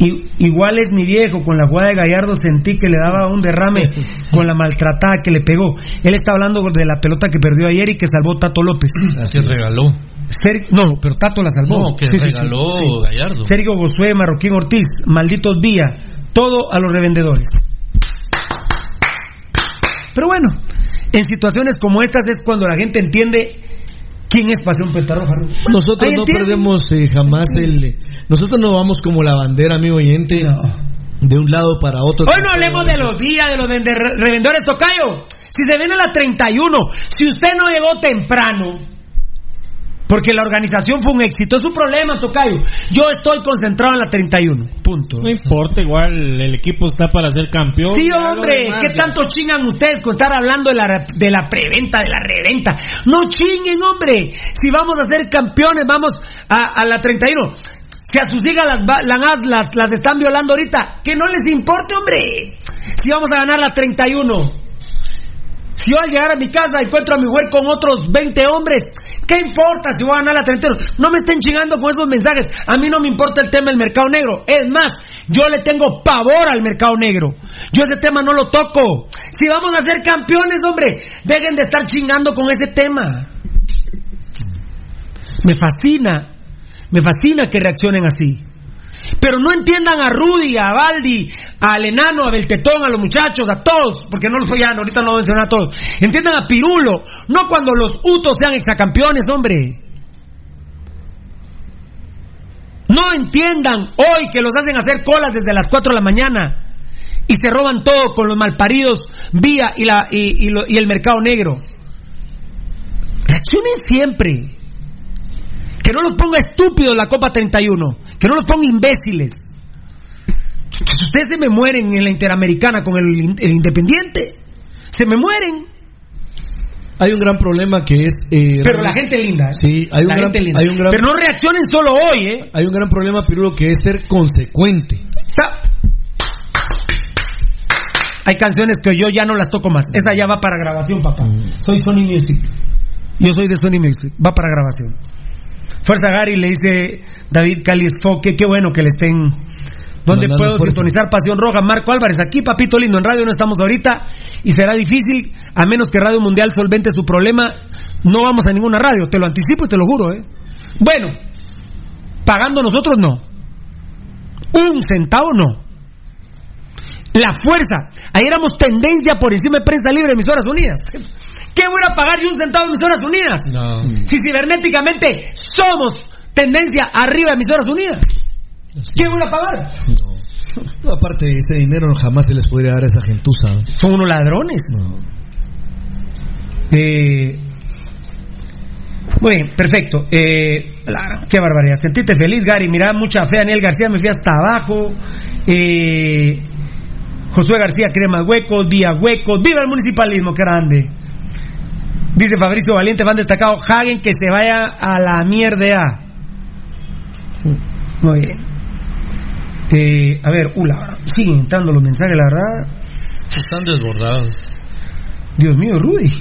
I- Igual es mi viejo, con la jugada de Gallardo sentí que le daba un derrame con la maltratada que le pegó. Él está hablando de la pelota que perdió ayer y que salvó Tato López. Que regaló. Ser- no, pero Tato la salvó. No, que Sí, sí, sí, regaló sí. Gallardo. Sergio Gosué, Marroquín Ortiz, malditos Vía, todo a los revendedores. Pero bueno, en situaciones como estas es cuando la gente entiende quién es Pasión Pentarroja. Nosotros no perdemos eh, jamás el. Nosotros no vamos como la bandera, amigo oyente, de un lado para otro. Hoy no hablemos de los días, de los vende- revendedores, Tocayo. Si se viene la 31, si usted no llegó temprano, porque la organización fue un éxito, es su problema, Tocayo. Yo estoy concentrado en la 31, punto. No importa, igual el equipo está para ser campeón. Sí, hombre, demás, ¿qué ya. tanto chingan ustedes con estar hablando de la, de la preventa, de la reventa? No chinguen, hombre. Si vamos a ser campeones, vamos a, a la 31. Si a sus hijas las, las, las, las están violando ahorita, que no les importe, hombre. Si vamos a ganar la 31. Si yo al llegar a mi casa encuentro a mi mujer con otros 20 hombres, ¿qué importa si voy a ganar la 31? No me estén chingando con esos mensajes. A mí no me importa el tema del mercado negro. Es más, yo le tengo pavor al mercado negro. Yo ese tema no lo toco. Si vamos a ser campeones, hombre, dejen de estar chingando con ese tema. Me fascina, me fascina que reaccionen así. Pero no entiendan a Rudy, a Baldi, al enano, a Beltetón, a los muchachos, a todos, porque no los voy a, ahorita no voy a mencionar a todos. Entiendan a Pirulo, no cuando los Utos sean exacampeones, hombre. No entiendan hoy que los hacen hacer colas desde las 4 de la mañana y se roban todo con los malparidos vía y, la, y, y lo- y el mercado negro. Reaccionen siempre. Que no los ponga estúpidos la Copa 31. Que no los ponga imbéciles. Si ustedes se me mueren en la Interamericana con el, in- el Independiente, se me mueren. Hay un gran problema que es. eh, Pero la gente linda. ¿eh? Sí, hay un, La gran, gente linda. hay un gran. Pero no reaccionen solo hoy, ¿eh? Hay un gran problema, Pirulo, que es ser consecuente. Ta- Hay canciones que yo ya no las toco más. Esa ya va para grabación, papá. Soy Sony Music. Yo soy de Sony Music. Va para grabación. Fuerza Gary, le dice David Cali Esfoque. Qué bueno que le estén. ¿Dónde puedo sintonizar Pasión Roja? Marco Álvarez, aquí, papito lindo. En radio no estamos ahorita y será difícil, a menos que Radio Mundial solvente su problema. No vamos a ninguna radio, te lo anticipo y te lo juro, ¿eh? Bueno, pagando nosotros no. Un centavo no. La fuerza. Ahí éramos tendencia por encima de Prensa Libre de Emisoras Unidas. ¿Qué voy a pagar yo un centavo de Emisoras Unidas? No. Si cibernéticamente somos tendencia arriba de Emisoras Unidas. ¿Qué voy a pagar? No, aparte, ese dinero jamás se les podría dar a esa gentuza. Son unos ladrones. Eh, muy bien, perfecto. Eh, la- qué barbaridad. Sentite feliz, Gary. Mira, mucha fe. Daniel García me fui hasta abajo. Eh, Josué García cree más huecos, vía huecos. ¡Viva el municipalismo! ¡Qué grande! Dice Fabricio Valiente, van destacado. Hagen que se vaya a la mierda. Muy bien. Eh, a ver, Ula, siguen entrando los mensajes, la verdad. Están desbordados. Dios mío, Rudy.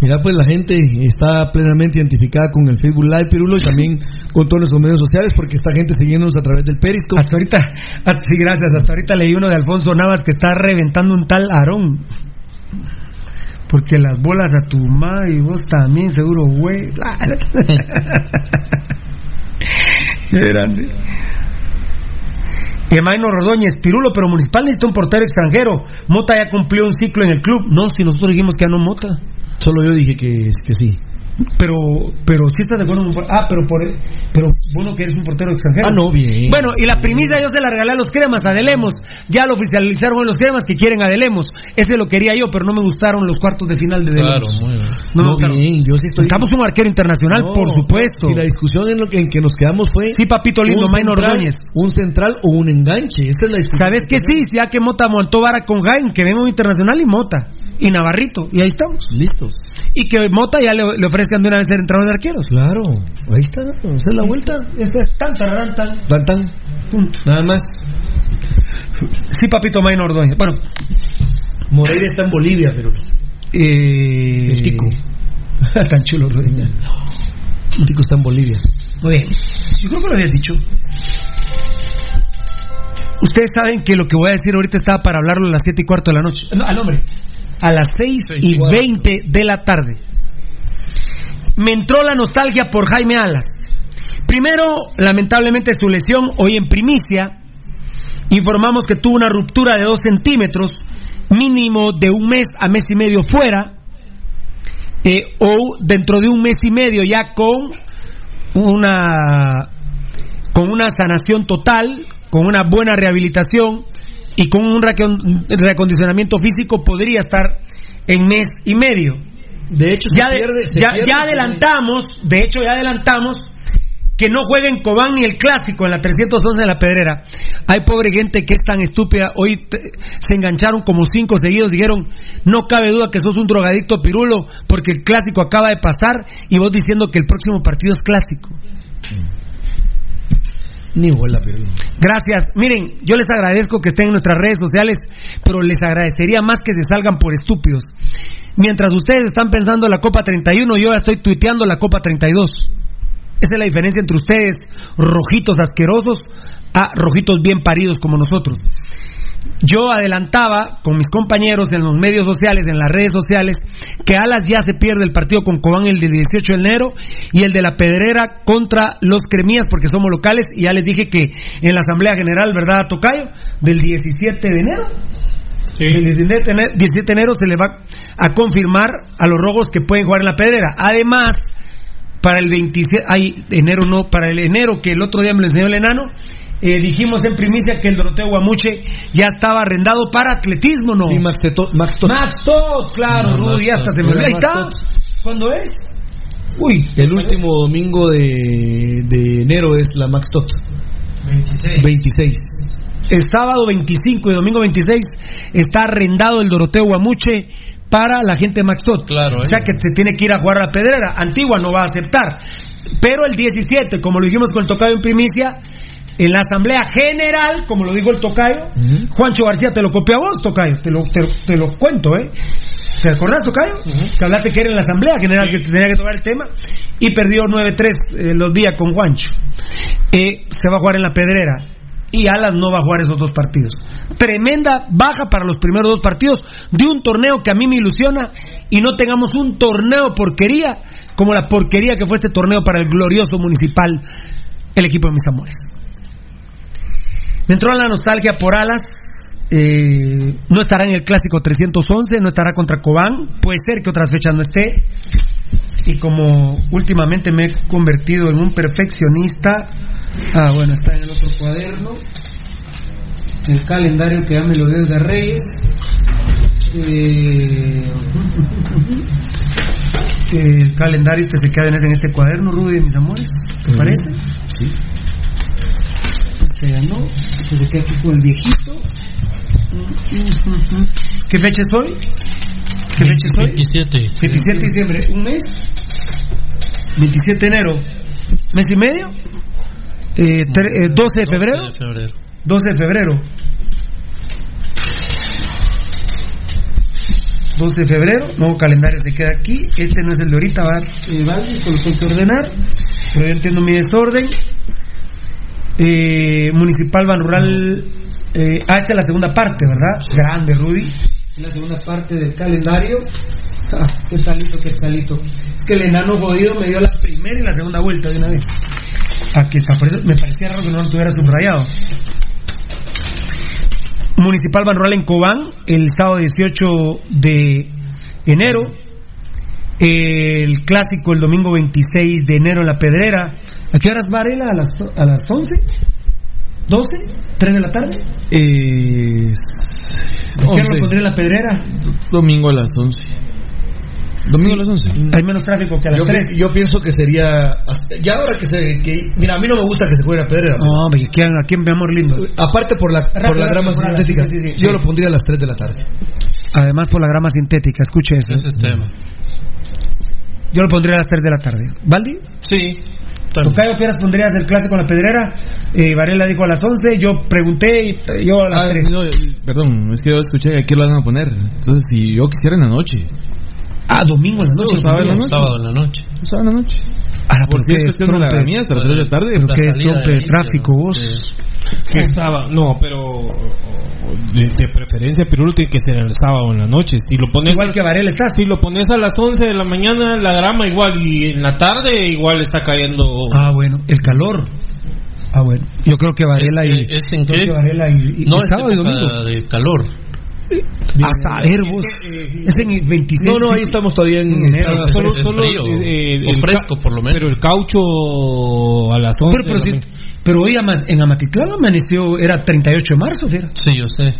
Mira, pues la gente está plenamente identificada con el Facebook Live Pirulo y también con todos nuestros medios sociales porque esta gente siguiéndonos a través del Periscope. Hasta ahorita, ah, sí, gracias. Hasta ahorita leí uno de Alfonso Navas que está reventando un tal Aarón. Porque las bolas a tu madre y vos también, seguro, güey. Qué grande. Emaino Rodóñez, Pirulo, pero Municipal necesita un portero extranjero. Mota ya cumplió un ciclo en el club. No, si nosotros dijimos que ya no Mota. Solo yo dije que, que sí. Pero, pero si estás de acuerdo Ah, pero por pero bueno que eres un portero extranjero. Ah, no, bien. Bueno, y la primicia yo se la regalé a los cremas, Adelemos. Ya lo oficializaron en los cremas que quieren Adelemos. Ese lo quería yo, pero no me gustaron los cuartos de final de Adelemos. Claro, muy bien. No, bien, yo sí estoy- Necesitamos un arquero internacional, No, por supuesto. Y la discusión en, lo que, en que nos quedamos fue. Sí, papito lindo, central- Ordóñez. Un central o un enganche. Esa es la discusión. ¿Sabes que sí? Ya que Mota montó vara con Jaime, que venga un internacional y Mota. Y Navarrito. Y ahí estamos. Listos. Y que Mota ya le, le ofrezcan de una vez ser entrenador de arqueros. Claro, ahí está, esa es la vuelta. Esta es tan, tan. Tan, tan. Punto. Nada más. Sí, papito Maynor Ordóñez. Bueno, Moreira está en Bolivia, pero. eh... El tico. tan chulo Ordóñez. El tico está en Bolivia. Muy bien. Yo creo que lo habías dicho. Ustedes saben que lo que voy a decir ahorita estaba para hablarlo a las 7 y cuarto de la noche. No, al hombre. A las 6 y 20 de la tarde. Me entró la nostalgia por Jaime Alas. Primero, lamentablemente su lesión, hoy en primicia, informamos que tuvo una ruptura de 2 centímetros, mínimo de un mes a mes y medio fuera, eh, o dentro de un mes y medio ya con una con una sanación total, con una buena rehabilitación y con un reacon- reacondicionamiento físico podría estar en mes y medio. De hecho, se ya, de- pierde- se ya- pierde- ya adelantamos, de hecho ya adelantamos que no jueguen Cobán ni el clásico en la 311 de la Pedrera. Hay pobre gente que es tan estúpida. Hoy te- se engancharon como cinco seguidos. Dijeron, no cabe duda que sos un drogadicto pirulo porque el clásico acaba de pasar y vos diciendo que el próximo partido es clásico. Ni. Gracias. Miren, yo les agradezco que estén en nuestras redes sociales, pero les agradecería más que se salgan por estúpidos. Mientras ustedes están pensando en la Copa 31, yo estoy tuiteando la Copa 32. Esa es la diferencia entre ustedes, rojitos asquerosos, a rojitos bien paridos como nosotros. Yo adelantaba con mis compañeros en los medios sociales, en las redes sociales, que Alas ya se pierde el partido con Cobán el del 18 de enero y el de la Pedrera contra los Cremías porque somos locales y ya les dije que en la Asamblea General, ¿verdad, Tocayo? Del 17 de enero. El 17 de enero, 17 de enero se le va a confirmar a los rojos que pueden jugar en la Pedrera. Además, para el 27, ay, enero no, para el enero que el otro día me lo enseñó el enano, eh, dijimos en primicia que el Doroteo Guamuche ya estaba arrendado para atletismo, ¿no? Sí, Max, Teto- Max Tot. Max Tot, claro, No, Rudy, hasta se me olvidó. Ahí está. ¿Cuándo es? Uy, El último domingo de, de enero es la Max Tot. 26. 26. el sábado 25 y domingo 26 está arrendado el Doroteo Guamuche para la gente de Max Tot. Claro, O sea que se tiene que ir a jugar a la pedrera. Antigua no va a aceptar. Pero el 17, como lo dijimos con el tocayo en primicia, en la asamblea general, como lo dijo el tocayo, Juancho García te lo copió a vos, tocayo. Te lo, te, te lo cuento, ¿eh? ¿Te acordás, tocayo? Que hablaste que era en la asamblea general que tenía que tocar el tema y perdió 9-3 eh, los días con Juancho. Eh, se va a jugar en la pedrera y Alas no va a jugar esos dos partidos. Tremenda baja para los primeros dos partidos de un torneo que a mí me ilusiona y no tengamos un torneo porquería como la porquería que fue este torneo para el glorioso municipal, el equipo de mis amores. Me entró la nostalgia por Alas. eh, no estará en el clásico 311, no estará contra Cobán. Puede ser que otras fechas no esté. Y como últimamente me he convertido en un perfeccionista, ah, bueno, está en el otro cuaderno. El calendario que ya me lo dio de Reyes. Eh, el calendario este se queda en, ese- en este cuaderno, Rudy, mis amores. ¿Te parece? Sí. No. Este se queda aquí con el viejito. ¿Qué fecha es hoy? ¿Qué fecha es hoy? 27. 27 de diciembre, un mes. 27 de enero, mes y medio. Eh, tre- eh, 12 de febrero. 12 de febrero. 12 de febrero. 12 de febrero, nuevo calendario se queda aquí. Este no es el de ahorita, va, eh, vale, lo tengo que ordenar. Pero yo entiendo mi desorden. Eh, Municipal Ban Rural. Eh, ah, esta es la segunda parte, ¿verdad? Grande, Rudy. La segunda parte del calendario. Ah, qué talito, qué talito. Es que el enano jodido me dio la primera y la segunda vuelta de una vez. Aquí está, por eso me parecía raro que no lo tuviera subrayado. Municipal Banrural en Cobán, el sábado 18 de enero. El clásico el domingo 26 de enero en La Pedrera. ¿A qué horas Varela? ¿A las, a las 11? ¿12? ¿3 de la tarde? Eh, ¿A qué hora lo pondré en La Pedrera? Domingo a las 11. Domingo a las 11. Hay menos tráfico que a las yo, 3. yo pienso que sería. Ya ahora que se. Que, mira, a mí no me gusta que se juegue a pedrera. No, hombre, ¿quién, ¿a quién, mi amor lindo? Aparte por la, por la grama sintética. sí, sí, sí. yo lo pondría a las 3 de la tarde. Además por la grama sintética, escuche eso. Ese es tema. Yo lo pondría a las 3 de la tarde. ¿Valdi? Sí. Tocayo, ¿qué horas pondrías el clásico en la pedrera? Eh, Varela dijo a las 11, yo pregunté y yo a las Ah, 3. no, perdón, es que yo escuché que aquí lo van a poner. Entonces, si yo quisiera en la noche. Ah, domingo en la noche. sábado en la noche. Sábado en la noche. Sábado en la noche. Ahora, Por ¿por si qué es es la trompe? mía hasta las 3 de la tarde. ¿Pero La qué es trompe de tráfico vos? Que estaba, no, pero de, de preferencia Pirulo tiene que ser el sábado en la noche. Si lo pones Igual que Varela está. si lo pones a las 11 de la mañana la grama igual y en la tarde igual está cayendo. Ah, bueno, el calor. Ah, bueno. Yo creo que Varela y. ¿Es en creo qué? que Varela y, y- No y es sábado y domingo. de calor. A saber vos. Es en el 26. No, no, ahí estamos todavía en. En enero. Solo, solo frío, eh, o el fresco, ca- por lo menos. Pero el caucho a las 11 Pero, pero, pero hoy ama- en Amatitlán amaneció, era 38 de marzo, ¿verdad? Sí, yo sé.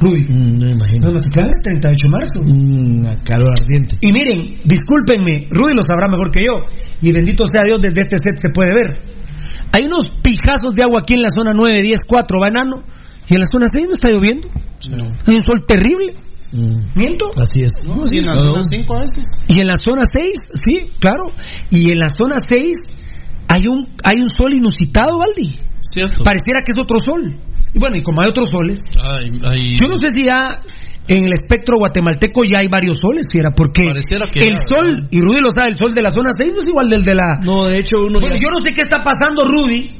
Rudy. Mm, no me imagino. Amatitlán era 38 de marzo. Una calor ardiente. Y miren, discúlpenme, Rudy lo sabrá mejor que yo. Y bendito sea Dios, desde este set se puede ver. Hay unos pijazos de agua aquí en la zona 9, 10, 4, banano. Y en la zona 6 no está lloviendo. Hay un sol terrible. Mm, ¿Miento? así es. No, sí, en la zona 5 a veces. Y en la zona 6, sí, claro. Y en la zona 6 hay un, hay un sol inusitado, Aldi. Cierto. Pareciera que es otro sol. Y bueno, y como hay otros soles, yo no sé si ya en el espectro guatemalteco ya hay varios soles, fiera, porque Pareciera que el sol, y Rudy lo sabe, el sol de la zona 6 no es igual del de la... No, de hecho, uno. Bueno, ya- yo no sé qué está pasando, Rudy,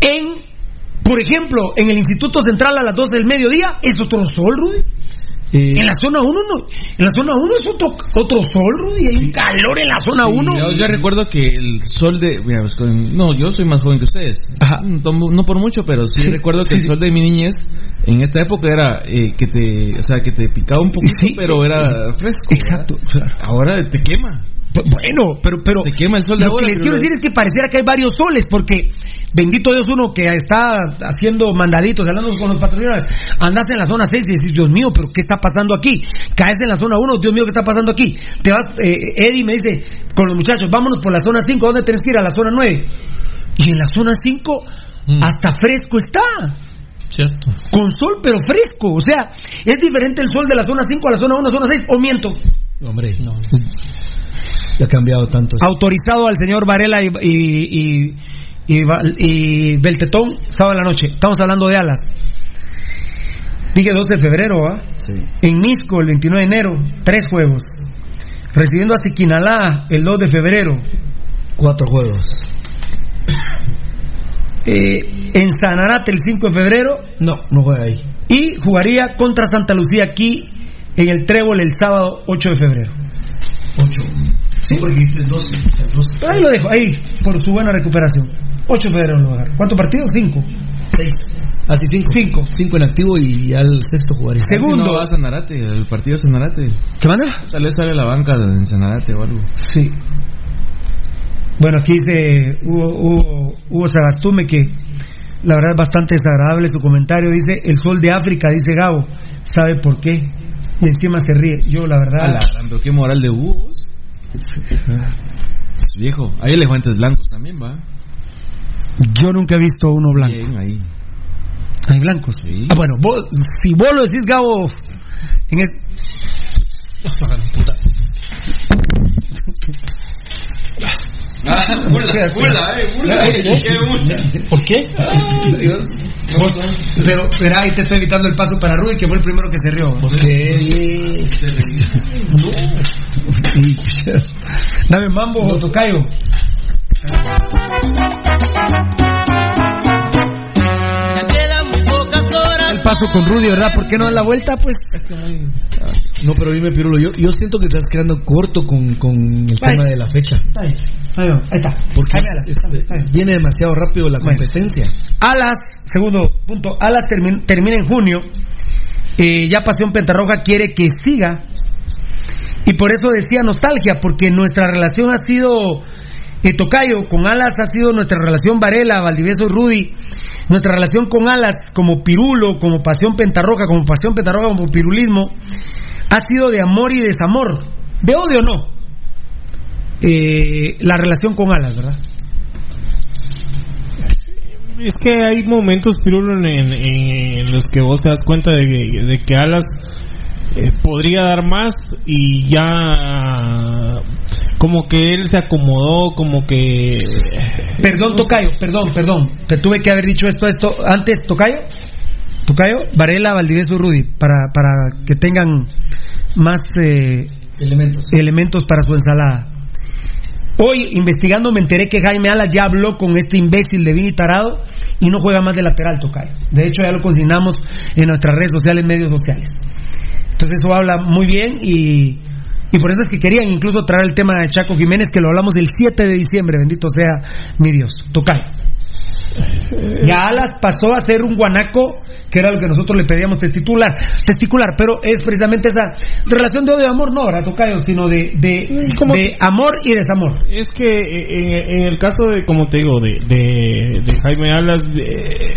en, por ejemplo, en el Instituto Central a las 12 del mediodía, es otro sol, Rudy. eh, En la zona 1 no, en la zona 1 es otro, otro sol, Rudy, hay un calor en la zona 1. Yo, yo recuerdo que el sol de. mira, pues, no, yo soy más joven que ustedes. Tomo- No por mucho, pero sí, recuerdo que el sol de mi niñez en esta época era eh, que te. O sea, que te picaba un poquito, Sí. pero era fresco. Exacto. Ahora te quema. Bueno, pero, pero Te quema el sol de lo ahora. que les quiero decir es que pareciera que hay varios soles, porque bendito Dios uno que está haciendo mandaditos, hablando con los patrocinadores, andas en la zona 6 y decís, Dios mío, pero ¿qué está pasando aquí? Caes en la zona 1, Dios mío, ¿qué está pasando aquí? Te vas, eh, Eddie me dice, con los muchachos, vámonos por la zona 5, ¿dónde tenés que ir? A la zona 9. Y en la zona 5, Mm. hasta fresco está. Cierto. Con sol, pero fresco. O sea, es diferente el sol de la zona 5 a la zona 1, zona 6, o miento. Hombre, ya ha cambiado tanto. autorizado al señor Varela y, y, y, y, y Beltetón sábado en la noche. Estamos hablando de alas. Dije 12 de febrero, ¿ah? Sí. En Misco el 29 de enero, tres juegos. Recibiendo a Siquinalá el 2 de febrero. Cuatro juegos. Eh, en Sanarate el 5 de febrero. No, no juega ahí. Y jugaría contra Santa Lucía aquí en el Trébol el sábado 8 de febrero. Ocho. Sí, porque dijiste 12. Pero ahí lo dejo, ahí, por su buena recuperación. 8 de febrero lo va a dar. ¿Cuántos partidos? 5. Seis. Así cinco. Cinco. Cinco en activo y ya el sexto jugaría. Segundo. Si no va a Sanarate, el partido de Sanarate. ¿Qué manda? Tal vez sale la banca en Sanarate o algo. Sí. Bueno, aquí dice Hugo, Hugo, Hugo Sagastume que la verdad es bastante desagradable su comentario. Dice, el sol de África, dice Gabo. ¿Sabe por qué? Y encima se ríe. Yo, la verdad... la pero qué moral de. Es viejo. Hay elefantes blancos también, va. Yo nunca he visto uno blanco. Bien, ahí. Hay blancos. Ah, bueno, vos- si vos lo decís, Gabo... En el- Ah, burla, burla, eh, burla. Qué. ¿Por qué? Vos- pero, pero ahí te estoy evitando el paso para Rudy, que fue el primero que se rió. Dame mambo, tocayo. Muy paso con Rudy, ¿verdad? ¿Por qué no dan la vuelta? Pues. No, pero dime, Pirulo, yo, yo siento que estás quedando corto con, con el tema de la fecha. Ahí, ahí, está. Porque Alas, está bien, está bien. viene demasiado rápido la Bueno. competencia. Alas, segundo punto, Alas termi- termina en junio. Eh, ya Pasión Pentarroja quiere que siga. Y por eso decía nostalgia, porque nuestra relación ha sido, eh, Tocayo, con Alas ha sido nuestra relación Varela, Valdivieso y Rudy. Nuestra relación con Alas, como Pirulo, como Pasión Pentarroja, como Pasión Pentarroja, como Pirulismo, ha sido de amor y desamor. De odio no. Eh, la relación con Alas, ¿verdad? Es que hay momentos, Pirulo, en, los que vos te das cuenta de que Alas eh, podría dar más y ya como que él se acomodó, como que... Perdón, Tocayo, perdón, perdón. Te tuve que haber dicho esto, esto antes, Tocayo. Tocayo, Varela, Valdivieso Rudy, para, para que tengan más eh, elementos. elementos para su ensalada. Hoy, investigando, me enteré que Jaime Alas ya habló con este imbécil de Vini Tarado y no juega más de lateral, Tocayo. De hecho, ya lo consignamos en nuestras redes sociales, medios sociales. Entonces, eso habla muy bien y, y por eso es que querían incluso traer el tema de Chaco Jiménez, que lo hablamos el 7 de diciembre, bendito sea mi Dios. Tocayo. Ya Alas pasó a ser un guanaco, que era lo que nosotros le pedíamos testicular, testicular, pero es precisamente esa relación de odio y amor, no ahora Tocayo, sino de, de, de amor y desamor. Es que en, en el caso de, como te digo, de, de, de Jaime Alas, de-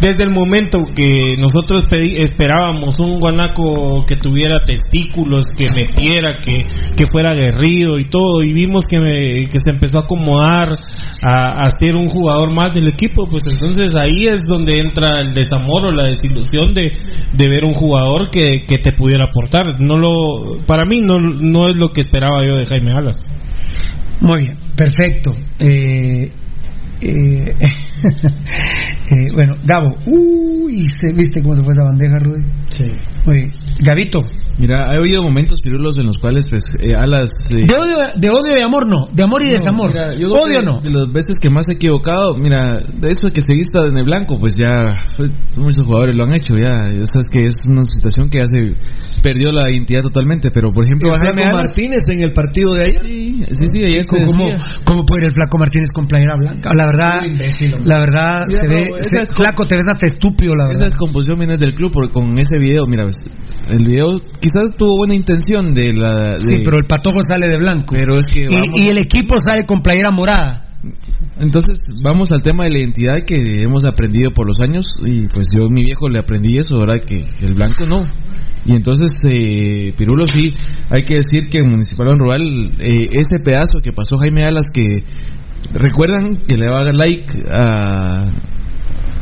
desde el momento que nosotros esperábamos un guanaco que tuviera testículos, que metiera, que, que fuera aguerrido y todo, y vimos que, me- que se empezó a acomodar a, a ser un jugador más del equipo, pues entonces ahí es donde entra el desamor o la desilusión de, de ver un jugador que, que te pudiera aportar. No lo, para mí no, no es lo que esperaba yo de Jaime Alas. Muy bien, perfecto. Eh, eh, eh, bueno, Gabo, uy, se, ¿viste cómo se fue esa bandeja, Rudy? Sí. Bien. Gabito, Mira, ha habido momentos, Pirulos, en los cuales, pues, eh, Alas... eh, de odio, de odio y amor no, de amor y No, desamor. mira, yo creo odio que no. De las veces que más he equivocado, mira, de eso que se vista en el blanco, pues ya muchos jugadores lo han hecho, ya, ya sabes que es una situación que hace perdió la identidad totalmente, pero por ejemplo, El Flaco Alas- Martínez en el partido de ayer. Sí, sí, sí, ayer se ¿Cómo, decía. cómo puede ir el flaco Martínez con playera blanca? La verdad, imbécil. La verdad, Mira, se ve, esa se- flaco, te ves hasta estúpido, la Esa verdad. descomposición viene del club porque con ese video, mira, ves, el video quizás tuvo buena intención de la... de- Sí, pero el patojo sale de blanco. pero es que vamos- y, y el equipo sale con playera morada. Entonces, vamos al tema de la identidad que hemos aprendido por los años. Y pues yo, mi viejo, le aprendí eso, ¿verdad? Que el blanco no. Y entonces, eh, Pirulo, sí, hay que decir que en Municipal Rural, eh, ese pedazo que pasó Jaime Alas, que recuerdan que le daba like a,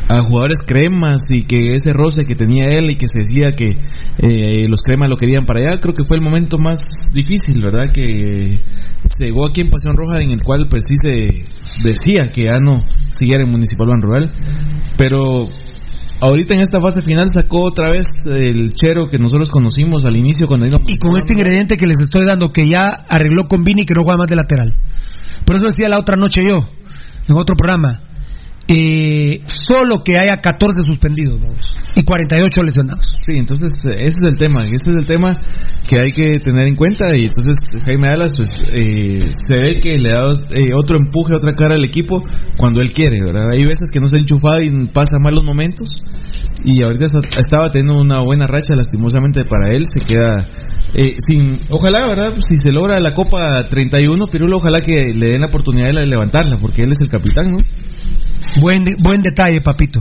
a jugadores cremas y que ese roce que tenía él y que se decía que eh, los cremas lo querían para allá, creo que fue el momento más difícil, ¿verdad? Que se llegó aquí en Pasión Roja en el cual pues sí se decía que ya no siguiera en Municipal Ban Rural, pero ahorita en esta fase final sacó otra vez el chero que nosotros conocimos al inicio cuando íbamos Y con este ingrediente que les estoy dando, que ya arregló con Vini que no juega más de lateral. Por eso decía la otra noche yo, en otro programa, eh, solo que haya 14 suspendidos vamos, y 48 lesionados. Sí, entonces eh, ese es el tema, ese es el tema que hay que tener en cuenta y entonces Jaime Alas pues, eh, se ve que le da eh, otro empuje, otra cara al equipo cuando él quiere, ¿verdad? Hay veces que no se ha enchufado y pasa malos momentos y ahorita estaba teniendo una buena racha, lastimosamente para él, se queda eh, sin, ojalá, ¿verdad? Si se logra la Copa 31, Pirulo, ojalá que le den la oportunidad de levantarla porque él es el capitán, ¿no? Buen, buen detalle, papito.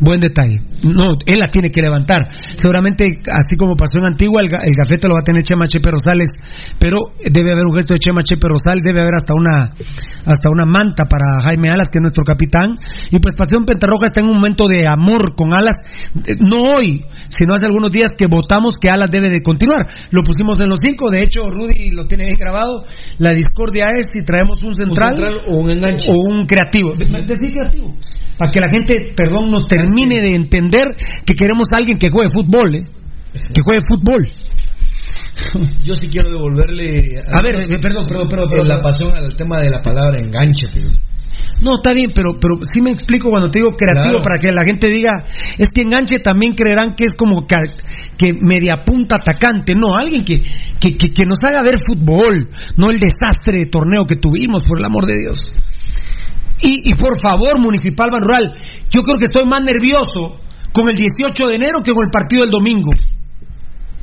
Buen detalle. No, él la tiene que levantar. Seguramente, así como pasó en Antigua, el, el gafete lo va a tener Chema Chepe Rosales, pero debe haber un gesto de Chema Chepe Rosales, debe haber hasta una hasta una manta para Jaime Alas, que es nuestro capitán. Y pues Pasión Pentarroja está en un momento de amor con Alas, eh, no hoy, sino hace algunos días que votamos que Alas debe de continuar. Lo pusimos en los cinco, de hecho, Rudy lo tiene bien grabado. La discordia es si traemos un central, central o un enganche. o un creativo. De- de- Decir Para que la gente, perdón, nos termine de entender que queremos a alguien que juegue fútbol, ¿eh? Que juegue fútbol. Yo sí quiero devolverle. A ver, eh, perdón, perdón, perdón, eh, perdón. la pasión al tema de la palabra enganche, tío. No, está bien, pero, pero sí me explico cuando te digo creativo para que la gente diga, es que enganche también creerán que es como que, que media punta atacante. No, alguien que, que, que, nos haga ver fútbol, no el desastre de torneo que tuvimos, por el amor de Dios. Y, por favor, Municipal Ban Rural, yo creo que estoy más nervioso con el 18 de enero que con el partido del domingo.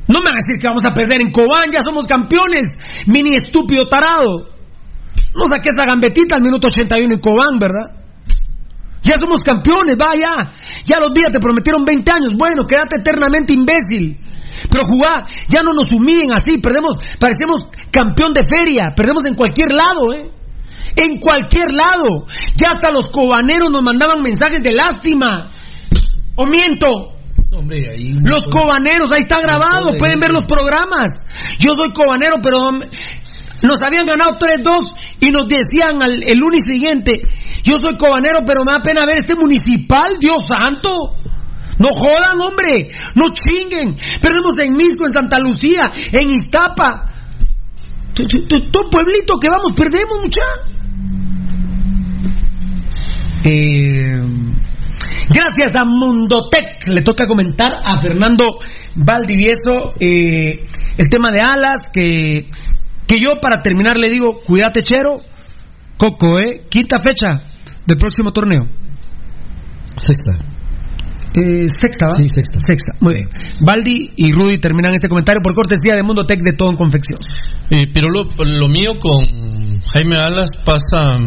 No me van a decir que vamos a perder en Cobán, ya somos campeones, mini estúpido tarado. No saqué esa gambetita al minuto 81 en Cobán, ¿verdad? Ya somos campeones, vaya. Ya los días te prometieron 20 años. Bueno, quédate eternamente imbécil. Pero jugá, ya no nos humillen así. Perdemos, parecemos campeón de feria. Perdemos en cualquier lado, ¿eh? En cualquier lado. Ya hasta los cobaneros nos mandaban mensajes de lástima. ¿O miento? los cobaneros, ahí está grabado, pueden ver los programas. Yo soy cobanero, pero nos habían ganado 3-2 y nos decían al, el lunes siguiente, yo soy cobanero, pero me da pena ver este municipal, Dios santo. No jodan, hombre, no chinguen. Perdemos en Misco, en Santa Lucía, en Iztapa. Todo pueblito que vamos, perdemos, mucha. Eh, gracias a Mundotec. Le toca comentar a Fernando Valdivieso eh, el tema de alas que que yo para terminar le digo, cuídate Chero, Coco, ¿eh? Quinta fecha del próximo torneo. Sexta. Eh, sexta, ¿va? Sí, sexta. Sexta, muy bien. Baldi y Rudy terminan este comentario por cortesía de Mundo Tech de todo en confección. Eh, pero lo, lo, mío con Jaime Alas pasa.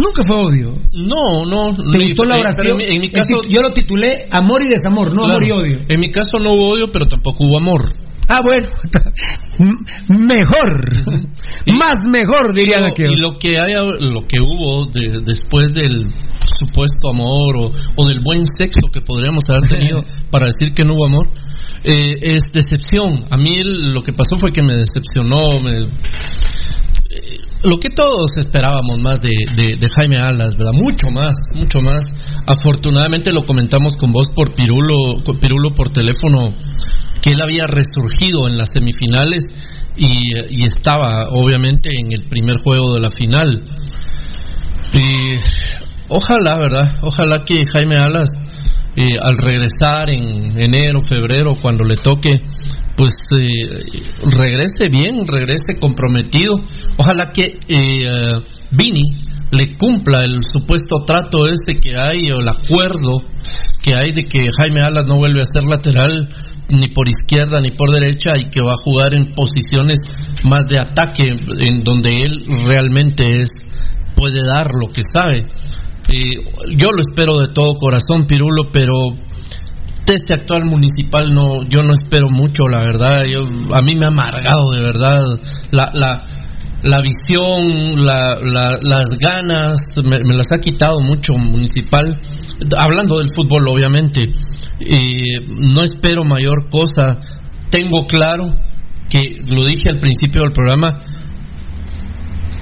Nunca fue odio. No, no. ¿Te gustó la oración? En, mi caso, yo lo titulé Amor y Desamor, no Amor y Odio. En mi caso no hubo odio, pero tampoco hubo amor. Ah, bueno, mejor, más mejor dirían aquellos. Y lo que haya, lo que hubo después del supuesto amor o, del buen sexo que podríamos haber tenido para decir que no hubo amor, eh, es decepción. A mí lo que pasó fue que me decepcionó, me, lo que todos esperábamos más de, Jaime Alas, ¿verdad? Mucho más, mucho más. Afortunadamente lo comentamos con vos por Pirulo, Pirulo por teléfono, que él había resurgido en las semifinales y, estaba obviamente en el primer juego de la final. Y ojalá, ¿verdad? Ojalá que Jaime Alas, eh, al regresar en enero, febrero, cuando le toque, pues eh, regrese bien, regrese comprometido. Ojalá que eh, Vini le cumpla el supuesto trato ese que hay o el acuerdo que hay de que Jaime Alas no vuelve a ser lateral ni por izquierda ni por derecha y que va a jugar en posiciones más de ataque en donde él realmente es puede dar lo que sabe. Eh, yo lo espero de todo corazón, Pirulo, pero este actual municipal no yo no espero mucho la verdad. Yo a mí me ha amargado de verdad la la, la visión la, las ganas me, las ha quitado mucho municipal. Hablando del fútbol obviamente no espero mayor cosa. Tengo claro que lo dije al principio del programa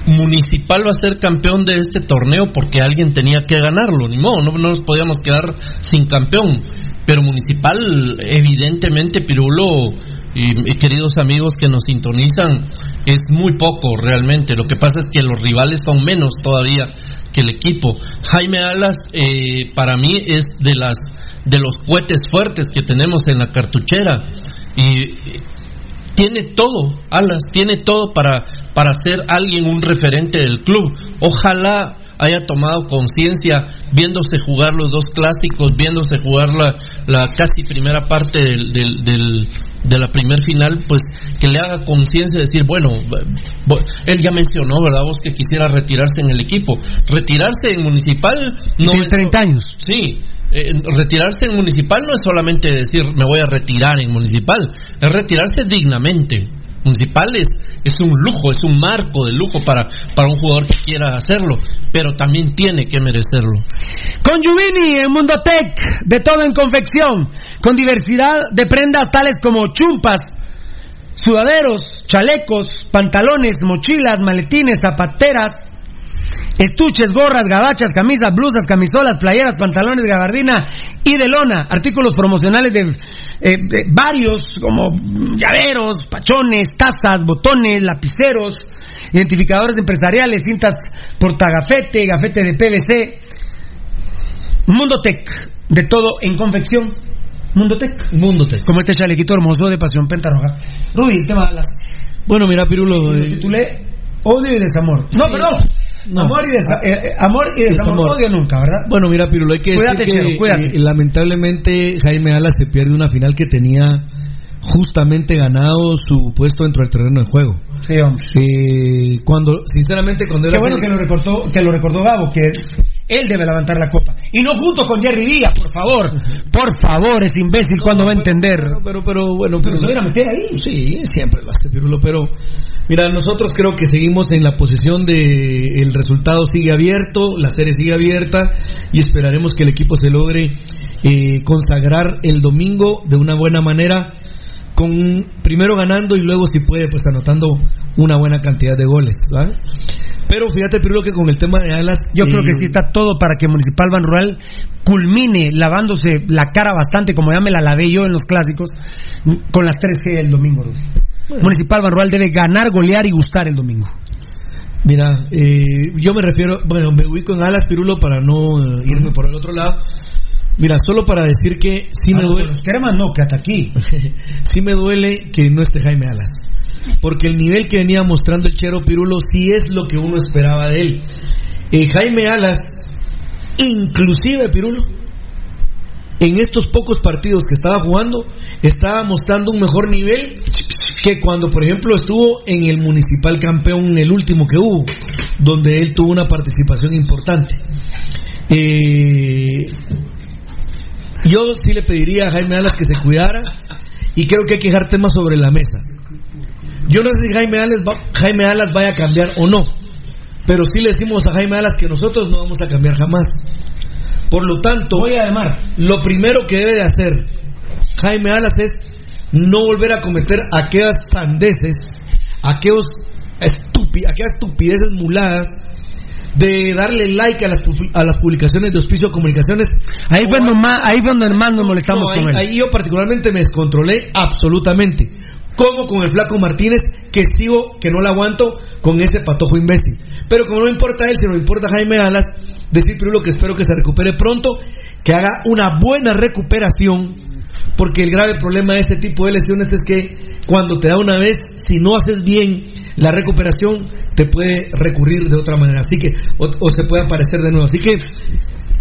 Municipal va a ser campeón de este torneo porque alguien tenía que ganarlo, ni modo, no, no nos podíamos quedar sin campeón pero municipal, evidentemente, Pirulo y, queridos amigos que nos sintonizan, es muy poco realmente. Lo que pasa es que los rivales son menos todavía que el equipo. Jaime Alas, eh, para mí, es de las de los cohetes fuertes que tenemos en la cartuchera y tiene todo, Alas, tiene todo para, para ser alguien, un referente del club. Ojalá haya tomado conciencia viéndose jugar los dos clásicos, viéndose jugar la, la casi primera parte del, del, de la primer final, pues que le haga conciencia de decir, bueno, él ya mencionó, ¿verdad? Vos que quisiera retirarse en el equipo. Retirarse en municipal no es 30 años. Sí, eh, retirarse en municipal no es solamente decir me voy a retirar en municipal, es retirarse dignamente municipales es un lujo, es un marco de lujo para, para un jugador que quiera hacerlo, pero también tiene que merecerlo. Con Juvini en Mundotech, de todo en confección, con diversidad de prendas tales como chumpas, sudaderos, chalecos, pantalones, mochilas, maletines, zapateras, estuches, gorras, gabachas, camisas, blusas, camisolas, playeras, pantalones, gabardina y de lona, artículos promocionales de eh, varios como llaveros, pachones, tazas, botones, lapiceros, identificadores empresariales, cintas portagafete, gafete de PVC, Mundotec, de todo en confección. Mundotec. Mundotec. Como este chalequito hermoso de Pasión Pentarroja. Rudy, el tema de las... Bueno, mira, Pirulo. Lo titulé Odio y Desamor. No, Sí. perdón. No. Amor, y desa- eh, eh, amor y desamor. Odio nunca, ¿verdad? Bueno, mira, Pirulo, hay que Cuídate, decir que Chero, cuídate. eh, lamentablemente Jaime Alas se pierde una final que tenía justamente ganado su puesto dentro del terreno de juego. Sí, hombre. Eh, cuando, sinceramente, cuando Qué era bueno que lo recordó, que lo recordó Gabo, que él debe levantar la copa. Y no junto con Jerry Díaz, por favor. Por favor, ese imbécil, ¿cuándo va a entender? Pero, pero bueno, Pero se viene a meter ahí. Sí, siempre lo hace Pirulo, pero mira, nosotros creo que seguimos en la posición de el resultado sigue abierto, la serie sigue abierta y esperaremos que el equipo se logre eh, consagrar el domingo de una buena manera con primero ganando y luego si puede pues anotando una buena cantidad de goles, ¿sabes? Pero fíjate Pirulo que con el tema de Alas Yo creo eh, que sí está todo para que Municipal Ban Rural culmine lavándose la cara bastante, como ya me la lavé yo en los clásicos, con las 3G el domingo. Municipal Ban Rural debe ganar, golear y gustar el domingo. Mira, eh, yo me refiero, bueno, me ubico en Alas Pirulo para no eh, irme por el otro lado. Mira, solo para decir que sí me Ah, duele. los cremas no, que hasta aquí. sí me duele que no esté Jaime Alas. Porque el nivel que venía mostrando el Chero Pirulo sí es lo que uno esperaba de él. Eh, Jaime Alas, inclusive Pirulo, en estos pocos partidos que estaba jugando, estaba mostrando un mejor nivel que cuando, por ejemplo, estuvo en el Municipal Campeón, el último que hubo, donde él tuvo una participación importante. Eh, yo sí le pediría a Jaime Alas que se cuidara y creo que hay que dejar temas sobre la mesa. Yo no sé si Jaime Alas, va- Jaime Alas vaya a cambiar o no, pero sí le decimos a Jaime Alas que nosotros no vamos a cambiar jamás. Por lo tanto, Voy a lo primero que debe de hacer Jaime Alas es no volver a cometer aquellas sandeces, aquellos estupi- aquellas estupideces muladas de darle like a las, a las publicaciones de Hospicio Comunicaciones. Ahí fue, nomás, ahí fue donde más nos molestamos No, ahí, con él. ahí yo particularmente me descontrolé absolutamente. Como con el flaco Martínez, que sigo, que no la aguanto con ese patojo imbécil. Pero como no importa él, sino me importa Jaime Alas, decir Pirulo que espero que se recupere pronto, que haga una buena recuperación, porque el grave problema de este tipo de lesiones es que cuando te da una vez, si no haces bien la recuperación, te puede recurrir de otra manera, así que, o, se puede aparecer de nuevo. Así que,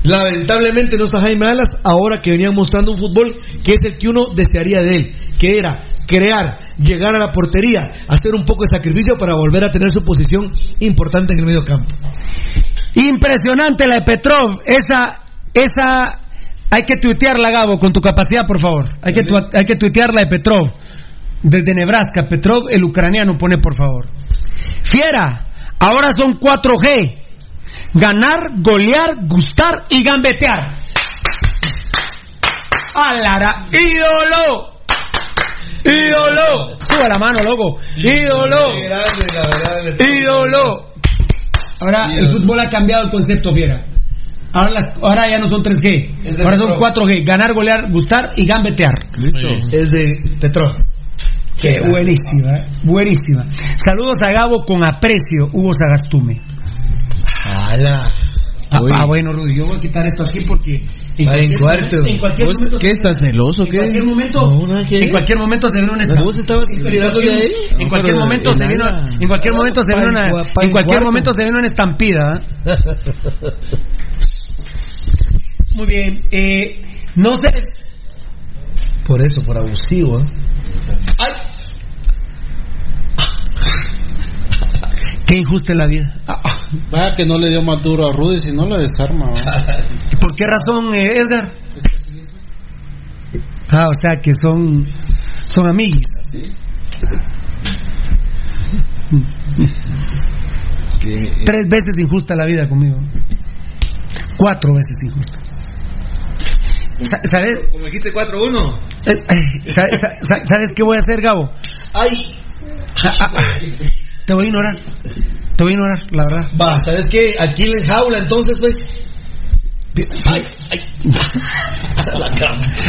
Lamentablemente no está Jaime Alas ahora que venía mostrando un fútbol que es el que uno desearía de él, que era crear, llegar a la portería, hacer un poco de sacrificio para volver a tener su posición importante en el medio campo. Impresionante la de Petrov. Esa, esa, hay que tuitearla, Gabo, con tu capacidad, por favor. Hay que, tu- hay que tuitearla de Petrov. Desde Nebraska, Petrov, el ucraniano, pone por favor. Fiera, ahora son 4G. Ganar, golear, gustar y gambetear. ¡Alara! ¡Ídolo! ¡Ídolo! Sube la mano, loco. ¡Ídolo! ¡Ídolo! Ahora el fútbol ha cambiado el concepto, Fiera. Ahora, las- ahora ya no son 3G, Es de ahora son Petrov. 4G. Ganar, golear, gustar y gambetear. Listo. Es de Petrov. Qué buenísima, eh, buenísima. Saludos a Gabo con aprecio, Hugo Sagastume. ¡Hala! Ah, ah, bueno, Rudy, yo voy a quitar esto aquí porque en cualquier, cuarto. momento, en cualquier ¿Vos momento ¿Qué estás celoso? en ¿Qué? cualquier momento, No, en cualquier momento se viene una ¿Vos estabas tirándole ahí? en cualquier momento en se viene en cualquier momento se viene una en cualquier momento se viene estampida. Muy bien, eh, no sé Por eso, por abusivo. ¿eh? Ay. Qué injusta es la vida. Vaya que no le dio más duro a Rudy, si no lo desarma. ¿Y ¿Por qué razón, eh, Edgar? Ah, o sea que son son amiguis. Tres veces injusta la vida conmigo. Cuatro veces injusta. Sa- ¿Sabes? Como dijiste 4-1. Eh, eh, sa- sa- sa- ¿Sabes qué voy a hacer, Gabo? ¡Ay! Ah. Te voy a ignorar. Te voy a ignorar, la verdad. Va, ¿sabes qué? Aquí les jaula, entonces, pues. ¡Ay! ¡Ay!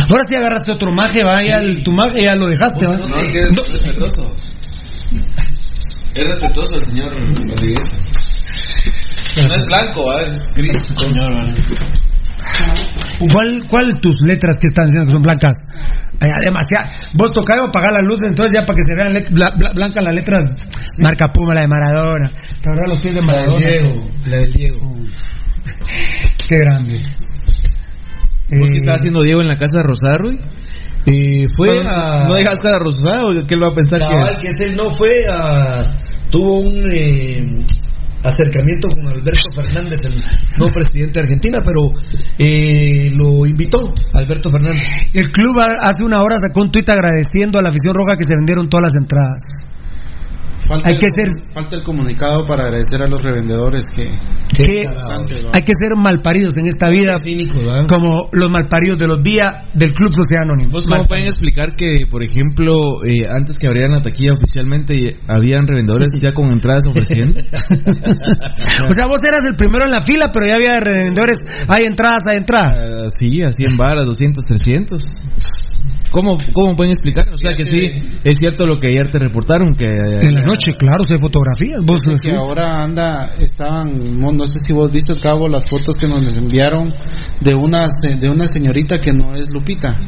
Ahora sí agarraste otro maje, va, ya el- tu maje ya lo dejaste, va. No, es que es respetuoso. Es respetuoso el señor Rodríguez. No es blanco, ¿ah? es gris. ¿Cuál, ¿Cuál tus letras que están diciendo que son blancas? Ay, demasiado. Vos tocás apagar la luz, entonces ya para que se vean le- bla- bla- blancas las letras, marca Puma, la de Maradona. Te los pies de Maradona. La del Diego. Qué grande. ¿Vos qué Eh, estaba haciendo Diego en la casa de Rosarruy? Eh, fue ¿No, a. ¿No dejas cara rosada o qué él va a pensar Cabal, que que es él no fue a. Tuvo un eh, acercamiento con Alberto Fernández, el nuevo presidente de Argentina, pero eh, lo invitó Alberto Fernández. El club ha- hace una hora sacó un tuit agradeciendo a la afición roja que se vendieron todas las entradas. Falta Hay el, que ser- falta el comunicado para agradecer a los revendedores que... que bastante, ¿va? hay que ser malparidos en esta vida, como los malparidos de los vía del Club Sociedad Anónima. ¿Vos cómo pueden explicar que, por ejemplo, eh, antes que abrieran la taquilla oficialmente, eh, habían revendedores ya con entradas ofreciendo? O sea, vos eras el primero en la fila, pero ya había revendedores. Hay entradas, hay entradas. Ah, sí, a 100 balas, 200, 300. ¿Cómo, ¿Cómo pueden explicar? O sea que sí, es cierto lo que ayer te reportaron, que... En la noche, claro, se fotografías. Vos que ahora anda, estaban, no no sé si vos viste, Cabo, las fotos que nos enviaron de una, se- de una señorita que no es Lupita,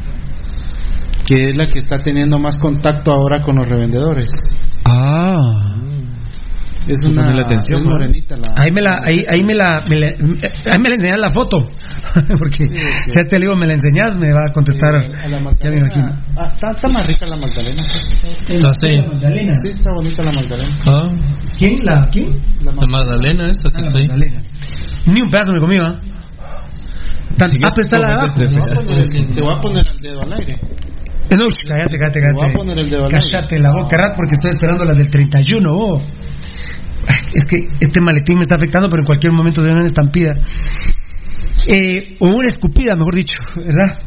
que es la que está teniendo más contacto ahora con los revendedores. Ah. Es una Ponerle atención, morenita la... Ahí me la, ahí, ahí me la, me la- ahí me la enseñas la foto. Porque si ya te digo, me la enseñas, me va a contestar. a la ya me imagino. Magdalena. Ah, está, está más rica la Magdalena. Ah, sí. Magdalena. Sí, está bonita la Magdalena. Ah, ¿Quién? ¿La quién? La la Magdalena esa que Ah, la está ahí. Magdalena. Ni un pedazo me comí, ¿va? Tan- ah, pues está la de abajo. Te voy, a poner el, te voy a poner el dedo al aire. No, cállate, cállate, Te voy a cállate. poner el dedo al aire. Cállate la boca, Rat, porque estoy esperando las del 31. oh. Es que este maletín me está afectando, pero en cualquier momento de una estampida. Eh, o una escupida, mejor dicho, ¿verdad?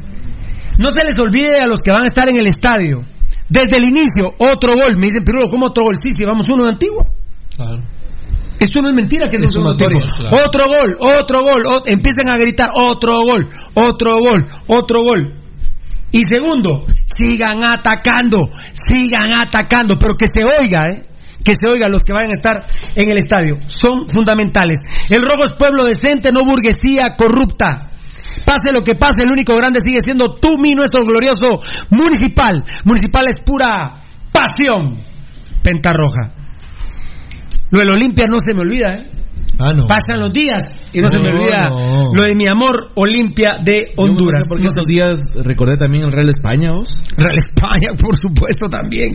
No se les olvide a los que van a estar en el estadio. Desde el inicio, otro gol. Me dicen, Pirulo, ¿cómo otro gol? Sí, si vamos uno de Antigua. Claro. Esto no es mentira que es, Es un claro. Otro gol, otro gol, o- empiezan a gritar otro gol, otro gol, otro gol. Y segundo, sigan atacando, sigan atacando, pero que se oiga, ¿eh? Que se oiga los que vayan a estar en el estadio. Son fundamentales. El rojo es pueblo decente, no burguesía corrupta. Pase lo que pase, el único grande sigue siendo tú, mi, nuestro glorioso municipal. Municipal es pura pasión. Pentarroja. Lo del Olimpia no se me olvida, ¿eh? Ah, no. Pasan los días y no, se me olvida no. lo de mi amor Olimpia de Honduras. Yo no sé por qué No se- estos días recordé también el Real España, vos. Real España, por supuesto, también.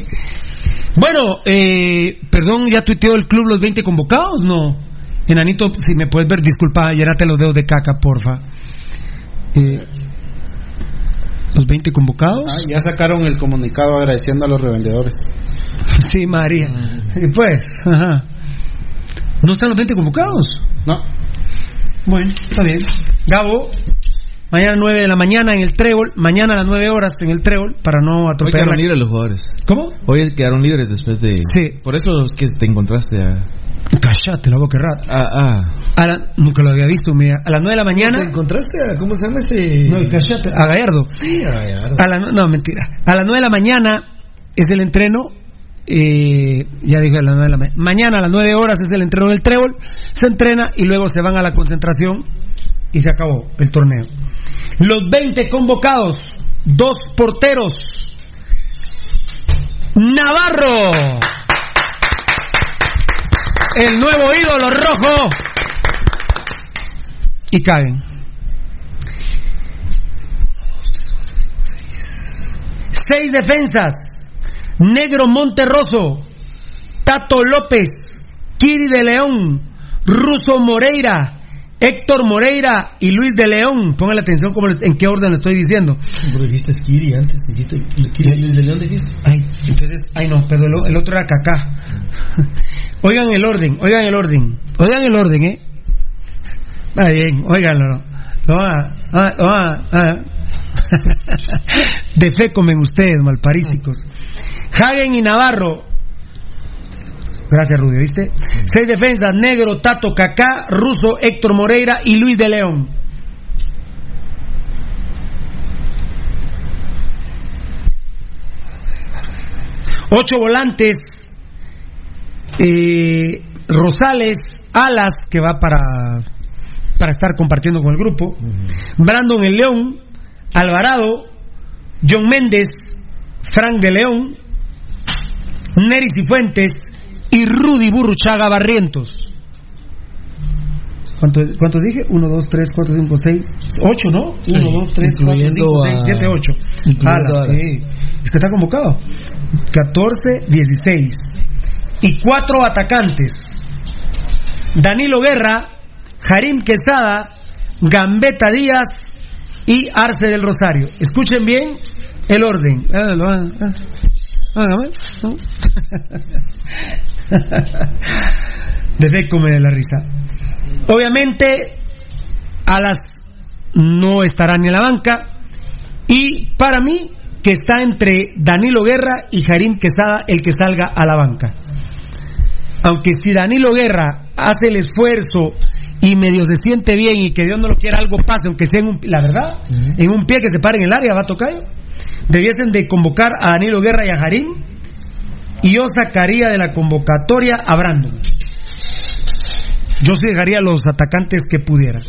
Bueno, eh, perdón, ¿ya tuiteó el club los 20 convocados? No. Enanito, si me puedes ver, disculpa, llenate los dedos de caca, porfa. Eh, ¿Los 20 convocados? Ah, ya sacaron el comunicado agradeciendo a los revendedores. Sí, María. Y pues, ajá. ¿No están los 20 convocados? No. Bueno, está bien. Gabo, mañana 9 de la mañana en el Trébol, mañana a las 9 horas en el Trébol, para no Hoy atropellar quedaron la... libres los jugadores. ¿Cómo? Hoy quedaron libres después de... Sí. Por eso es que te encontraste a... Cállate la boca rata. Ah, ah. A la- nunca lo había visto, mira. A las 9 de la ¿Te mañana. encontraste a, cómo se llama ese? No, cállate. A Gallardo. Sí, a Gallardo. A la, no, mentira. A las 9 de la mañana es el entreno. Eh, ya dije a las 9 de la mañana. Mañana a las 9 horas es el entreno del Trébol. Se entrena y luego se van a la concentración y se acabó el torneo. Los 20 convocados, dos porteros. Navarro. El nuevo ídolo rojo. Y caen. Seis defensas. Negro Monterroso. Tato López. Kiri de León. Ruso Moreira. Héctor Moreira y Luis de León. Póngale atención cómo les- en qué orden lo estoy diciendo. Pero dijiste Skiri antes, dijiste Kiri Luis de León, dijiste. Ay, entonces, ay no, pero el, el otro era Cacá. Oigan el orden, oigan el orden, oigan el orden, ¿eh? Está bien, óiganlo. Lo va- ah, ah, ah. De fe comen ustedes, malparísticos. Hagen y Navarro. Gracias, Rudy, ¿viste? Seis defensas, Negro, Tato, Cacá, Ruso, Héctor Moreira y Luis de León. Ocho volantes. Eh, Rosales, Alas, que va para, para estar compartiendo con el grupo. Brandon El León, Alvarado, John Méndez, Frank de León, Neris y Fuentes y Rudy Burruchaga Barrientos. ¿Cuántos cuánto dije? 1, 2, 3, 4, 5, 6, 8, ¿no? 1, 2, 3, 4, 5, 6, 7, 8. Alas, sí. Es que está convocado. 14, 16. Y cuatro atacantes. Danilo Guerra, Jarim Quesada, Gambetta Díaz y Arce del Rosario. Escuchen bien el orden. Ah, van- ah. Hágame, ¿no? De la risa. Obviamente, Alas no estará ni en la banca. Y para mí, que está entre Danilo Guerra y Jarín Quesada el que salga a la banca. Aunque si Danilo Guerra hace el esfuerzo y medio se siente bien y que Dios no lo quiera, algo pase, aunque sea en un, la verdad, en un pie que se pare en el área, va a tocar. Debiesen de convocar a Danilo Guerra y a Jarín. Y yo sacaría de la convocatoria a Brandon. Yo sí dejaría los atacantes que pudiera.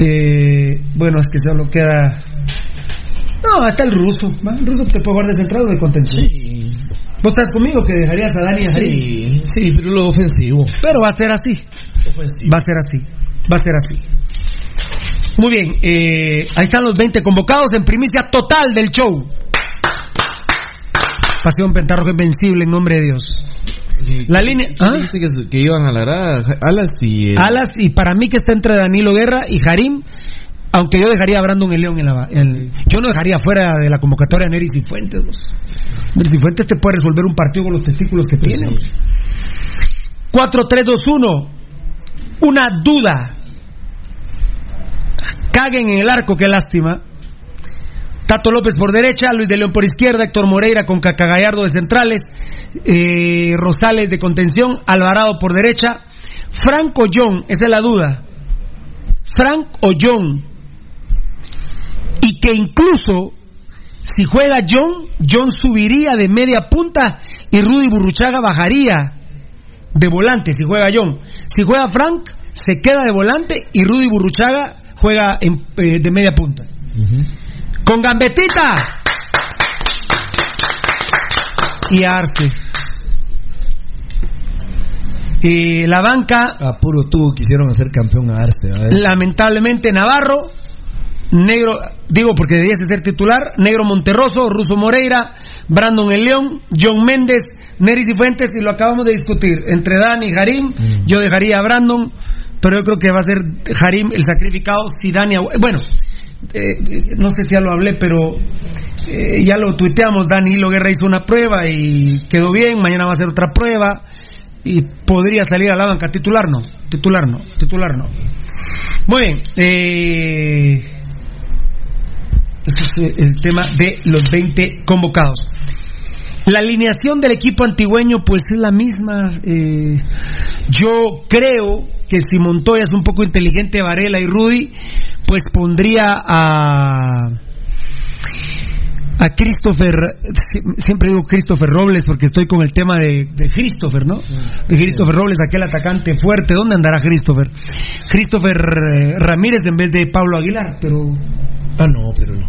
Eh, bueno, es que solo queda. No, está el ruso. ¿va? El ruso te puede jugar de central o de contención. ¿Vos estás conmigo que dejarías a Dani y a Jarín? Sí, sí, pero lo ofensivo. Pero va a ser así. Va a ser así. Va a ser así. Muy bien, eh, ahí están los 20 convocados en primicia total del show. Pasión Pentarroja invencible en nombre de Dios. La línea. ¿ah? Que, que iban a la grada, Alas y. eh, Alas, y para mí que está entre Danilo Guerra y Jarim, aunque yo dejaría a Brandon el León en la. en- yo no dejaría fuera de la convocatoria a Neris y Fuentes. vos. Neris y Fuentes te puede resolver un partido con los testículos que tiene. vos. 4-3-2-1. Una duda. Caguen en el arco, qué lástima. Tato López por derecha, Luis de León por izquierda, Héctor Moreira con Cacagallardo de centrales, eh, Rosales de contención, Alvarado por derecha, Franco John, esa es la duda. Frank o John. Que incluso si juega John, John subiría de media punta y Rudy Burruchaga bajaría de volante si juega John. Si juega Frank, se queda de volante y Rudy Burruchaga juega en- eh, de media punta. Con Gambetita y Arce. Y la banca, A puro tubo quisieron hacer campeón a Arce. a lamentablemente Navarro, Negro, digo porque debiese ser titular, Negro Monterroso, Ruso Moreira, Brandon El León, John Méndez, Neris y Fuentes, y lo acabamos de discutir. Entre Dani y Jarim, yo dejaría a Brandon, pero yo creo que va a ser Jarim el sacrificado si Dani. Bueno, eh, no sé si ya lo hablé, pero eh, ya lo tuiteamos. Dani Hilo Guerra hizo una prueba y quedó bien. Mañana va a hacer otra prueba y podría salir a la banca. Titular no, titular no, titular no. Muy bien. Eh, ese es eh, el tema de los 20 convocados. La alineación del equipo antigüeño pues es la misma. eh, yo creo que si Montoya es un poco inteligente, Varela y Rudy, pues pondría a a Christopher, si- siempre digo Christopher Robles porque estoy con el tema de, de Christopher, ¿no? De Christopher Robles, aquel atacante fuerte. ¿Dónde andará Christopher? Christopher eh, Ramírez en vez de Pablo Aguilar, pero... Ah, no, pero no.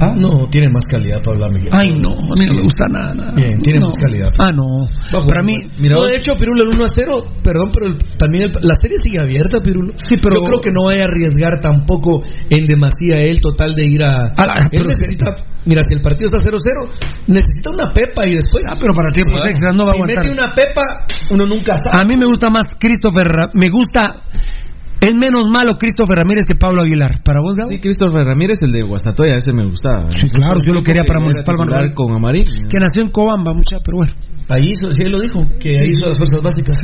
¿Ah? No, tiene más calidad Pablo Miguel. Ay, no, a mí no me gusta nada. nada. Bien, tiene No. más calidad. Ah, no. Para mí, Mira, no, de hecho, Pirulo, el 1 a 0, perdón, pero el- también el- la serie sigue abierta, Pirulo. Sí, pero- Yo creo que no vaya a arriesgar tampoco en demasía él total de ir a. A la- él necesita. Mira, si el partido está 0-0, necesita una pepa y después. Ah, pero para tiempos extras no va a si aguantar. mete una pepa, uno nunca sabe. a mí me gusta más Christopher, me gusta, es menos malo Christopher Ramírez que Pablo Aguilar. ¿Para vos, Gabo? Sí, Christopher Ramírez, el de Guastatoya, ese me gustaba. Sí, claro, yo lo quería para Municipal con Amarín. Que nació en Cobamba, mucha, pero bueno. Ahí hizo, sí, él lo dijo, que ahí hizo las fuerzas básicas.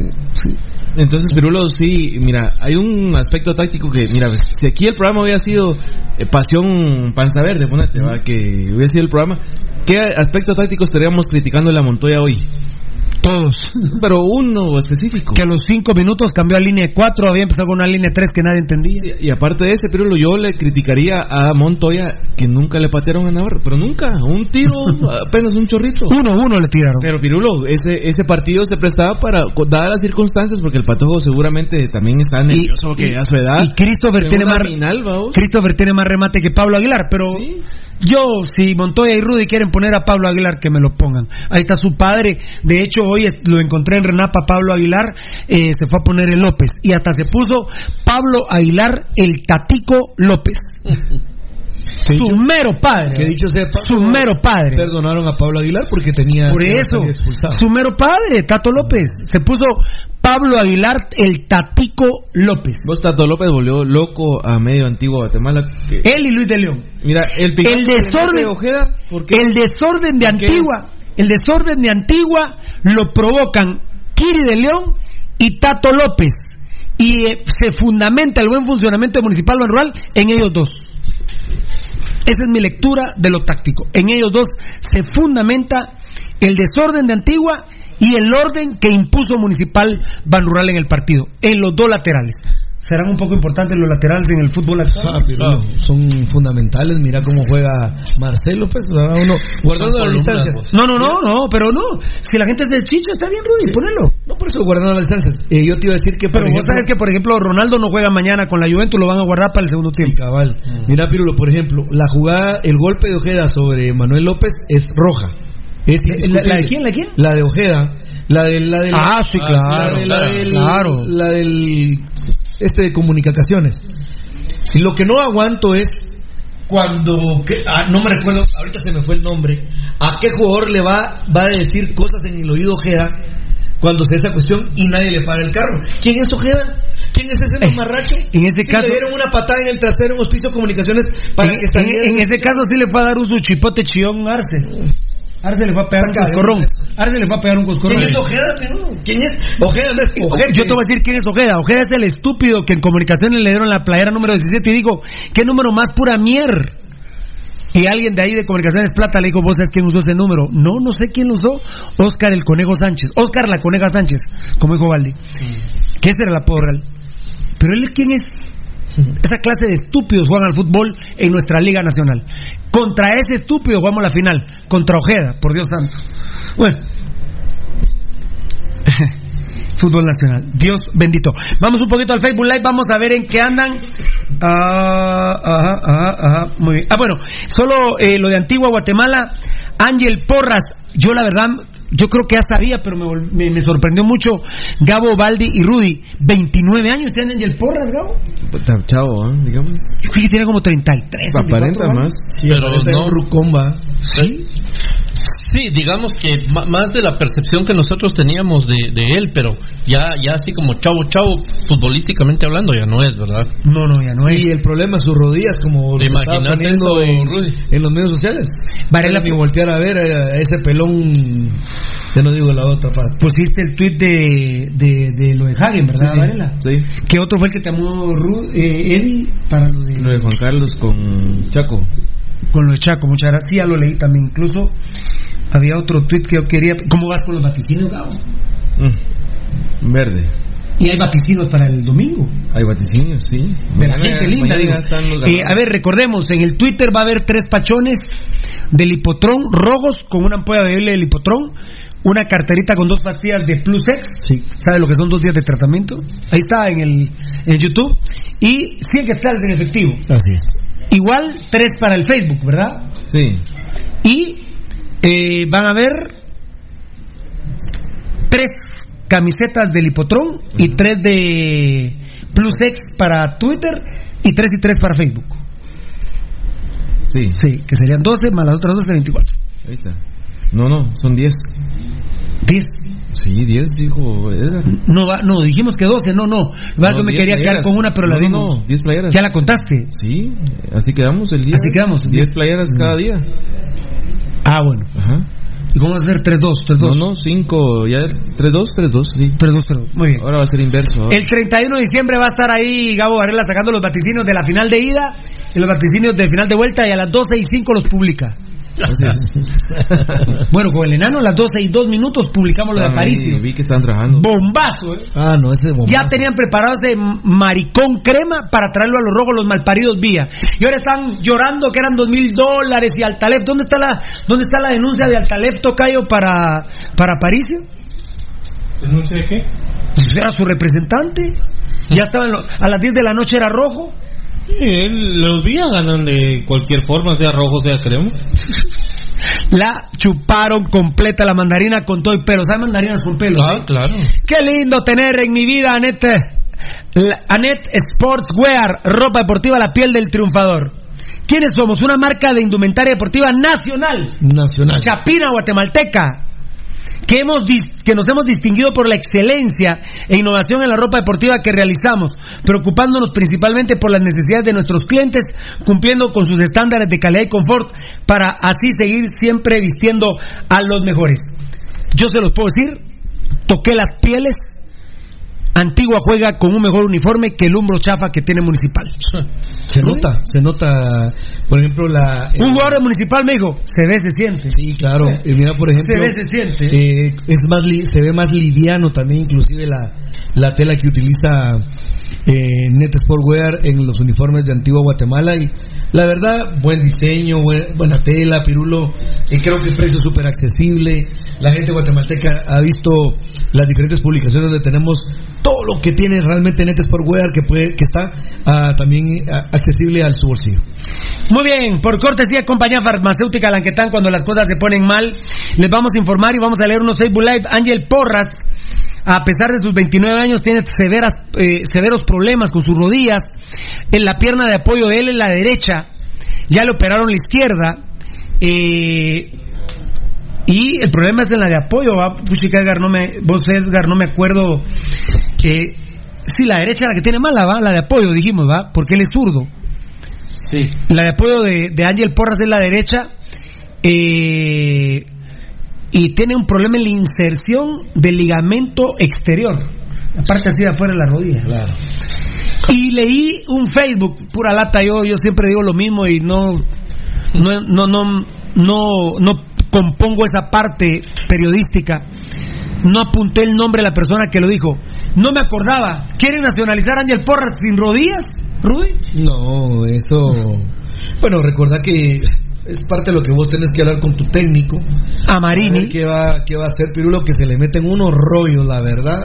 Entonces, Pirulo, sí, mira, hay un aspecto táctico que, mira, si aquí el programa hubiera sido eh, Pasión Panza Verde, ponete, va, que hubiera sido el programa, ¿qué aspecto táctico estaríamos criticando en la Montoya hoy? Todos. Pero uno específico. Que a los cinco minutos cambió a línea 4, había empezado con una línea 3 que nadie entendía. y aparte de ese, Pirulo, yo le criticaría a Montoya que nunca le patearon a Navarro. Pero nunca, un tiro, apenas un chorrito. Uno, uno le tiraron. Pero Pirulo, ese, ese partido se prestaba para, dadas las circunstancias, porque el Patojo seguramente también está nervioso y, a su edad. Y Christopher tiene, más, Christopher tiene más remate que Pablo Aguilar, pero yo, si Montoya y Rudy quieren poner a Pablo Aguilar, que me lo pongan. Ahí está su padre. De hecho, hoy lo encontré en Renapa, Pablo Aguilar. Eh, se fue a poner el López. Y hasta se puso Pablo Aguilar, el Tatico López. su mero padre. Que dicho sea, su mero padre. Perdonaron a Pablo Aguilar porque tenía. Por eso, su mero padre, Tato López. Se puso Pablo Aguilar, el Tatico López. Vos, Tato López volvió loco a medio antiguo Guatemala. Él y Luis de León. Mira, el, el desorden. De Ojeda, el desorden de Antigua. El desorden de Antigua lo provocan Kiri de León y Tato López. Y eh, se fundamenta el buen funcionamiento municipal rural en ellos dos. Esa es mi lectura de lo táctico. En ellos dos se fundamenta el desorden de Antigua y el orden que impuso Municipal Ban Rural en el partido, en los dos laterales serán un poco importantes los laterales en el fútbol actual. Ah, son fundamentales. Mira cómo juega Marcelo, pues, uno guardando las distancias. No, no, no, no, pero no. Si la gente es del chicho, está bien, Rudy, ponelo. No, por eso guardando las distancias. Eh, yo te iba a decir que. Pero vos sabes que, por ejemplo, Ronaldo no juega mañana con la Juventus, lo van a guardar para el segundo tiempo. cabal. Mm. Mira, Pirulo, por ejemplo, la jugada, el golpe de Ojeda sobre Manuel López es roja. Es ¿La, ¿La, de quién? ¿La de quién? La de Ojeda. La del, la del, ah, sí, claro. La, del, claro. La del este de comunicaciones. Y lo que no aguanto es cuando, ah, no me recuerdo, ahorita se me fue el nombre, a qué jugador le va, va a decir cosas en el oído Ojeda cuando se esa cuestión y nadie le para el carro. ¿Quién es Ojeda? ¿Quién es ese eh, mamarracho? En ese caso. Le dieron una patada en el trasero en Hospicio Comunicaciones para en, que En, ese caso sí le fue a dar un su chipote chión Arce. Arce le fue a pegar un coscorrón. Arce le fue a pegar un coscorrón. ¿Quién es Ojeda? ¿Quién es? Ojeda no es Ojeda. Yo te voy a decir quién es Ojeda. Ojeda es el estúpido que en comunicaciones le dieron la playera número 17 y digo, ¿qué número más pura mier? Y alguien de ahí de Comunicaciones Plata le dijo, ¿vos sabes quién usó ese número? No, no sé quién lo usó. Oscar el Conejo Sánchez. Oscar la Coneja Sánchez, como dijo Valdi. Que ese era el apodo real. Pero él, ¿quién es? Esa clase de estúpidos juegan al fútbol en nuestra Liga Nacional. Contra ese estúpido jugamos la final. Contra Ojeda, por Dios santo. Bueno. Fútbol Nacional. Dios bendito. Vamos un poquito al Facebook Live, vamos a ver en qué andan. Ah, ajá, ajá, ajá. Muy bien. Ah, bueno, solo eh, lo de Antigua Guatemala. Ángel Porras, yo la verdad yo creo que ya sabía, pero me, me, sorprendió mucho Gabo, Baldi y Rudy. 29 años tienen Angel Porras, Gabo. Chavo, ¿eh? digamos. Yo creo que tiene como 33. Aparenta más. Sí, pero no. Rucomba. ¿Sí? Sí, digamos que más de la percepción que nosotros teníamos de, de, él, pero ya ya así como chavo chavo, futbolísticamente hablando, ya no es, ¿verdad? No, no, ya no es. Y el problema es sus rodillas, como lo Imagínate eso, en, en, los medios sociales. Varela ni voltear a ver a ese pelón, ya no digo la otra parte. Pusiste el tweet de, de, de lo de Hagen, ¿verdad, sí, Varela? Sí. ¿Qué otro fue el que te llamó eh, Eddie para lo de... Lo de Juan Carlos con Chaco. Con lo de Chaco, muchas gracias. Sí, ya lo leí también, incluso había otro tweet que yo quería. ¿Cómo vas con los vaticinios, Gabo? Mm, verde. Y hay vaticinios para el domingo. Hay vaticinios, sí. De la gente linda, digo. Eh, a ver, recordemos, en el Twitter va a haber tres pachones del hipotrón rogos con una ampolla bebible del hipotrón, una carterita con dos pastillas de Plus X. Sí. ¿Sabe lo que son dos días de tratamiento? Ahí está en el en YouTube. Y 100 quetzales en efectivo. Así es. Igual tres para el Facebook, ¿verdad? Sí. Y eh, van a ver tres camisetas del Hipotrón y tres de Plus X para Twitter y tres y tres para Facebook. Sí. Sí, que serían 12 más las otras 12, 24. Ahí está. No, no, son 10. ¿10? Sí, 10 dijo Edgar. No, no, dijimos que 12, no, no. no yo me quería playeras. quedar con una, pero no, la dimos. No, 10 playeras. ¿Ya la contaste? Sí, así quedamos el día. Así quedamos. 10 playeras cada día. Ah, bueno. Ajá. ¿Y cómo va a ser 3-2? 3-2. No, no, 5, ya 3-2, 3-2, sí. 3-2, 3-2, muy bien. Ahora va a ser inverso. ¿eh? El 31 de diciembre va a estar ahí Gabo Varela sacando los vaticinios de la final de ida y los vaticinios de final de vuelta y a las 12 y 5 los publica. bueno, con el enano a las 12 y 2 minutos publicamos lo de Aparicio. Vi que están trabajando. Bombazo, ¿eh? Ah, no, ese bombazo. Ya tenían preparados de maricón crema para traerlo a los rojos, los malparidos vía. Y ahora están llorando que eran dos mil dólares y Altalef. ¿Dónde está la, dónde está la denuncia de Altalef Tocayo para, para Aparicio? ¿Denuncia de qué? Pues era su representante. Ya estaban a las 10 de la noche era rojo. Sí, los días ganan de cualquier forma, sea rojo, sea crema. La chuparon completa la mandarina con todo y pelo. ¿Sabes mandarinas con pelo? Ah, claro. Qué lindo tener en mi vida, Anet, Anet Sportswear, ropa deportiva, la piel del triunfador. ¿Quiénes somos? Una marca de indumentaria deportiva nacional. Nacional. Chapina, guatemalteca que, hemos que nos hemos distinguido por la excelencia e innovación en la ropa deportiva que realizamos, preocupándonos principalmente por las necesidades de nuestros clientes, cumpliendo con sus estándares de calidad y confort, para así seguir siempre vistiendo a los mejores. Yo se los puedo decir, toqué las pieles, Antigua juega con un mejor uniforme que el Umbro Chafa que tiene Municipal. Se nota, se nota, por ejemplo, la... Un jugador de Municipal me dijo, se ve, se siente. Sí, claro. Y mira, por ejemplo... Se ve, se siente. Eh, es más se ve más liviano también, inclusive la, la tela que utiliza eh, Net Sportwear en los uniformes de Antigua Guatemala y la verdad, buen diseño, buena tela, Pirulo, y creo que el precio es súper accesible. La gente guatemalteca ha visto las diferentes publicaciones donde tenemos todo lo que tiene realmente Net Sportwear que, puede, que está ah, también ah, accesible al su bolsillo. Muy bien, por cortesía compañía farmacéutica Lanquetán, cuando las cosas se ponen mal, les vamos a informar y vamos a leer unos Facebook Live. Ángel Porras a pesar de sus 29 años, tiene severas, eh, severos problemas con sus rodillas. En la pierna de apoyo de él, en la derecha, ya le operaron la izquierda. Eh, y el problema es en la de apoyo. ¿va? Edgar, no me, vos, Edgar, no me acuerdo. Eh, sí, la derecha la que tiene mala, ¿va? La de apoyo, dijimos, ¿va? Porque él es zurdo. Sí. La de apoyo de, de Ángel Porras es la derecha. Eh y tiene un problema en la inserción del ligamento exterior, la parte así de afuera de la rodilla. Claro. Y leí un Facebook, pura lata, yo, yo siempre digo lo mismo y no, no, no, no, no, no compongo esa parte periodística. No apunté el nombre de la persona que lo dijo. No me acordaba. ¿Quieren nacionalizar a Ángel Porras sin rodillas, Rudy? No, eso. Bueno, recordá que es parte de lo que vos tenés que hablar con tu técnico. A Marini. ¿Qué va, qué va a hacer Pirulo? Que se le meten unos rollos, la verdad.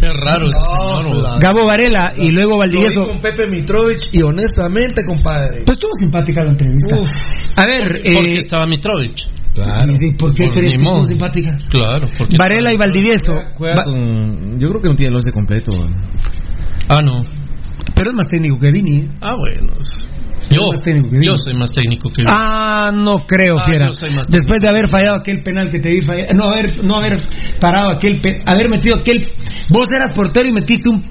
Es raro no, Gabo Varela y luego Valdivieso. con Pepe Mitrovich y honestamente, compadre. Pues estuvo simpática la entrevista. A ver. ¿Por qué eh, estaba Mitrovich? Claro. ¿Y por qué crees que estuvo simpática? Claro. Porque Varela y Valdivieso. Yo creo que no tiene el once completo. Ah, no. Pero es más técnico que Vini. ¿eh? Ah, bueno. Yo, yo soy más técnico que Ah, no creo, ah, fiera. Después de haber fallado aquel penal que te vi fallar, no haber, no haber parado aquel, haber metido aquel, vos eras portero y metiste un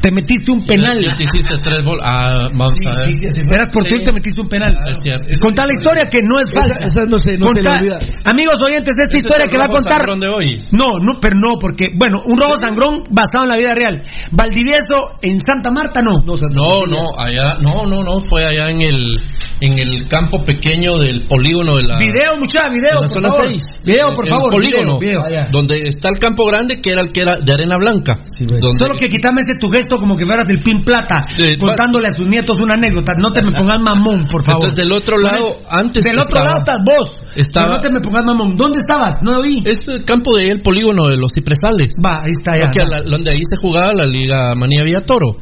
te metiste un penal. Y, te hiciste tres bolas. Ah, vamos a ver. Sí, sí, Eras portero y te metiste un penal. Es cierto. Contá la historia que no es falsa. Esa, no sé, no Contá, Amigos oyentes, esta historia que va a contar. De hoy? No, no, pero no, porque, bueno, un robo sangrón basado en la vida real. Valdivieso en Santa Marta, no. No, no, no, allá, no, no, no, fue allá en el, en el campo pequeño del polígono de la. Video, mucha, video, por zona favor. 6. Video, por el, favor. polígono, video, donde está el campo grande, que era el que era de arena blanca. donde... Solo que quitame ese tu gesto como que fueras el Pin Plata, contándole a sus nietos una anécdota. No te me pongas mamón, por favor. Entonces, del otro lado, antes. Del otro lado estás vos. Estaba... no te me pongas mamón. ¿Dónde estabas? No lo vi. Es el campo de el polígono de los cipresales. Va, ahí está ya. donde ahí se jugaba la Liga Manía Villa Toro.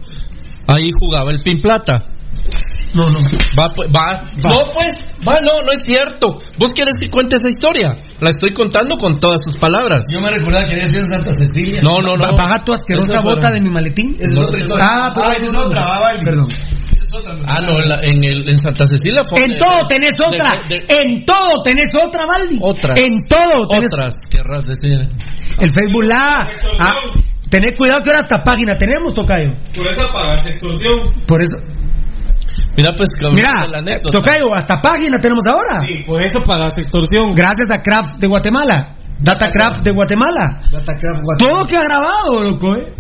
Ahí jugaba el Pin Plata. No, no. Va, pues, va. No, pues, va, no, no es cierto. ¿Vos quieres que cuente esa historia? La estoy contando con todas sus palabras. Yo me recordaba que había sido en Santa Cecilia. No, no, no. Paga tu asquerosa bota de mi maletín. Es otra historia. Ah, ah es otra. Perdón. Ah, no, en, la, en, el, en Santa Cecilia fue En todo tenés otra. en todo tenés otra, Valdi. Otra. En todo tenés. Otras, querrás decir. El Facebook la. Ah, tened cuidado que ahora hasta página tenemos, Tocayo. Por eso pagas extorsión. Por eso. Mira, pues, Mira, Tocayo, hasta página tenemos ahora. Sí, por eso pagas extorsión. Gracias a Craft de Guatemala. Datacraft de Guatemala. Datacraft Todo que ha grabado, loco, ¿eh?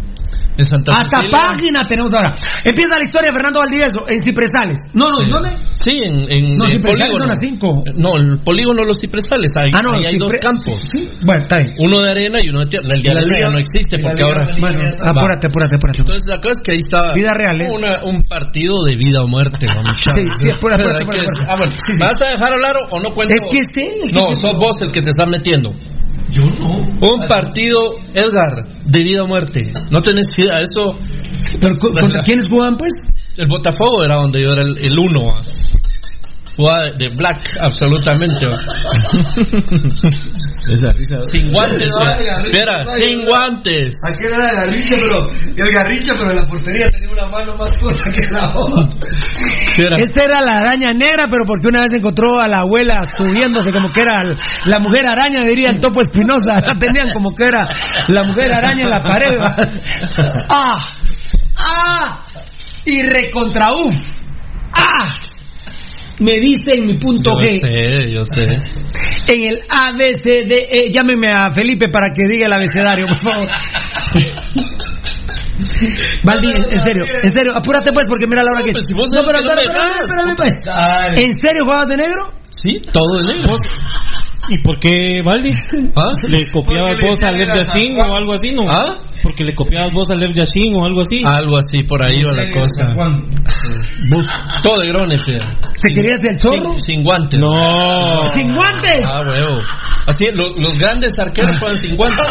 En Santa Hasta Cecilia. página tenemos ahora. Empieza la historia de Fernando Valdivieso en Cipresales. No, no, ¿en ¿dónde? Sí, en, en, No, en Cipresales polígono. son las. No, el polígono de los cipresales. Ahí, Ah, no, ahí hay dos campos. Bueno, está bien. Uno de arena y uno de tierra. El de ¿Y la arena ya no existe ¿Y la porque ahora. Bueno, apúrate, apúrate, apúrate. Entonces la cosa es que ahí está. Vida real, ¿eh? una- un partido de vida o muerte, va, muchacho. Sí, sí, apúrate, apúrate, hay. Ah, bueno. Sí, sí. ¿Me vas a dejar hablar o- no cuento? Es que es él el que No, sos vos el que te estás metiendo. Yo no. Un partido, Edgar, de vida o muerte. No tenés idea, eso. ¿Pero contra quiénes jugaban, pues? El Botafogo era donde yo era el, el uno. va. Jugaba de, de black, absolutamente. va. Esa risa. Sin guantes, Espera, sin no. guantes. Aquel era el garricho, pero el garricho, pero en la portería tenía una mano más corta que la otra. Esta era la araña negra, pero porque una vez encontró a la abuela subiéndose como que era la mujer araña, diría el Topo Espinosa. La tenían como que era la mujer araña en la pared. ¡Ah! ¡Ah! Y recontra. ¡Ah! Me dice en mi punto Yo G. sé, yo sé. En el ABCD. Eh, llámeme a Felipe para que diga el abecedario, por favor. Valdi, en, serio, en serio, apúrate pues porque mira la hora que es. vos No, pero espérame, espérame, pues. ¿En serio jugabas de negro? Sí, todo de negro. ¿Y por qué, Valdi? ¿Ah? ¿Le copiabas vos a Lev Yashin o algo así, no? ¿Ah? Porque le copiabas vos a Lev Yashin o algo así. Algo así, por ahí va la cosa. Todo de grones. eh. ¿Se quería hacer el zorro? Sin, sin guantes. No. ¡Sin guantes! Ah, huevo. Así, lo- los grandes arqueros juegan sin guantes.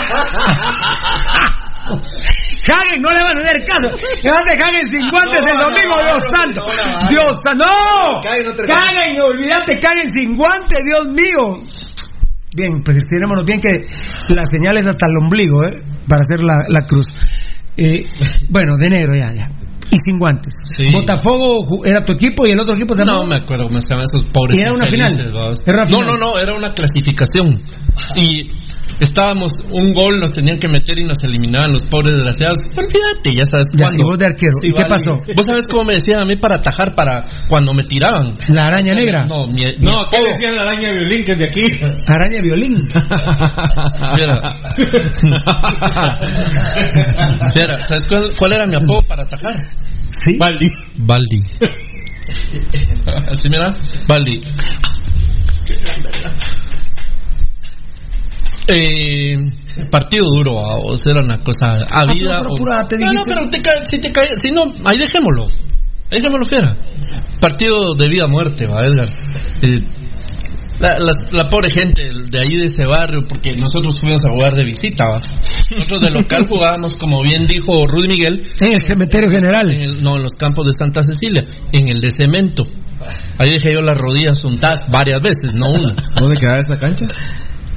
Hagen, no le van a hacer caso. Le van a Hagen sin guantes el domingo, Dios santo. Dios santo. ¡No! Hagen, olvídate, Hagen sin guantes, Dios mío. Bien, pues estirémonos bien que la señal es hasta el ombligo, ¿eh? Para hacer la, la cruz. Eh, bueno, de negro ya, ya. Y sin guantes. Sí. Botafogo era tu equipo y el otro equipo No me acuerdo cómo se llaman esos pobres. ¿Y era una final? vamos. ¿Era una no, final? no, no, era una clasificación. Y estábamos, un gol nos tenían que meter y nos eliminaban los pobres desgraciados. Olvídate, ya sabes Ya, cuándo. y vos de arquero. ¿Y qué pasó? ¿Vos sabes cómo me decían a mí para atajar para cuando me tiraban? La araña negra. No, mi, mi No, ¿qué decían la araña violín que es de aquí? Araña violín. Mira. Mira, ¿sabes cuál, cuál era mi apodo para atajar? Sí. Valdi. Baldi. Así mira, Baldi. Eh, partido duro, o sea, era una cosa a Ah, vida. pero o- no, no, pero te cae, si te cae, si no, ahí dejémoslo. Ahí dejémoslo fiera. Partido de vida o muerte, va, Edgar. Eh, la, la- la pobre gente de ahí de ese barrio, porque nosotros fuimos a jugar de visita, ¿va? nosotros de local jugábamos, como bien dijo Rudy Miguel, En el cementerio general. en el- no, en los campos de Santa Cecilia, en el de cemento. Ahí dejé yo las rodillas untadas varias veces, no una. ¿Dónde quedaba esa cancha?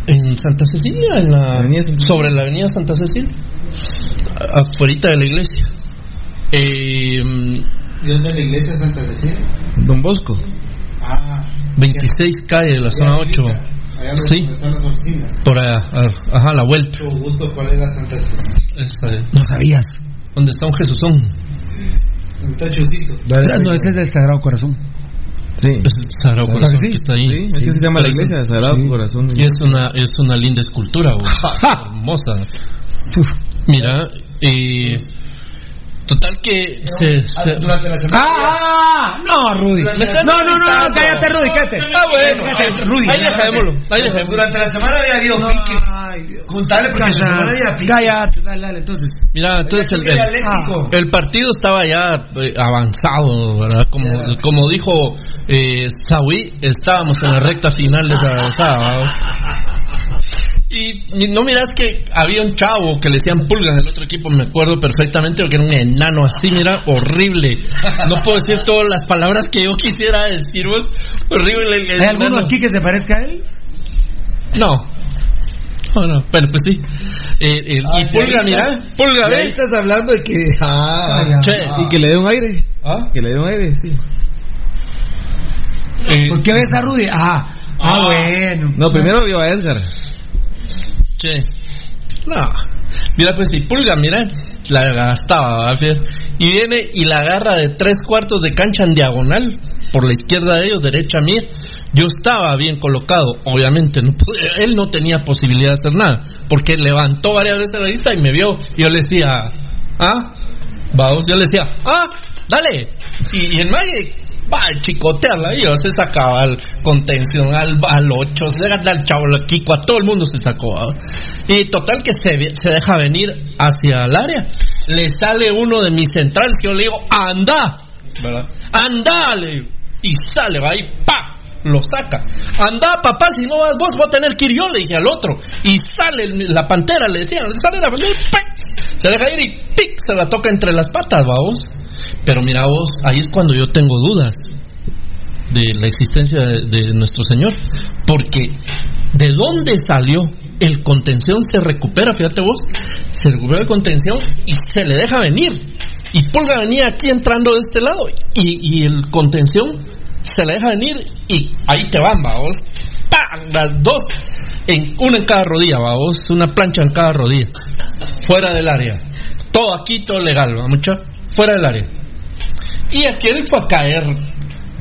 En Santa Cecilia, en la, Avenida Santa sobre la avenida Santa Cecilia, a- afuerita de la iglesia. Eh, ¿Y dónde es la iglesia de Santa Cecilia? Don Bosco. Ah, 26 calle de la zona 8. allá Sí. donde están las oficinas. Por allá, a- ajá, la vuelta. Mucho gusto, ¿cuál es la Santa? Esta No sabías. donde está un Jesusón. Un tachucito. No, ese es del Sagrado Corazón. Sí. Es el Sagrado ¿Verdad Corazón que sí? que está ahí. Sí, así se llama la iglesia, Sagrado Corazón. Y es una, es una linda escultura, güey. hermosa. Mira, y total que se, se- Durante la semana. ¡Ah! ah, No, Rudy. No, no, no, no, cállate, Rudy, cállate. Ah, bueno, Cállate, Rudy. ahí dejémoslo, ahí dejémoslo. Durante la semana había habido No, pique. ay, Dios. Contale porque la semana había pique. cállate, dale, dale, entonces. Mira, entonces el, el- dialéctico. el partido estaba ya eh, avanzado, ¿verdad? Como, como dijo eh, Sawi, estábamos en la recta final de esa avanzada. Y no miras que había un chavo que le decían pulgas del otro equipo, me acuerdo perfectamente, porque era un enano así, mira, horrible. No puedo decir todas las palabras que yo quisiera decir, vos. Horrible. el ¿Hay alguno aquí que se parezca a él? No. No, no, pero pues sí. Eh, eh, Ah, y pulga, ahí mira, pulga, ve. estás hablando de que. Ah, Che, Y que le dé un aire. ¿Ah? Que le dé un aire, sí. Eh, ¿Por qué ves a Rudy? Ah, ah, bueno. No, primero vio a Edgar. Che. No. Mira, pues si pulga, mira, la gastaba. Y viene y la agarra de tres cuartos de cancha en diagonal, por la izquierda de ellos, derecha mía. Yo estaba bien colocado, obviamente, él no tenía posibilidad de hacer nada, porque levantó varias veces la vista y me vio, y yo le decía, ¿ah? Vamos, yo le decía, ah, dale. Y, y el mague va a chicotearla y yo se sacaba al contención, al, al 8, se deja al chavo, al Kiko, a todo el mundo se sacó. ¿va? Y total que se, se deja venir hacia el área. Le sale uno de mis centrales que yo le digo, anda, ¿verdad? Anda, le digo. Y sale, va y pa, lo saca. Anda, papá, si no vas vos, voy a tener que ir yo, le dije al otro. Y sale el- la pantera, le decía, sale la pantera, ¡pac! se deja ir y ¡pic! se la toca entre las patas, vamos. Pero mira vos, ahí es cuando yo tengo dudas de la existencia de, nuestro Señor. Porque, ¿de dónde salió? El contención se recupera, fíjate vos, se recupera el contención y se le deja venir. Y Pulga venía aquí entrando de este lado y, y el contención se le deja venir y ahí te van, vamos. ¡Pam! Las dos, en, una en cada rodilla, vamos, una plancha en cada rodilla. Fuera del área. Todo aquí, todo legal, ¿va, mucha? Fuera del área. Y aquel fue a caer.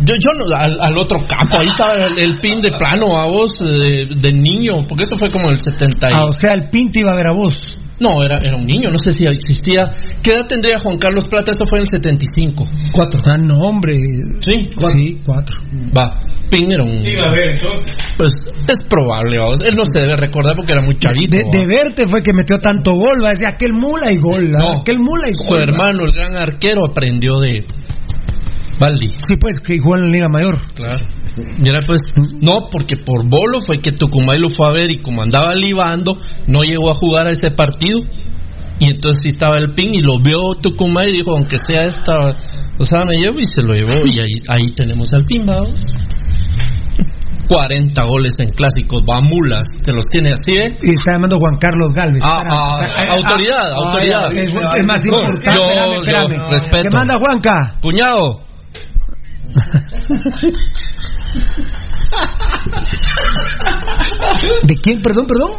Yo, yo no- al, al otro campo, ahí estaba el, el pin de plano a vos de, de niño, porque eso fue como en el 70. y- Ah, o sea, el Pinto iba a ver a vos. No, era, era un niño, no sé si existía. ¿Qué edad tendría Juan Carlos Plata? Eso fue en el 75. Cuatro. Ah, no, hombre. Sí, Sí, cuatro. Va, Pin era un. Iba a ver entonces. Pues es probable, vamos. Él no se debe recordar porque era muy chavito. De, de verte fue que metió tanto gol, va a decir aquel mula y gol, ¿ah? No, aquel mula y Su gol. va. hermano, el gran arquero, aprendió de Baldi. Sí, pues, que jugó en la Liga Mayor. Claro. Y era pues, no, porque por bolo fue que Tucumay lo fue a ver y como andaba libando, no llegó a jugar a ese partido. Y entonces sí estaba el pin y lo vio Tucumay y dijo, aunque sea esta, o sea, me llevo y se lo llevó. Y ahí, ahí tenemos al pin, vamos. 40 goles en clásicos, va mulas, se los tiene así, ¿eh? Y está llamando Juan Carlos Galvez. Ah, ah, autoridad, ah, autoridad. Es, es más importante. yo- espérame, yo espérame. respeto. ¿Qué manda Juanca? Cuñado. ¿De quién? Perdón, perdón.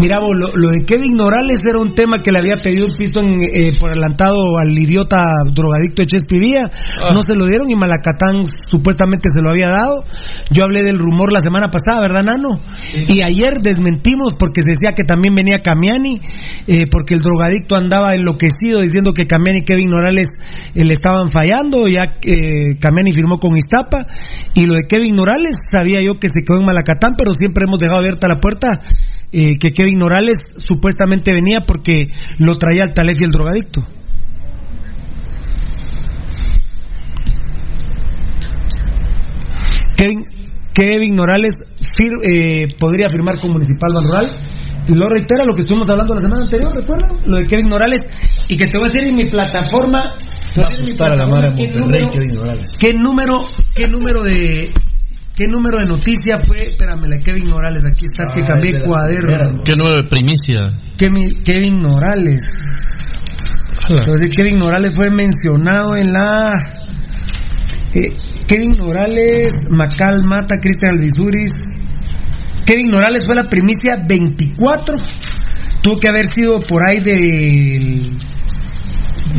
Mira, vos, lo, lo de Kevin Morales era un tema que le había pedido un pisto en, eh, por adelantado al idiota drogadicto de Chespi Villa. Ah. No se lo dieron y Malacatán supuestamente se lo había dado. Yo hablé del rumor la semana pasada, ¿verdad, Nano? Y ayer desmentimos porque se decía que también venía Camiani, eh, porque el drogadicto andaba enloquecido diciendo que Camiani y Kevin Morales eh, le estaban fallando. Ya eh, Camiani firmó con Iztapa. Y lo de Kevin Morales, sabía yo que se quedó en Malacatán, pero siempre hemos dejado abierta la puerta eh, que Kevin Morales supuestamente venía porque lo traía el Talef y el drogadicto. Kevin, Kevin Morales fir- eh, podría firmar con Municipal Rural. Y lo reitera lo que estuvimos hablando la semana anterior, ¿recuerdan? Lo de Kevin Morales. Y que te voy a decir en mi plataforma. voy a decir en mi Para la qué número-. ¿Qué número, qué número de qué número de noticia fue? Espérame, la de Kevin Morales, aquí está, es que Ah, cambié es de cuaderno. Qué nueve primicia. Kevin, Kevin Morales. Entonces Kevin Morales fue mencionado en la eh, Kevin Morales, Macal Mata, Cristian Alvisuris. Kevin Morales fue la primicia 24. Tuvo que haber sido por ahí del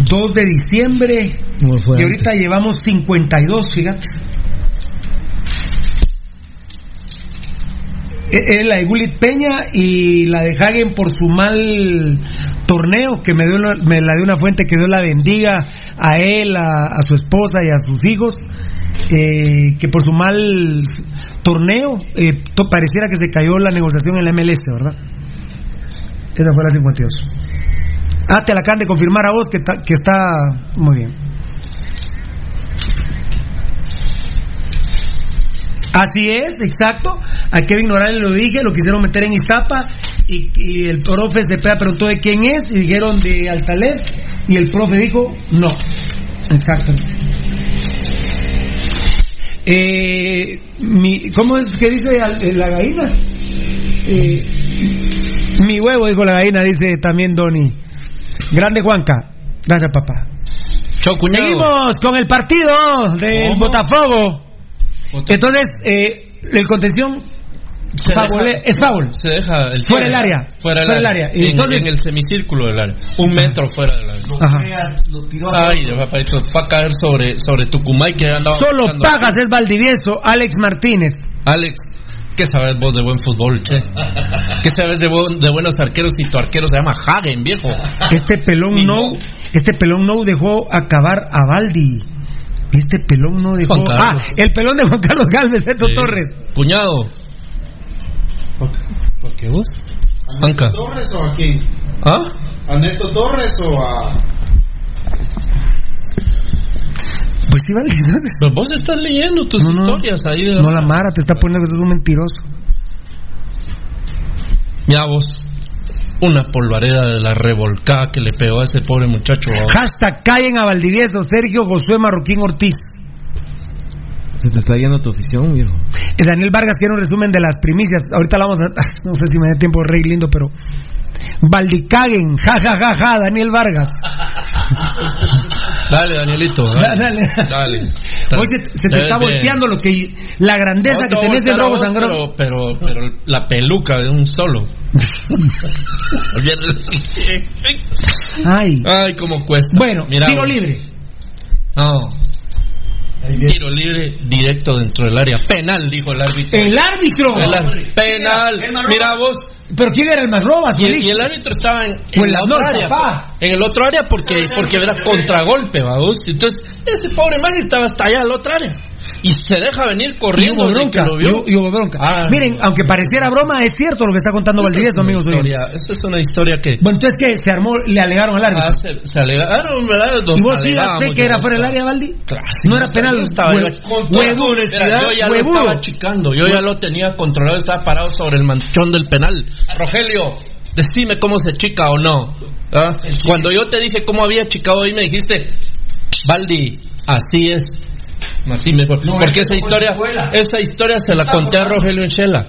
2 de diciembre. ¿Cómo fue y ahorita llevamos 52, fíjate. Es la de Gulit Peña y la de Hagen por su mal torneo, que me, dio me la dio una fuente que Dios la bendiga a él, a, su esposa y a sus hijos, eh, que por su mal torneo eh, to- pareciera que se cayó la negociación en la MLS, ¿verdad? Esa fue la 52. Ah, te la acaban de confirmar a vos que, ta- que está muy bien. Así es, exacto. A Kevin Morales lo dije, lo quisieron meter en Iztapa y, y el profe Cepeda preguntó de quién es y dijeron de Altalef y el profe dijo no. Exacto. Eh, mi, ¿Cómo es que dice eh, la gallina? Eh, mi huevo, dijo la gallina, dice también Doni. Grande Juanca. Gracias, papá. Seguimos con el partido del ¿Cómo? Botafogo. Entonces, eh, el contención Se favole- deja- es foul. Se deja el Fuera del área. Fuera del área. área. Y En, entonces- en el semicírculo del área. Un metro fuera del área. Ajá. Ay, papadito, va a caer sobre, sobre Tucumay que andaba. Solo pagas es Valdivieso, Alex Martínez. Alex, ¿Qué sabes vos de buen fútbol, che? ¿Qué sabes de, bu- de buenos arqueros si tu arquero se llama Hagen, viejo? Este pelón no, este pelón no dejó acabar a Baldi. Este pelón no dejó. Ah, el pelón de Juan Carlos Galvez, Beto Sí. Torres. Cuñado. ¿Por qué vos? Anca. ¿Torres o a quién? ¿Ah? ¿A Neto Torres o a.? Pues sí, Baldi. entonces. Pero vos estás leyendo tus No, no. historias ahí. de- No la Mara te está poniendo que sos un mentiroso. Mira vos. Una polvareda de la revolcada que le pegó a ese pobre muchacho. Hashtag callen a Valdivieso, Sergio Josué Marroquín Ortiz. Se te está yendo tu afición, viejo. Eh, Daniel Vargas quiere un resumen de las primicias. Ahorita la vamos a. No sé si me da tiempo, Rey lindo, pero. Valdicaguen, ja, ja, ja, ja, Daniel Vargas. Dale, Danielito. Dale. Dale. Dale. Hoy se, se te está volteando lo que. La grandeza No que tenés a Robo Sangrón. pero, pero, pero la peluca de un solo. Ay. Ay, cómo cuesta. Bueno, Mira, tiro vos. libre. No. Tiro libre directo dentro del área. Penal, dijo el árbitro. El árbitro. El árbitro. Penal. Mira vos. ¿Pero quién era el más robas? Y el, y el árbitro estaba en, en la otra área. papá. En el otro área porque, porque era contragolpe, vamos. Entonces, ese pobre man estaba hasta allá en la otra área. Y se deja venir Y corriendo. hubo desde bronca. que lo vio. y hubo bronca. Ah, Miren, aunque pareciera broma, es cierto lo que está contando es Valdivieso, amigos historia- Esa es una historia que. Bueno, entonces, ¿qué? Se armó, le alegaron al árbitro. Ah, se, se alegaron, ¿verdad? Nos ¿Y vos que era fuera del área, Valdi? Claro, no era penal. Yo estaba hue- con toda honestidad, yo ya lo estaba achicando, yo ya lo tenía controlado, estaba parado sobre el manchón del penal. Rogelio, decime cómo se chica o no. ¿Ah? Cuando yo te dije cómo había chicado ahí, me dijiste, Valdi, así es. Así me fue. Porque esa historia, esa historia se la conté a Rogelio Enchela.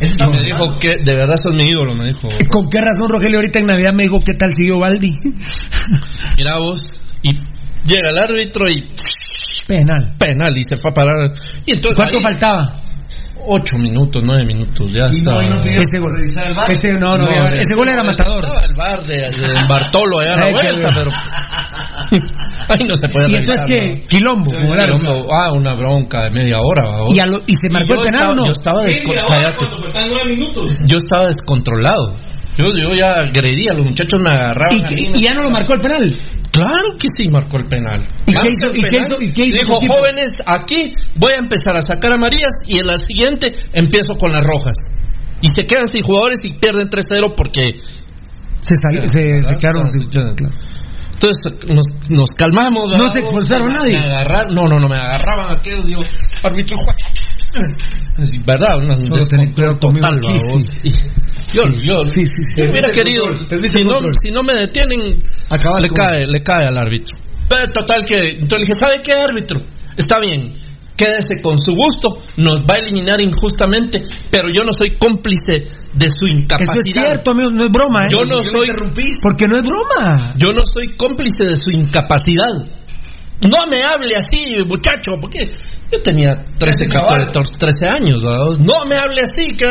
Y me dijo que de verdad sos mi ídolo, me dijo. ¿Con qué razón Rogelio ahorita en Navidad me dijo qué tal siguió Valdi? Mira vos, y llega el árbitro y Penal. penal y se fue a parar. Y entonces ¿Cuánto ahí- faltaba? Ocho minutos, nueve minutos, ya está. Ese gol. Ese, no, no, No, ese gol era matador. Estaba el bar de, de Bartolo allá a la vuelta, pero. Ahí no se puede ¿Y entonces qué? ¿no? Quilombo, el árbitro. Quilombo, Ah, una bronca de media hora. ¿Y, a lo- y se marcó el penal estaba, o no? Yo estaba, descon- minutos. yo estaba descontrolado. Yo, yo ya agredía, los muchachos me agarraban. ¿Y, a y- y ya no lo marcó el penal? Claro que sí marcó el penal. ¿Y qué hizo- y qué hizo- y qué hizo Dijo, jóvenes, aquí voy a empezar a sacar amarillas y en la siguiente empiezo con las rojas. Y se quedan sin jugadores y pierden 3-0 porque... Se, salió, se, se quedaron sin- Entonces nos, nos calmamos. No se expulsaron Me- nadie. Me agarraron, no, no, no, me agarraban aquellos, digo, árbitro, ¿verdad? Una conmigo total, Yo, yo, Sí, sí, sí. yo hubiera querido, si no, si no me detienen, Acabas le con- cae, le cae al árbitro. Pero total que, entonces le dije, ¿sabe qué árbitro? Está bien, quédese con su gusto, nos va a eliminar injustamente, pero yo no soy cómplice de su Eso incapacidad. es cierto, amigo, no es broma, ¿eh? Yo no soy, Porque no es broma. yo no soy cómplice de su incapacidad. No me hable así, muchacho, porque yo tenía 13, 14, 13 años. ¿verdad? No me hable así, que...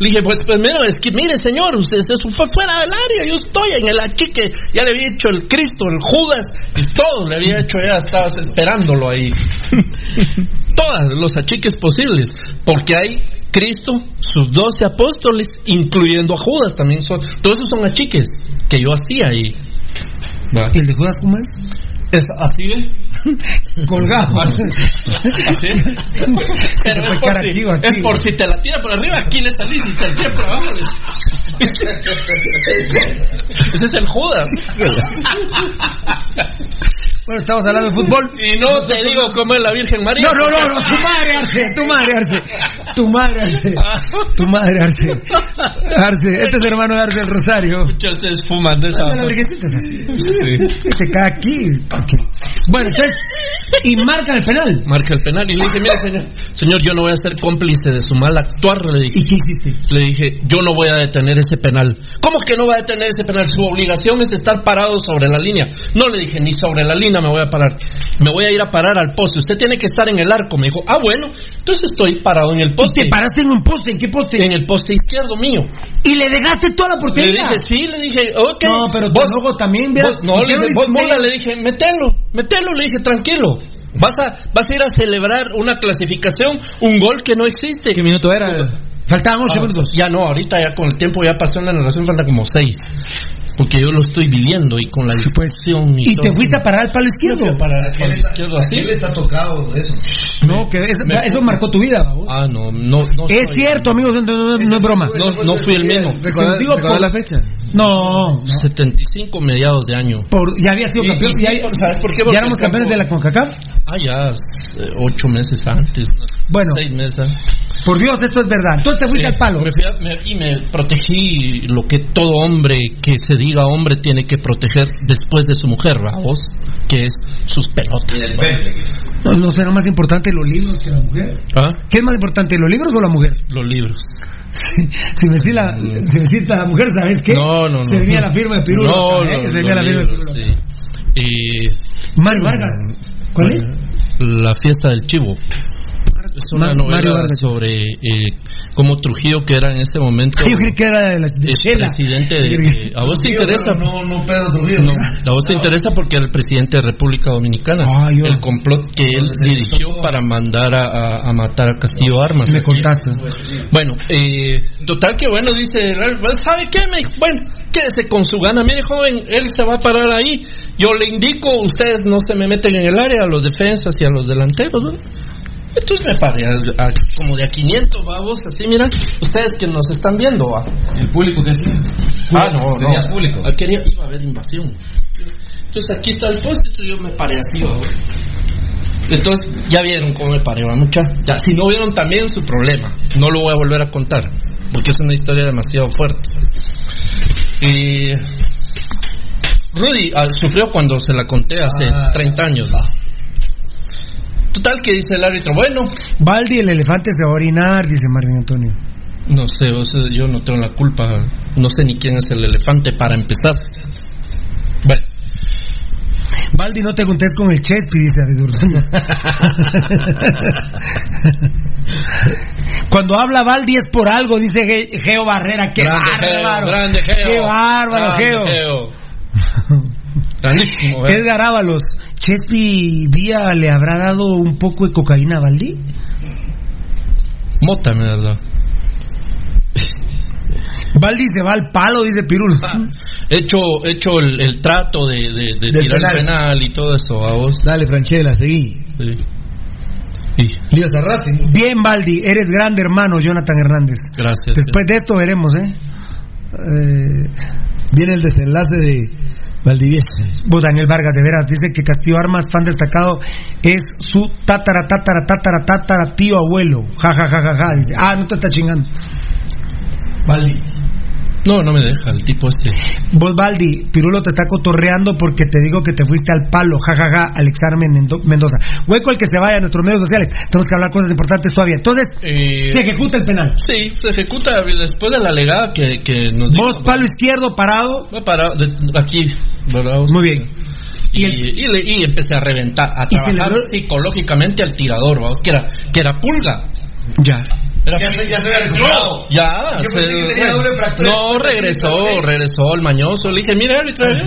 Le dije, pues primero, es que mire, señor, usted se fue fuera del área, yo estoy en el achique, ya le había hecho el Cristo, el Judas, y todo le había hecho, ya estabas esperándolo ahí. Todos los achiques posibles, porque hay Cristo, sus doce apóstoles, incluyendo a Judas, también son, todos esos son achiques que yo hacía ahí. ¿Y el de Judas cómo es? Es así, ¿ve? Colgado. Así. Pero es por, si, aquí aquí. es por si te la tira por arriba, aquí le salís y te la tira por abajo. Ese es el Judas. Bueno, estamos hablando de fútbol. Y no te digo cómo es la Virgen María. No, no, no, no, tu madre, Arce, tu madre, Arce. Tu madre, Arce. Tu madre, Arce. Arce, este es hermano de Arce el Rosario. Muchos ustedes fuman de esa. La virgencita es así. Sí. Te cae aquí. Bueno, entonces, y marcan el penal. Marca el penal y le dije, mire señor, señor, yo no voy a ser cómplice de su mal actuar, le dije. ¿Y qué hiciste? Le dije, yo no voy a detener ese penal. ¿Cómo que no va a detener ese penal? Su obligación es estar parado sobre la línea. No le dije, ni sobre la línea me voy a parar. Me voy a ir a parar al poste. Usted tiene que estar en el arco. Me dijo, ah, bueno, entonces estoy parado en el ¿Y poste. te paraste en un poste? ¿En qué poste? En el poste izquierdo mío. Y le dejaste toda la Le portería. dije, sí, le dije, ok. No, pero tu enojo también, vos- no, ¿por le le vos, hiciste? Mola, le dije, metelo, metelo, le dije, tranquilo. Vas a, vas a ir a celebrar una clasificación, un gol que no existe. ¿Qué minuto era? Faltaban ocho Ah, minutos. Ya no, ahorita ya con el tiempo ya pasó en la narración, falta como seis. Porque yo lo estoy viviendo y con la discusión y, Y te fuiste a parar al palo izquierdo. para el palo izquierdo así. Él está tocado de eso. No, que eso, Me- eso marcó tu vida. Ah, no, no, no. Es cierto, amigos, no, no- no es broma. No, no fui el mismo. ¿Recordás- Digo, recordás por- la fecha? No, no. 75 mediados de año. Por, ya había sido Y- campeón. y- ya, ¿sabes por qué? ya éramos campeones de la CONCACAF. Ah, ya, eh, ocho meses antes. ¿no? Bueno. Seis meses. Por Dios, esto es verdad. Entonces te fuiste Sí, al palo. me fui a- me- y me protegí lo que todo hombre que se diga hombre tiene que proteger después de su mujer, vos, que es sus pelotas. No, no será más importante los libros que la mujer. ¿Ah? ¿Qué es más importante, los libros o la mujer? Los libros. Si me decís la, si me decís la mujer, ¿sabes qué? No, no, no. Se venía la firma de Pirulo. No, ¿eh? no, Se venía la firma de Pirulo. sí. Y Mario Vargas. ¿Cuál es? La fiesta del chivo. Es una Ma- novela Mario Vargas. sobre eh, cómo Trujillo, que era en ese momento Yo creí que era de, la, de el presidente de, ¿A vos te interesa? No, no, Pedro Trujillo. No, a vos te interesa porque era el presidente de República Dominicana. Ah, yo- El complot que él dirigió para mandar a, a- a matar a Castillo Armas. Me contaste. Bueno, eh, total que bueno, dice, ¿sabe qué? Me dijo, bueno, quédese con su gana. Mire, joven, él se va a parar ahí. Yo le indico, ustedes no se me meten en el área, a los defensas y a los delanteros. Entonces me paré a- a- como de a 500 babos, así, mira, ustedes que nos están viendo, ¿va? El público que hacía. Ah, no, no. Tenías público. Ah, quería- iba a haber invasión. Entonces aquí está el post, entonces yo me paré así, ¿va? Entonces ya vieron cómo me paré, ¿va? Mucha. Ya, si no vieron también su problema. No lo voy a volver a contar, porque es una historia demasiado fuerte. Y Rudy ah, sufrió cuando se la conté hace Ah. 30 años. ¿va? Total que dice el árbitro, bueno, Baldi, el elefante se va a orinar, dice Marvin Antonio. no sé, o sea, yo no tengo la culpa, no sé ni quién es el elefante para empezar. Bueno, Baldi, no te contés con el Chespi, dice David. Cuando habla Baldi es por algo, dice Ge- Geo Barrera. ¡Qué bárbaro! Geo, grande Geo. ¡Qué bárbaro, Geo! Grandísimo, ¿eh? Edgar Ábalos, ¿Chespi Vía le habrá dado un poco de cocaína a Baldi? Mota, me verdad. Baldi se va al palo, dice Pirulo. Hecho, hecho el, el trato de, de- de Del tirar penal. el penal y todo eso, a vos. Dale, Franchella, seguí. Sí. Líos a. Bien, Baldi, eres grande hermano, Jonathan Hernández. Gracias. Después de esto veremos, ¿eh? Eh, viene el desenlace de Valdivieso. Vos, Daniel Vargas, de veras, dice que Castillo Armas, fan destacado, es su tatara, tatara, tatara, tatara, tío abuelo. Ja, ja, ja, ja, ja. Dice, ah, no te está chingando. Baldi. No, no me deja el tipo este. Vos, Baldi, Pirulo te está cotorreando porque te digo que te fuiste al palo, ja, ja, ja, Alex Armen Mendo- Mendoza. Hueco el que se vaya a nuestros medios sociales. Tenemos que hablar cosas importantes todavía. Entonces, Eh, se ejecuta el penal. Sí, se ejecuta después de la legada que, que nos Vos, dijo. palo izquierdo, parado. Va para de- aquí, ¿verdad? Muy bien. Y, y, le- y empecé a reventar, a trabajar psicológicamente al tirador, vamos, que era, que era pulga. Ya. Ya se- ya se había recuperado. Ya, Yo se- pensé que tenía doble fractura. no, regresó, regresó el mañoso. Le dije, mira, árbitro, mira,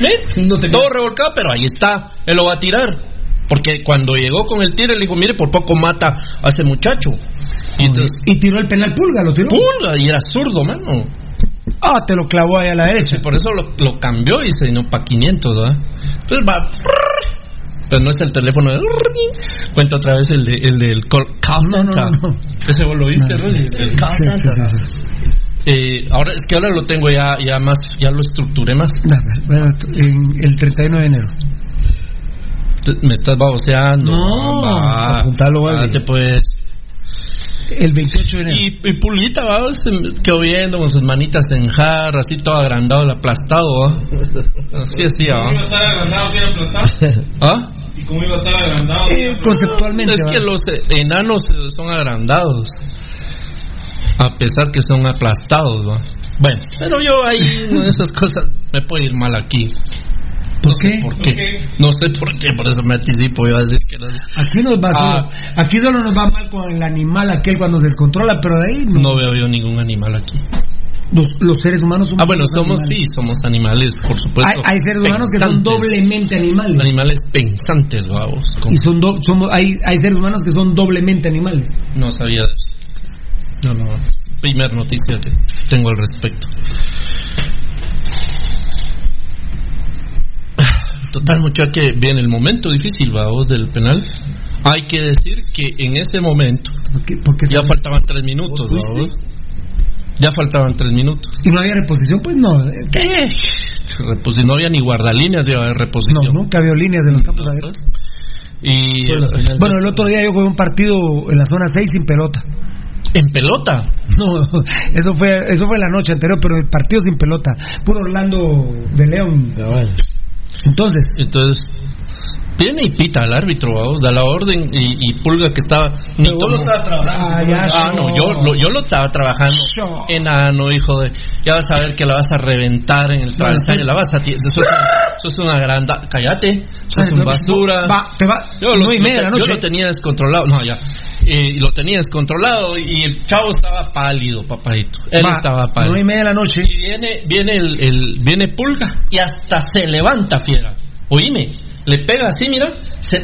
mira, todo revolcado, pero ahí está, él lo va a tirar. Porque cuando llegó con el tiro, le dijo, mire, por poco mata a ese muchacho. Y entonces, Y tiró el penal pulga, lo tiró. pulga, y era zurdo, mano. Ah, te lo clavó ahí a la derecha. Y por eso lo, lo cambió y se vino para 500, ¿verdad? Entonces va. Pero no es el teléfono de. Cuenta otra vez el, de, el del call, call No, no, center. no, no. Ese vos lo viste, No. Rudy. El call center. Eh, ahora es que ahora lo tengo ya, ya más, ya lo estructuré más. Bueno, en el 31 de enero. Te- Me estás baboseando. No, va. apuntalo, vale. Date, pues. El 28 de enero. Y, y Pulguita, va, se quedó viendo con sus manitas en jarra, así todo agrandado, el aplastado, va. Así así, ¿Cómo iba a va. estar agrandado sin aplastar? ¿Ah? ¿Y cómo iba a estar agrandado? Conceptualmente. Es que ¿va? los enanos son agrandados. A pesar que son aplastados, ¿va? Bueno, pero yo ahí, en esas cosas, me puede ir mal aquí. ¿Por no qué? Sé ¿Por qué? No sé por qué, por eso me anticipo. Iba a decir que era- Aquí nos va Ah. solo- aquí solo nos va mal con el animal aquel cuando se descontrola, pero de ahí no. no veo yo ningún animal aquí. Los, los seres humanos somos Ah, bueno, somos animales. sí, somos animales, por supuesto. Hay, hay seres humanos que son pensantes. doblemente animales. Animales pensantes, vamos. Y son do- somos, hay, hay seres humanos que son doblemente animales. No sabía eso. No, no. Primer noticia que tengo al respecto. Total, muchacho, que viene el momento difícil, vamos, del penal. Hay que decir que en ese momento ya faltaban tres minutos, vamos. Ya faltaban tres minutos. Y no había reposición, pues no. ¿Qué? Pues si no había ni guardalíneas, haber reposición. No, nunca había líneas de los campos abiertos. Y Bueno, el otro día yo jugué un partido en la zona 6 sin pelota. ¿En pelota? No, eso fue eso fue la noche anterior, pero el partido sin pelota. Puro Orlando de León. Entonces. Entonces, viene y pita al árbitro, vamos, da la orden y, y Pulga que estaba. ni vos lo estabas trabajando, Ah, ya, Ah, no, no. yo lo, yo lo estaba trabajando. Enano, hijo de. Ya vas a ver que la vas a reventar en el travesaño, la vas a. ti- Eso es, eso es una gran. da- Cállate, eso es Ay, un no, basura. va, te va, Yo lo, nueve y media la noche. yo lo tenía descontrolado. No, ya. Y lo tenía descontrolado y el chavo estaba pálido, papadito. Él estaba pálido. nueve y media de la noche. Y viene, viene el, el- viene Pulga y hasta se levanta fiera. Oíme, le pega así, mira, se,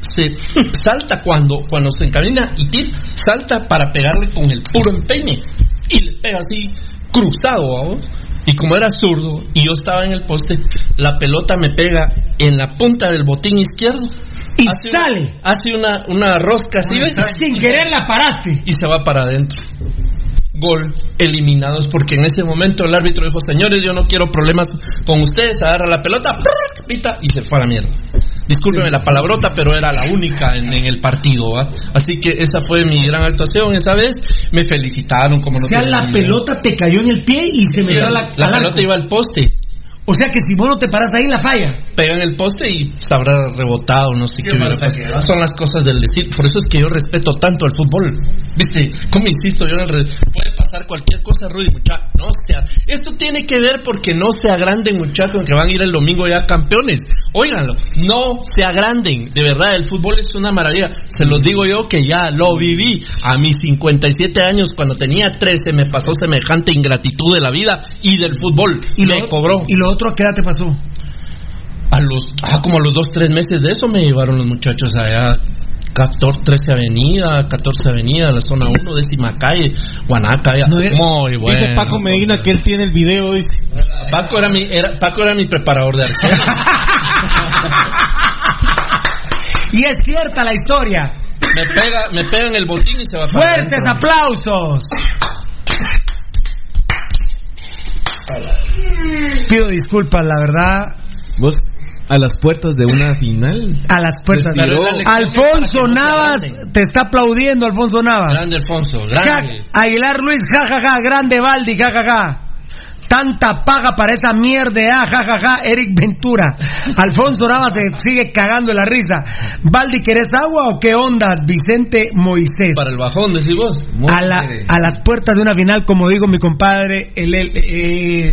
se salta cuando, cuando se encamina y tira, salta para pegarle con el puro empeine. Y le pega así, cruzado, ¿vamos? Y como era zurdo y yo estaba en el poste, la pelota me pega en la punta del botín izquierdo. Y hace sale. Una, hace una, una rosca. Sin querer la paraste. y se va para adentro. Gol, eliminados porque en ese momento el árbitro dijo, señores, yo no quiero problemas con ustedes, agarra la pelota, pita y se fue a la mierda. Discúlpeme la palabrota, pero era la única en, en el partido, ¿va? Así que esa fue mi gran actuación esa vez. Me felicitaron como no O sea, la pelota te cayó en el pie y se metió a la, La pelota iba al poste. O sea que si vos no te paras ahí, la falla. pega en el poste y se habrá rebotado, no sé qué, Qué. Son las cosas del decir. Por eso es que yo respeto tanto el fútbol. ¿Viste? ¿Cómo insisto? Yo re- puede pasar cualquier cosa, Rudy, muchacho. No sea. Esto tiene que ver porque no se agranden, muchachos, en que van a ir el domingo ya campeones. Óiganlo, no se agranden. De verdad, el fútbol es una maravilla. Se los digo yo que ya lo viví. A mis 57 años, cuando tenía 13, me pasó semejante ingratitud de la vida y del fútbol. Y me cobró. ¿Y lo otro a qué edad te pasó? A los, ah, como a los dos, tres meses de eso me llevaron los muchachos allá. 14, 13 Avenida, 14 Avenida, la zona 1, décima calle, Guanaca. ya. Muy bueno. Dice Paco Medina que él tiene el video, dice. Paco era mi, era, Paco era mi preparador de arquero. Y es cierta la historia. me pega, me pega en el botín y se va para Fuertes adentro. aplausos. Pido disculpas, la verdad. Vos, a las puertas de una final. A las puertas. Respiró. Alfonso Navas te está aplaudiendo, Alfonso Navas. Grande Alfonso, Ja- grande. Aguilar Luis, jajaja, grande Valdi, jajaja. Tanta paga para esa mierda, ah, jajaja, Eric Ventura. Alfonso Navas se sigue cagando la risa. Valdi, ¿querés agua o qué onda? Vicente Moisés. Para el bajón, decís vos. A, la- a las puertas de una final, como digo mi compadre, el, el- eh,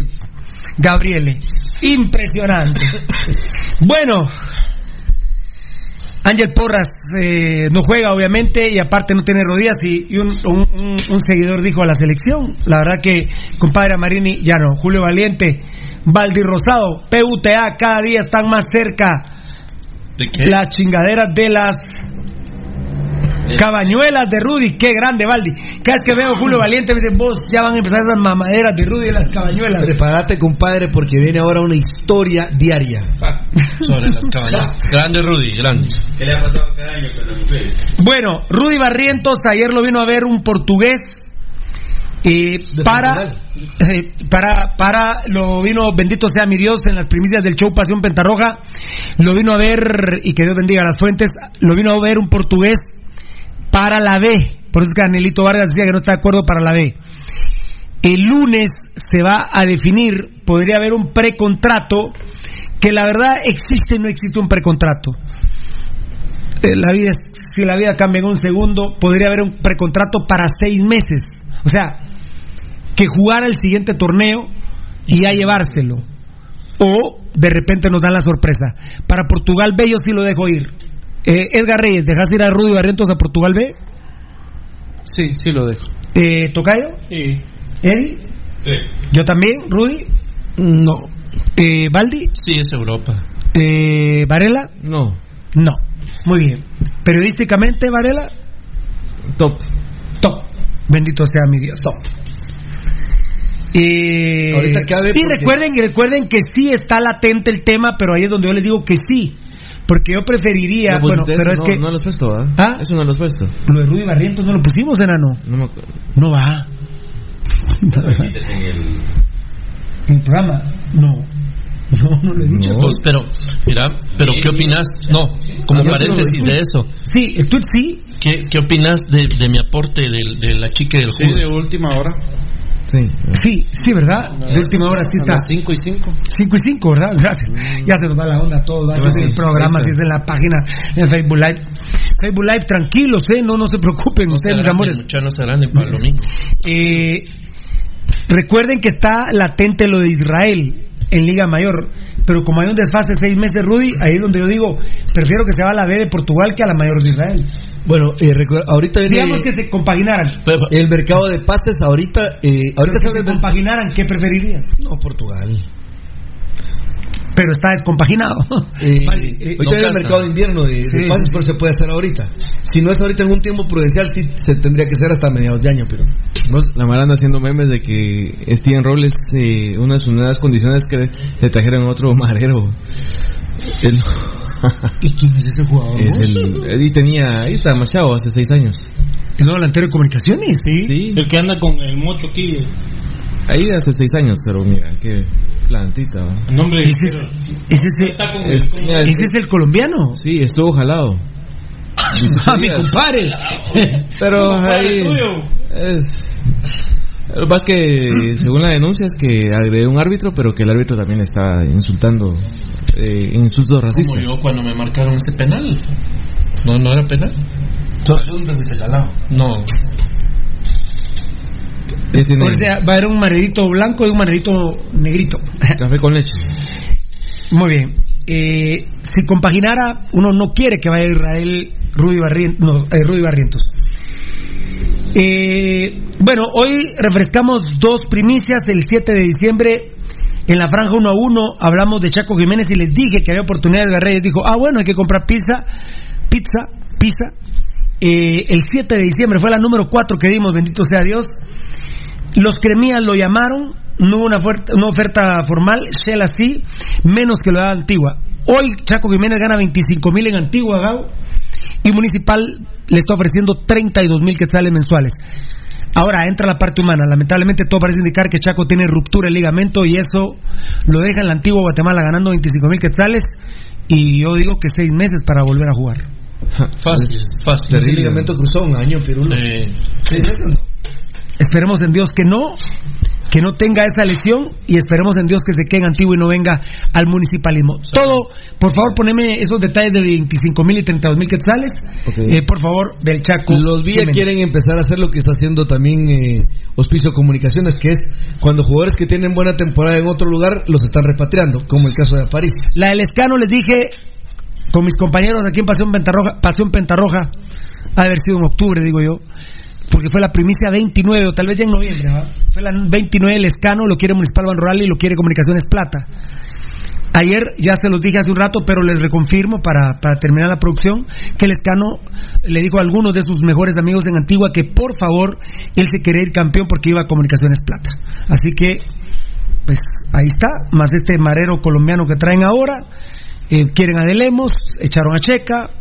Gabriele. Impresionante. bueno, Ángel Porras eh, no juega, obviamente, y aparte no tiene rodillas. Y, y un, un- un- un seguidor dijo a la selección: La verdad que, compadre Marini, ya no. Julio Valiente, Valdi Rosado, PUTA, cada día están más cerca ¿De qué? las chingaderas de las cabañuelas de Rudy, qué grande Valdi. Cada vez que veo a Julio Valiente me dice, vos ya van a empezar esas mamaderas de Rudy y las cabañuelas. Prepárate, compadre, porque viene ahora una historia diaria. Sobre las cabañas. Grande Rudy, grande. ¿Qué le ha pasado cada año con las mujeres? Bueno, Rudy Barrientos ayer lo vino a ver un portugués eh, para, eh, para para lo vino bendito sea mi Dios en las primicias del show Pasión Pentarroja lo vino a ver y que Dios bendiga las fuentes lo vino a ver un portugués para la B por eso es que Anelito Vargas decía que no está de acuerdo para la B el lunes se va a definir podría haber un precontrato que la verdad existe no existe un precontrato eh, la vida, si la vida cambia en un segundo, podría haber un precontrato para seis meses. O sea, que jugara el siguiente torneo y ya llevárselo. O de repente nos dan la sorpresa. Para Portugal B yo sí lo dejo ir. Eh, Edgar Reyes, ¿dejas ir a Rudy Barrientos a Portugal B? Sí, sí lo dejo. Eh, ¿Tocayo? Sí. ¿Eddie? Yo también, Rudy. No. Eh, ¿Baldi? Sí, es Europa. Eh, ¿Varela? No. No. Muy bien. Periodísticamente, Varela. Top. Top. Bendito sea mi Dios. Top. Eh, Ahorita cabe y porque- recuerden, y recuerden que sí está latente el tema, pero ahí es donde yo les digo que sí. Porque yo preferiría. No, pues, bueno, pero es no, que. No lo has puesto, ¿ah? ¿Ah? Eso no lo has puesto. Lo de Rudy Barrientos no lo pusimos, enano. No me acuerdo. No va. ¿En el programa? No. No, no lo he dicho. Pues, pero, mira, pero ¿qué opinas? No, como Ah, no, paréntesis sí, no, de eso. Sí, el tweet sí. ¿Qué, qué opinas de, de mi aporte de, de la chica del Sí, Judas? de última hora. Sí. Sí, sí, ¿verdad? De última hora sí está. 5 y 5. 5 y 5, ¿verdad? Gracias. Ya se nos va la onda todo. Va a Sí, ser sí, el programa, si es en la página de Facebook Live. Facebook Live, tranquilos, ¿eh? No, no se preocupen, ustedes, mis amores. Muchachos no se grande para el domingo. Eh, recuerden que está latente lo de Israel en Liga Mayor, pero como hay un desfase de seis meses, Rudy, ahí es donde yo digo, prefiero que se va a la B de Portugal que a la Mayor de Israel. Bueno, eh, ahorita viene Digamos que se compaginaran. el mercado de pases. Ahorita, eh, ahorita que se compaginaran, ¿qué preferirías? No, Portugal. Pero está descompaginado. Eh, eh, ahorita viene el Casa. mercado de invierno de, de Sí, pases, sí, pero se puede hacer ahorita. Si no es ahorita en un tiempo prudencial, sí se tendría que hacer hasta mediados de año, pero. Vos, la Mara anda haciendo memes de que Steven Robles, eh, una de sus nuevas condiciones es que le trajeron otro marero. El- ¿Y quién es ese jugador? es el, y tenía, ahí está Machado hace seis años. ¿El nuevo delantero de comunicaciones? Sí. Sí, El que anda con el mocho aquí. ahí de hace seis años, pero mira, qué plantita. El ¿Ese es, ese es el, está con Es- el. con- mira, ese es el colombiano? Sí, estuvo jalado. Ah, mi compadre. Pero ahí es... Lo que pasa es que, según la denuncia, es que agredió a un árbitro, pero que el árbitro también estaba insultando, eh, insultos Como racistas. yo cuando me marcaron ese penal. No, no era penal. ¿Dónde fuiste jalado? No. O sea, va a haber un manerito blanco y un manerito negrito. café con leche. Muy bien. Eh, si compaginara, uno no quiere que vaya a Israel Rudy, no, eh, Rudy Barrientos. Eh, bueno, hoy refrescamos dos primicias. El 7 de diciembre, en la franja 1 a 1, hablamos de Chaco Jiménez y les dije que había oportunidad de Reyes. Dijo, ah, bueno, hay que comprar pizza, pizza, pizza. Eh, el 7 de diciembre fue la número 4 que dimos, bendito sea Dios. Los cremías lo llamaron, no hubo una, oferta, una oferta formal, Shell así, menos que lo da Antigua. Hoy Chaco Jiménez gana 25 mil en Antigua, Gao, y Municipal le está ofreciendo 32 mil quetzales mensuales. Ahora entra la parte humana. Lamentablemente todo parece indicar que Chaco tiene ruptura el ligamento y eso lo deja en la antigua Guatemala ganando 25 mil quetzales y yo digo que seis meses para volver a jugar. Fácil, fácil. El ligamento cruzó un año, Pirulo. Eh, Sí, eso no. Esperemos en Dios que no, que no tenga esa lesión y esperemos en Dios que se quede en antiguo y no venga al municipalismo. Todo, por favor, poneme esos detalles de 25 mil y 32 mil quetzales, Ok. eh, por favor, del Chaco. Los Jiménez. quieren empezar a hacer lo que está haciendo también eh, Hospicio Comunicaciones, que es cuando jugadores que tienen buena temporada en otro lugar los están repatriando, como el caso de París. La del Escano les dije con mis compañeros aquí en Pasión Pentarroja, Pasión Pentarroja, ha de haber sido en octubre, digo yo, porque fue la primicia 29 o tal vez ya en noviembre. Fue la 29 el Escano, lo quiere Municipal Ban Rural y lo quiere Comunicaciones Plata. Ayer ya se los dije hace un rato, pero les reconfirmo para, para terminar la producción que el Escano le dijo a algunos de sus mejores amigos en Antigua que por favor él se quería ir campeón porque iba a Comunicaciones Plata. Así que, pues ahí está, más este marero colombiano que traen ahora. Eh, quieren a Delemos, echaron a Checa.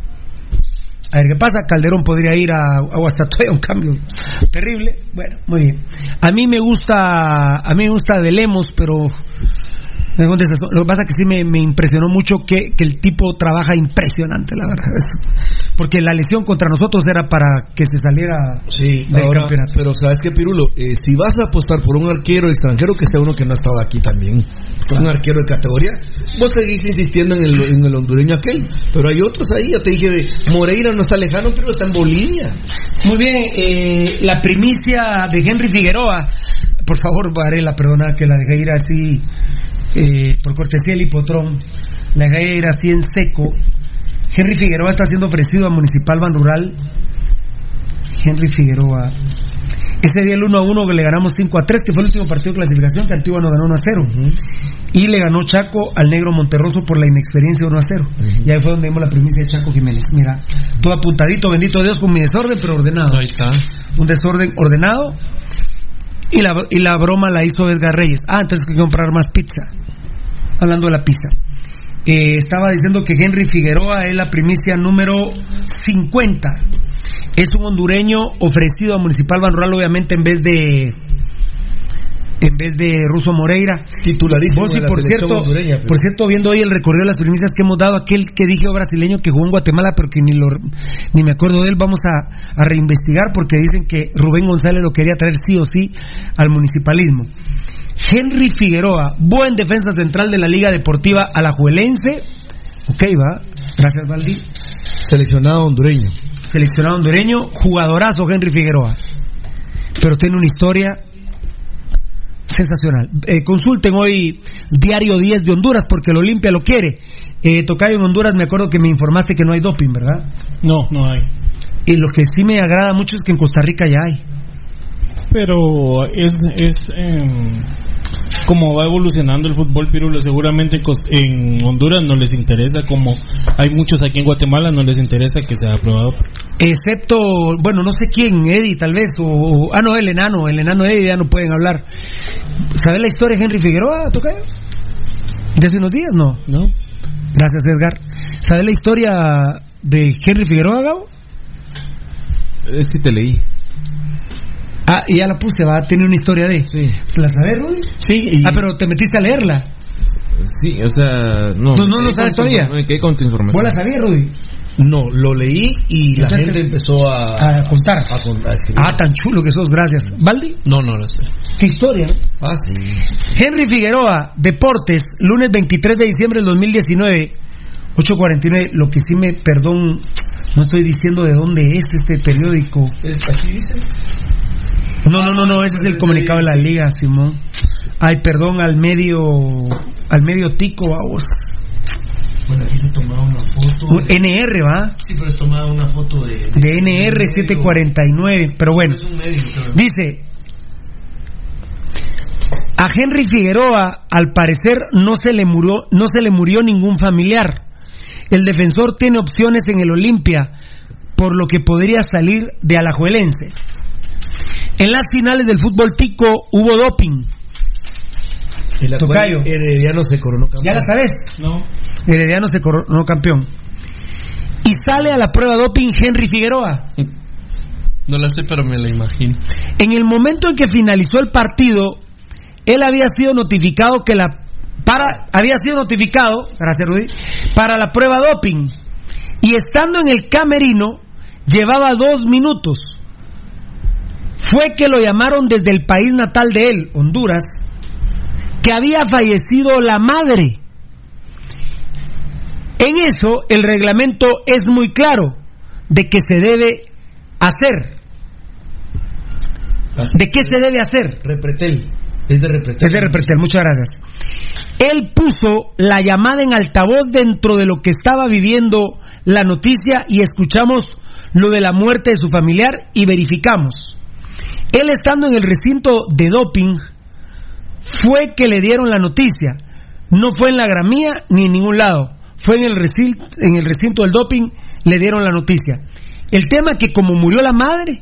A ver qué pasa. Calderón podría ir a, a Guastatoya, un cambio terrible. Bueno, muy bien. A mí me gusta, a mí me gusta Delemos, pero lo que pasa es que sí me, me impresionó mucho que, que el tipo trabaja impresionante, la verdad. Es- porque la lesión contra nosotros era para que se saliera Sí, del ahora, campeonato. pero sabes que Pirulo, Eh, si vas a apostar por un arquero extranjero que sea uno que no ha estado aquí también, un arquero de categoría, vos seguís insistiendo en el, en el hondureño aquel, pero hay otros ahí, ya te dije, Moreira no está lejano, pero está en Bolivia. Muy bien, eh, la primicia de Henry Figueroa. Por favor, Varela, perdona que la dejé ir así, eh, por cortesía del hipotrón. La dejé ir así en seco. Henry Figueroa está siendo ofrecido a Municipal Ban Rural. Henry Figueroa. Ese día el 1 a 1 le ganamos 5 a 3, que fue el último partido de clasificación que Antigua nos ganó 1 a 0. Y le ganó Chaco al negro Monterroso por la inexperiencia 1 a 0. Y ahí fue donde vimos la primicia de Chaco Jiménez. Mira, todo apuntadito, bendito Dios, con mi desorden, pero ordenado. Ahí está. Un desorden ordenado. Y la, y la broma la hizo Edgar Reyes. Ah, entonces hay que comprar más pizza. Hablando de la pizza. Eh, estaba diciendo que Henry Figueroa es la primicia número 50. Es un hondureño ofrecido a Municipal Banrural, obviamente, en vez de en vez de Russo Moreira. Titularísimo Vos, y por cierto, hondureña, pero- por cierto, viendo hoy el recorrido de las primicias que hemos dado, aquel que dije oh, brasileño que jugó en Guatemala, pero que ni lo ni me acuerdo de él, vamos a, a reinvestigar porque dicen que Rubén González lo quería traer sí o sí al municipalismo. Henry Figueroa, buen defensa central de la Liga Deportiva Alajuelense. Ok, va. Gracias, Valdi. Seleccionado hondureño. Seleccionado hondureño, jugadorazo Henry Figueroa. Pero tiene una historia sensacional. Eh, consulten hoy Diario 10 de Honduras porque el Olimpia lo quiere. Eh, Tocayo en Honduras, me acuerdo que me informaste que no hay doping, ¿verdad? No, no hay. Y lo que sí me agrada mucho es que en Costa Rica ya hay. Pero es, es como va evolucionando el fútbol pirulo, seguramente en Honduras no les interesa, como hay muchos aquí en Guatemala, no les interesa que sea aprobado. Excepto, bueno, no sé quién, Eddie tal vez, o, o- ah no, el enano, el enano Eddie ya no pueden hablar. ¿Sabes la historia de Henry Figueroa, Tocayo? ¿De hace unos días? No. No. Gracias, Edgar. ¿Sabes la historia de Henry Figueroa, Gabo? Es que te leí. Ah, y ya la puse, va, tiene una historia de. Sí. ¿La sabes, Rudy? Sí. Ah, pero te metiste a leerla. Sí, o sea, no. No, me no lo sabes todavía. inform- Me quedé con tu información. ¿Vos la sabías, Rudy? No, lo leí y la gente empezó a, A contar. a, a escribir. Ah, tan chulo que sos, gracias. ¿Valdi? No, no lo sé. ¿Qué historia? no? Ah, sí. Henry Figueroa, Deportes, lunes 23 de diciembre del 2019, 8.49. Lo que sí me, perdón, no estoy diciendo de dónde es este periódico. Aquí dice. No, no, no, no, ese es el comunicado de la liga, Simón. Ay, perdón al medio, al medio tico, vamos. Bueno, aquí se tomaba una foto. Un NR, ¿va? Sí, pero es tomada una foto de. De NR 749, pero bueno. Es un médico, creo. Dice, a Henry Figueroa, al parecer, no se le murió, no se le murió ningún familiar. El defensor tiene opciones en el Olimpia, por lo que podría salir de Alajuelense. En las finales del fútbol tico hubo doping. Cual Tocayo. Herediano se coronó campeón. ¿Ya la sabes? No. Herediano se coronó campeón. Y sale a la prueba doping Henry Figueroa. No la sé, pero me la imagino. En el momento en que finalizó el partido, él había sido notificado que la para había sido notificado, gracias Rudy, para la prueba doping y estando en el camerino llevaba dos minutos. Fue que lo llamaron desde el país natal de él, Honduras, que había fallecido la madre. En eso el reglamento es muy claro de que se debe hacer. ¿De qué se debe hacer? Repretel. Es de Repretel. Es de Repretel, muchas gracias. Él puso la llamada en altavoz dentro de lo que estaba viviendo la noticia y escuchamos lo de la muerte de su familiar y verificamos. Él estando en el recinto de doping fue que le dieron la noticia. No fue en la gramía ni en ningún lado. Fue en el recinto, en el recinto del doping le dieron la noticia. El tema que como murió la madre,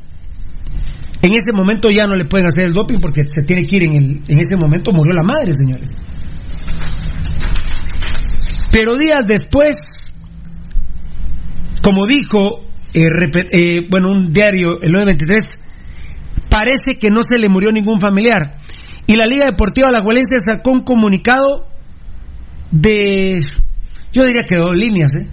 en ese momento ya no le pueden hacer el doping porque se tiene que ir en el, en ese momento murió la madre, señores. Pero días después, como dijo, eh, eh, bueno, un diario, el 923, parece que no se le murió ningún familiar. Y la Liga Deportiva Alajuelense sacó un comunicado de, yo diría que dos líneas, ¿eh?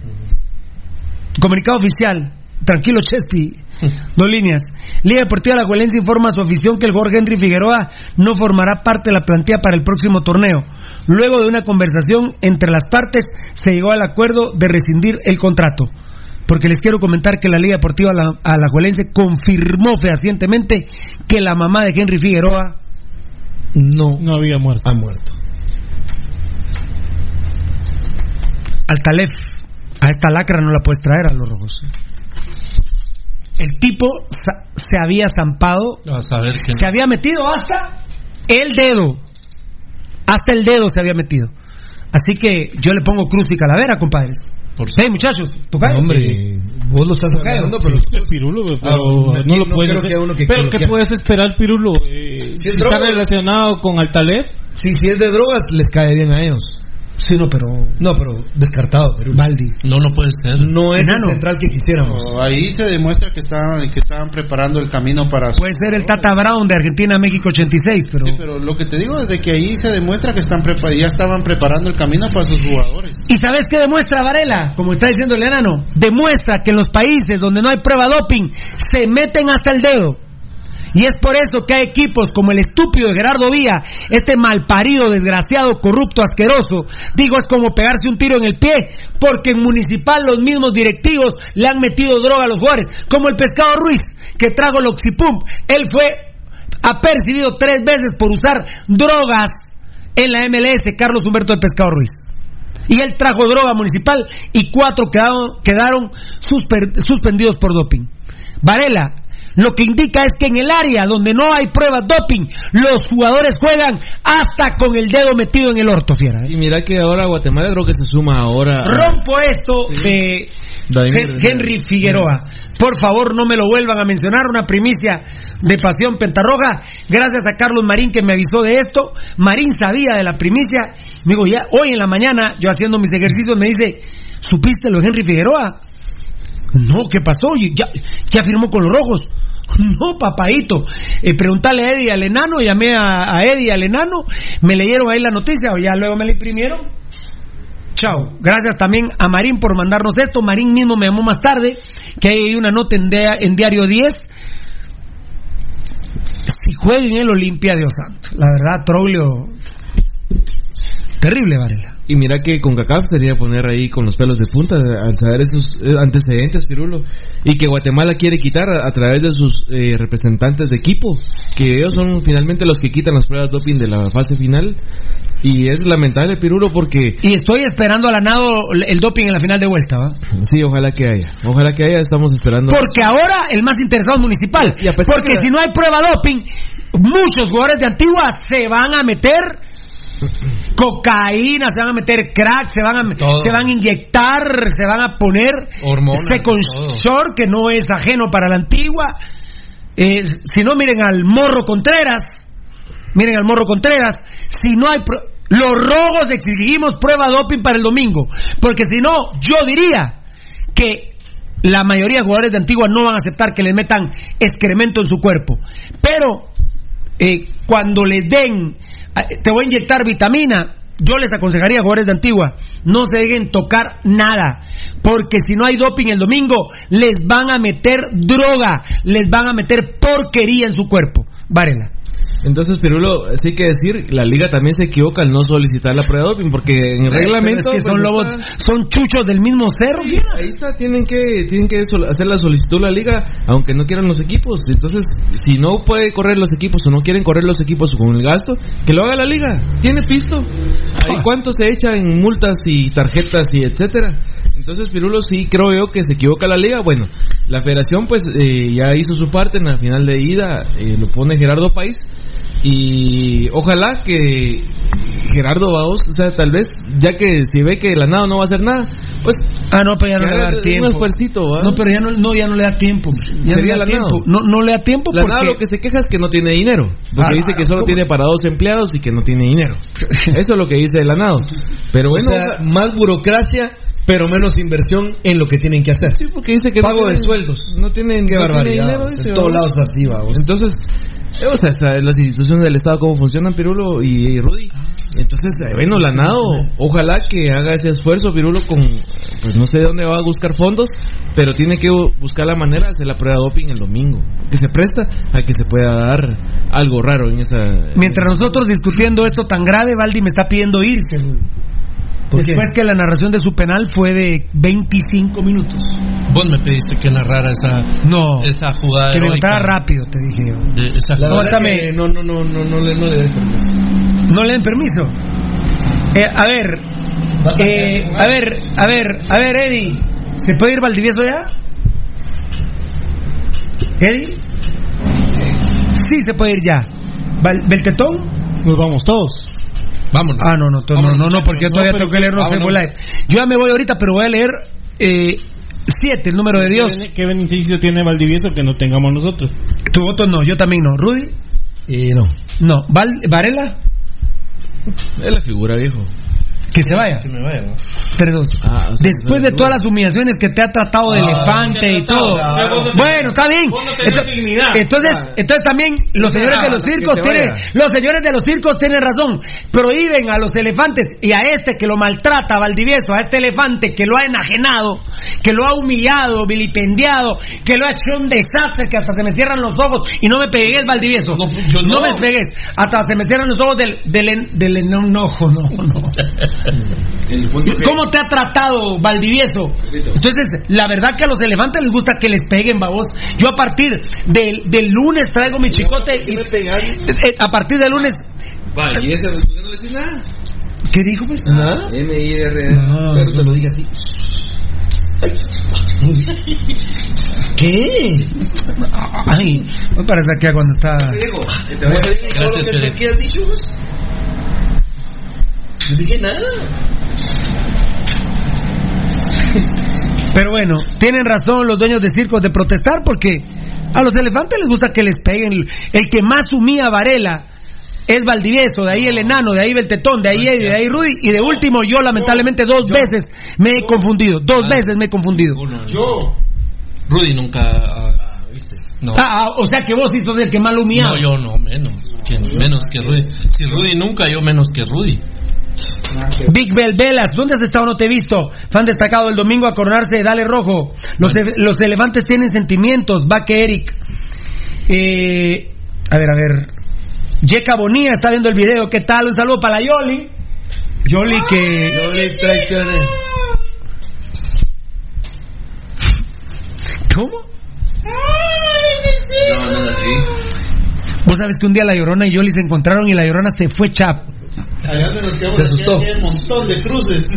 Comunicado oficial. Tranquilo, Chespi. Dos líneas. Liga Deportiva Alajuelense informa a su afición que el Jorge Henry Figueroa no formará parte de la plantilla para el próximo torneo. Luego de una conversación entre las partes, se llegó al acuerdo de rescindir el contrato. Porque les quiero comentar que la Liga Deportiva Ala- Alajuelense confirmó fehacientemente que la mamá de Henry Figueroa no, no había muerto. Ha muerto. al Talef, a esta lacra no la puedes traer a los rojos. el tipo se había estampado, se había metido hasta el dedo, hasta el dedo se había metido. Así que yo le pongo cruz y calavera, compadres. Por muchachos, hombre, vos lo estás hablando, pero. Pirulo, pero ah, no, lo puedes. pero, ¿qué puedes esperar, Pirulo? Eh, si, está relacionado con Altaleb. Sí, si es de drogas, les cae bien a ellos. Sí, no, pero. No, pero descartado. Pero Baldi. No, no puede ser. No es el central que quisiéramos. ahí se demuestra que estaban, que estaban preparando el camino para. Puede ser el Tata Brown de Argentina, México 86, pero. Sí, pero lo que te digo es de que ahí se demuestra que están ya estaban preparando el camino para sus jugadores. ¿Y sabes qué demuestra Varela? Como está diciendo el enano. Demuestra que en los países donde no hay prueba doping se meten hasta el dedo. Y es por eso que hay equipos como el estúpido de Gerardo Vía, este malparido, desgraciado, corrupto, asqueroso. Digo, es como pegarse un tiro en el pie, porque en Municipal los mismos directivos le han metido droga a los jugadores, como el Pescado Ruiz, que trago el Oxipump. Él fue apercibido tres veces por usar drogas en la MLS, Carlos Humberto del Pescado Ruiz. Y él trajo droga municipal y cuatro quedaron suspendidos por doping. Varela, lo que indica es que en el área donde no hay pruebas doping, los jugadores juegan hasta con el dedo metido en el orto, fiera. ¿eh? Y mira que ahora Guatemala creo que se suma ahora. Rompo esto de Henry Figueroa. Por favor, no me lo vuelvan a mencionar. Una primicia de Pasión Pentarroja. Gracias a Carlos Marín que me avisó de esto. Marín sabía de la primicia. Me digo, ya hoy en la mañana, yo haciendo mis ejercicios, me dice, ¿supiste lo de Henry Figueroa? No, ¿qué pasó? Ya, ya firmó con los rojos. No, papadito. Eh, preguntale a Eddie al enano, llamé a, a Eddie al enano, me leyeron ahí la noticia, ya luego me la imprimieron. Chao. Gracias también a Marín por mandarnos esto. Marín mismo me llamó más tarde, que hay una nota en, en Diario 10. Si juega en el Olimpia, Dios santo. La verdad, Troglio. Terrible, Varela. Y mira que con CACAF sería poner ahí con los pelos de punta al saber esos eh, antecedentes, Pirulo. Y que Guatemala quiere quitar a, través de sus eh, representantes de equipo, que ellos son finalmente los que quitan las pruebas doping de la fase final. Y es lamentable, Pirulo, porque. Y estoy esperando al anado el doping en la final de vuelta, ¿va? Sí, ojalá que haya. Ojalá que haya, estamos esperando. Porque ahora el más interesado es municipal. porque si no hay prueba doping, muchos jugadores de Antigua se van a meter cocaína, se van a meter crack, se van a, se van a inyectar, se van a poner con short, que no es ajeno para la antigua. Eh, si no, miren al Morro Contreras. Miren al Morro Contreras. Si no hay. Los rojos exigimos prueba doping para el domingo. Porque si no, yo diría que la mayoría de jugadores de Antigua no van a aceptar que les metan excremento en su cuerpo. Pero eh, cuando les den te voy a inyectar vitamina. Yo les aconsejaría jugadores de Antigua, no se dejen tocar nada, porque si no hay doping el domingo, les van a meter droga, les van a meter porquería en su cuerpo. Varela. Entonces, Pirulo, sí que decir, la liga también se equivoca al no solicitar la prueba de doping, porque en el reglamento... Es que son lobos, son chuchos del mismo cerro. ahí está, tienen que, tienen que hacer la solicitud la liga, aunque no quieran los equipos. Entonces, si no puede correr los equipos o no quieren correr los equipos con el gasto, que lo haga la liga. Tiene pisto. Ahí cuánto se echa en multas y tarjetas y etcétera. Entonces, Pirulo, sí creo yo que se equivoca la liga. Bueno, la federación pues eh, ya hizo su parte en la final de ida, eh, lo pone Gerardo País. Y ojalá que Gerardo Baos, o sea, tal vez, ya que si ve que la nada no va a hacer nada, pues. Ah, no, pero ya no le da tiempo. No, pero ya no, no, ya no le da tiempo. Ya no, le da tiempo. No, no le da tiempo la porque... lo que se queja es que no tiene dinero. Porque ah, dice que solo tiene para dos empleados y que no tiene dinero. Eso es lo que dice el Lanado. Pero bueno. más burocracia pero menos inversión en lo que tienen que hacer. Sí, porque dice que pago de sueldos. No tienen, Qué barbaridad. en todos lados así, vamos. Entonces, o sea, las instituciones del Estado cómo funcionan, Pirulo y, Rudy. Entonces, eh, bueno, la NADO, ojalá que haga ese esfuerzo, Pirulo, con, pues no sé de dónde va a buscar fondos, pero tiene que buscar la manera de hacer la prueba de doping el domingo, que se presta a que se pueda dar algo raro en esa... Mientras nosotros discutiendo esto tan grave, Valdi me está pidiendo irse. Después que la narración de su penal fue de 25 minutos. Vos me pediste que narrara esa, no, esa jugada. Que me rápido, te dije. no, no, no, no, no, le, no le den permiso. No le den permiso. Eh, a ver, eh, a ver, a ver, a ver, Eddie, ¿se puede ir Valdivieso ya? ¿Eddie? Sí se puede ir ya. ¿Beltetón? Nos vamos todos. Vámonos. Ah, no, no, no, no, no, porque yo todavía tengo que leer los Yo ya me voy ahorita, pero voy a leer eh, siete, el número de Dios. ¿Qué beneficio tiene Valdivieso que no tengamos nosotros? Tu voto no, yo también no. ¿Rudy? Eh, no. No. ¿Varela? Es la figura, viejo. Que se vaya. Que me vaya. ¿no? Perdón. Ah, Después de todas las humillaciones que te ha tratado de ah, elefante y todo. bueno, está bien. Entonces, entonces, también los señores de los circos tienen, los señores de los circos tienen razón. Prohíben a los elefantes y a este que lo maltrata, Valdivieso, a este elefante que lo ha enajenado, que lo ha humillado, vilipendiado, que lo ha hecho un desastre, que hasta se me cierran los ojos y no me pegué el Valdivieso. No, me pegues, hasta se me cierran los ojos del, del, del enojo, no, no. ¿Cómo te ha tratado Valdivieso? Entonces, la verdad que a los elefantes les gusta que les peguen, babos. Yo a partir del, del lunes traigo mi chicote. Y, eh, a partir del lunes. ¿y ese no decís nada? ¿Qué dijo, pues? Nada. M-I-R. No, pero te lo diga así. ¿Qué? Ay, me parece que cuando está. Gracias, ¿Qué has dicho? No dije nada. Pero bueno, tienen razón los dueños de circos de protestar porque a los elefantes les gusta que les peguen. El que más humía a Varela es Valdivieso, de ahí el enano, de ahí Beltetón, de ahí Eddie, de ahí Rudy, y de último yo lamentablemente dos veces me he confundido, dos ah. veces me he confundido. Yo. Rudy nunca... Ah, ah, ah, o sea que vos sí sos el que más humía. No, yo no, menos. menos que Rudy. Si Rudy nunca, yo menos que Rudy. Big Bell Velas, ¿dónde has estado? No te he visto. Fan destacado el domingo a coronarse, dale rojo. Los, los elefantes tienen sentimientos, va que Eric. Eh, a ver, a ver. Yeka Bonía está viendo el video. ¿Qué tal? Un saludo para la Yoli. Yoli que. Yoli traiciones. ¿Cómo? No, no, así. Vos sabes que un día la Llorona y Yoli se encontraron y la Llorona se fue chap. Allá se asustó. un montón de cruces.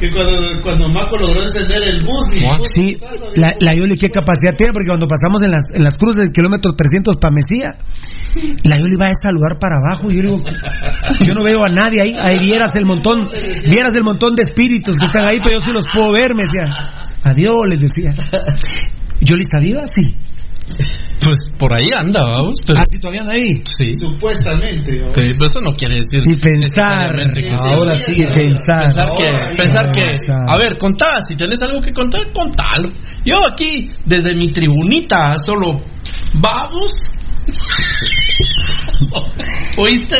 que cuando, cuando Maco logró encender el bus. Y sí, la, la Yoli, ¿qué capacidad tiene? Porque cuando pasamos en las, en las cruces del kilómetro 300 para Mesía, la Yoli va a saludar para abajo. Y yo digo, yo no veo a nadie ahí. Ahí vieras el montón, vieras el montón de espíritus que están ahí, pero yo sí los puedo ver. Me decía, adiós, les decía. ¿Yoli está viva? Sí. Pues por ahí anda, vamos. Pero... Ah, sí, todavía anda ahí. Sí. Supuestamente. Sí, pero eso no quiere decir. Y pensar. Que ahora sí, pensar. Pensar que. Pensar que. A ver, contá. Si tenés algo que contar, contalo. Yo aquí, desde mi tribunita, solo. Vamos ¿Oíste?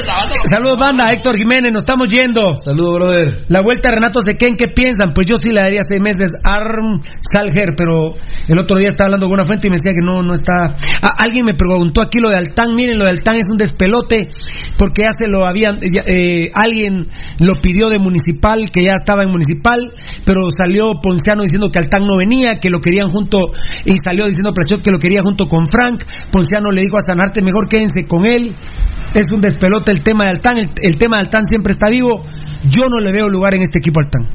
Saludos, banda. Héctor Jiménez, nos estamos yendo. Saludos, brother. La vuelta a Renato Sequén, ¿qué piensan? Pues yo sí le daría seis meses. Arm Salger, pero el otro día estaba hablando con una fuente y me decía que no, no está. alguien me preguntó aquí lo de Altán. Miren, lo de Altán es un despelote porque ya se lo habían. Eh, alguien lo pidió de municipal, que ya estaba en municipal, pero salió Ponciano diciendo que Altán no venía, que lo querían junto. Y salió diciendo Plachot que lo quería junto con Frank. Ponciano le dijo a Sanarte, mejor quédense con él. Es un despelote el tema de Altán. El, tema de Altán siempre está vivo. Yo no le veo lugar en este equipo Altán.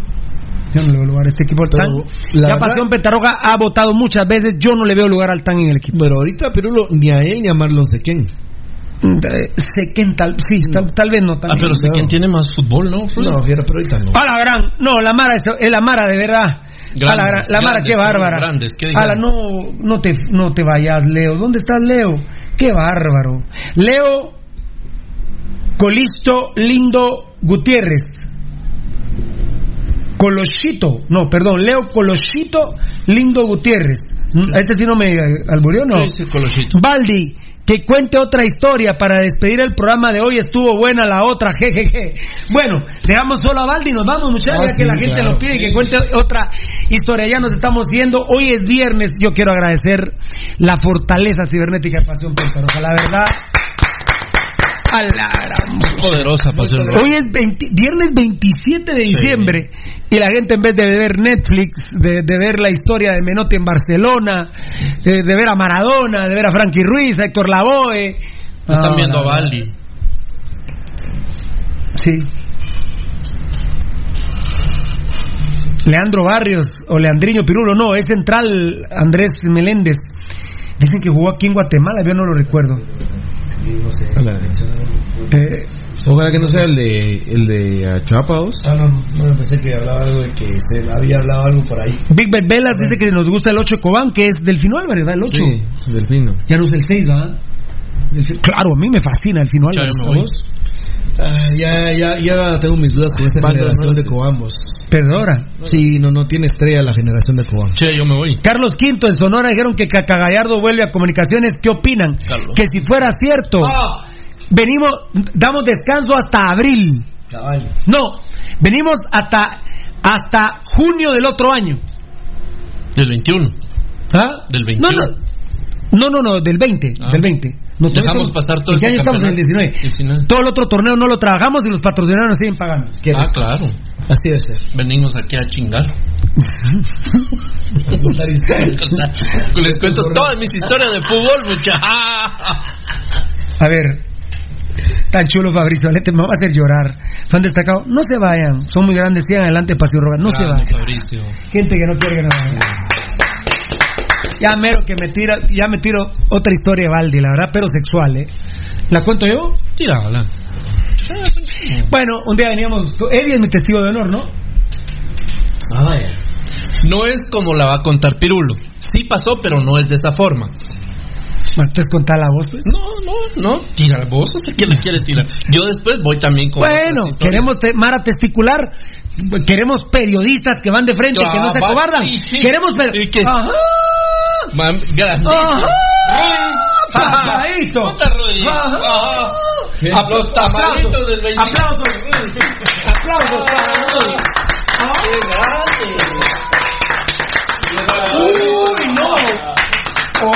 Yo no le veo lugar a este equipo Altán. Ya Pasión Petaroga ha votado muchas veces. Yo no le veo lugar al Altán en el equipo. Pero ahorita Pirulo, ni a él ni a Marlon Sequén. Mm, Sequén tal, sí, tal, vez no. ah, pero Sequén tiene más fútbol, ¿no? No, pero ahorita no. A la gran, no, la Mara es la Mara de verdad. a la, la Mara, qué bárbara. a la, no, no te, no te vayas, Leo. ¿Dónde estás, Leo? Qué bárbaro. Leo Colisto Lindo Gutiérrez. Colosito, no, perdón, Leo Colosito Lindo Gutiérrez. Este sí no me alburió, ¿no? Sí, sí, Baldi, que cuente otra historia para despedir el programa de hoy. Estuvo buena la otra, jejeje. Bueno, dejamos solo a Baldi, nos vamos, muchachos, ah, que la gente nos pide que cuente otra historia. Ya nos estamos yendo. Hoy es viernes. Yo quiero agradecer la fortaleza cibernética de Pasión Pentarroja. La verdad. A la poderosa Pasión Hoy es viernes 27 de diciembre y la gente en vez de ver Netflix, de, ver la historia de Menotti en Barcelona, de, ver a Maradona, de ver a Frankie Ruiz, a Héctor Lavoe. Están viendo a Baldi. Sí. Leandro Barrios o Leandriño Pirulo, no, es central Andrés Meléndez. Dicen que jugó aquí en Guatemala, yo no lo recuerdo. No sé. A la derecha. Eh, Ojalá que no sea el de el de Achuapaos. Ah, no, no, pensé que hablaba algo de que se había hablado algo por ahí. Big Ben Velas dice que nos gusta el 8 Cobán, que es Delfino Álvarez, ¿verdad? El 8. Sí, Delfino. Ya no es el 6, ¿verdad? Claro, a mí me fascina el Delfino Álvarez. Ah, ya, ya, ya tengo mis dudas con esta generación de Cobambos. Pedora. Sí, no, no tiene estrella la generación de Cobán. Che, yo me voy. Carlos Quinto en Sonora dijeron que Cacagallardo vuelve a comunicaciones. ¿Qué opinan? Que si fuera cierto, ah. venimos, damos descanso hasta abril. No, venimos hasta, hasta junio del otro año. Del 21. ¿Ah? Del 21. No, no. No, no, no, del 20, ah. del 20. Nos Dejamos pasar todo el año estamos en el 19. Todo el otro torneo no lo trabajamos y los patrocinadores nos siguen pagando. Ah, claro. Así debe ser. Venimos aquí a chingar. Les cuento todas mis historias de fútbol, mucha. a ver, tan chulo Fabricio Alete, me va a hacer llorar. Fan destacado, no se vayan, son muy grandes, sigan adelante, Pasio Roga, no se vayan. Fabricio. Gente que no quiere que no vayan. Ya mero que me tira, ya me tiro otra historia de Valdi, la verdad, pero sexual, ¿eh? ¿La cuento yo? Tírala. Bueno, un día veníamos, Eddie es mi testigo de honor, ¿no? Ah, vaya. No es como la va a contar Pirulo. Sí pasó, pero no es de esa forma. ¿Entonces contar la voz, pues? No, no, no. Tira la voz, ¿usted quién la quiere tirar? Yo después voy también con. Bueno, queremos Mara testicular. Queremos periodistas que van de frente, que no se acobardan. Queremos. Ajá. Los tamalitos del 20. Aplausos. Aplausos para Rudy. ¡Qué grande! ¡Uy, no! ¡Oh!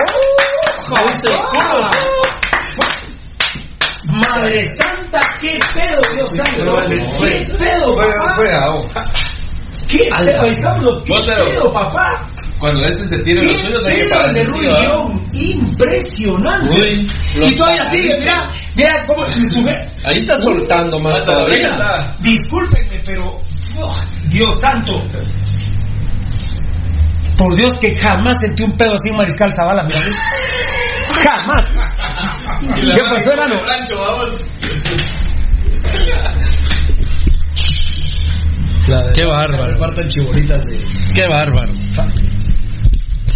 Madre Santa, qué pedo, Dios santo. Qué pedo, papá. ¿Qué pedo? Estamos, ¿qué pedo, papá? Cuando este se tiene los suyos hay que parar Impresionante. Uy, y todavía sigue, mira, mira cómo Ahí está soltando más todavía. Discúlpenme, pero oh, Dios santo. Por Dios que jamás sentí un pedo así en Mariscal Zavala, mira. jamás. ¿Qué pasó, hermano? Qué bárbaro. De... Qué bárbaro.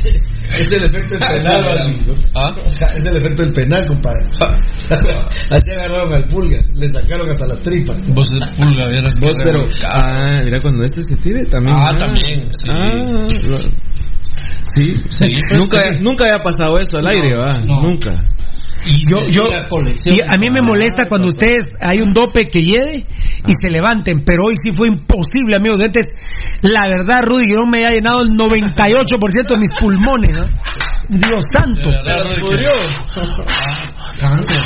Es el efecto del penal, ¿Ah? Es el efecto del penal, compadre. Así agarraron al pulga, le sacaron hasta las tripas. Vos el pulga, vieras Vos, pero. Ah, mira, cuando este se tire también. Ah, también. Sí. Ah, sí, sí. Nunca, nunca había pasado eso al aire, ¿va? Nunca. Y yo, yo, y a mí me molesta cuando ustedes hay un dope que lleve y se levanten, pero hoy sí fue imposible, amigos. Entonces, la verdad, Rudy, yo me ha llenado el 98% de mis pulmones, ¿no? Dios santo. Cáncer.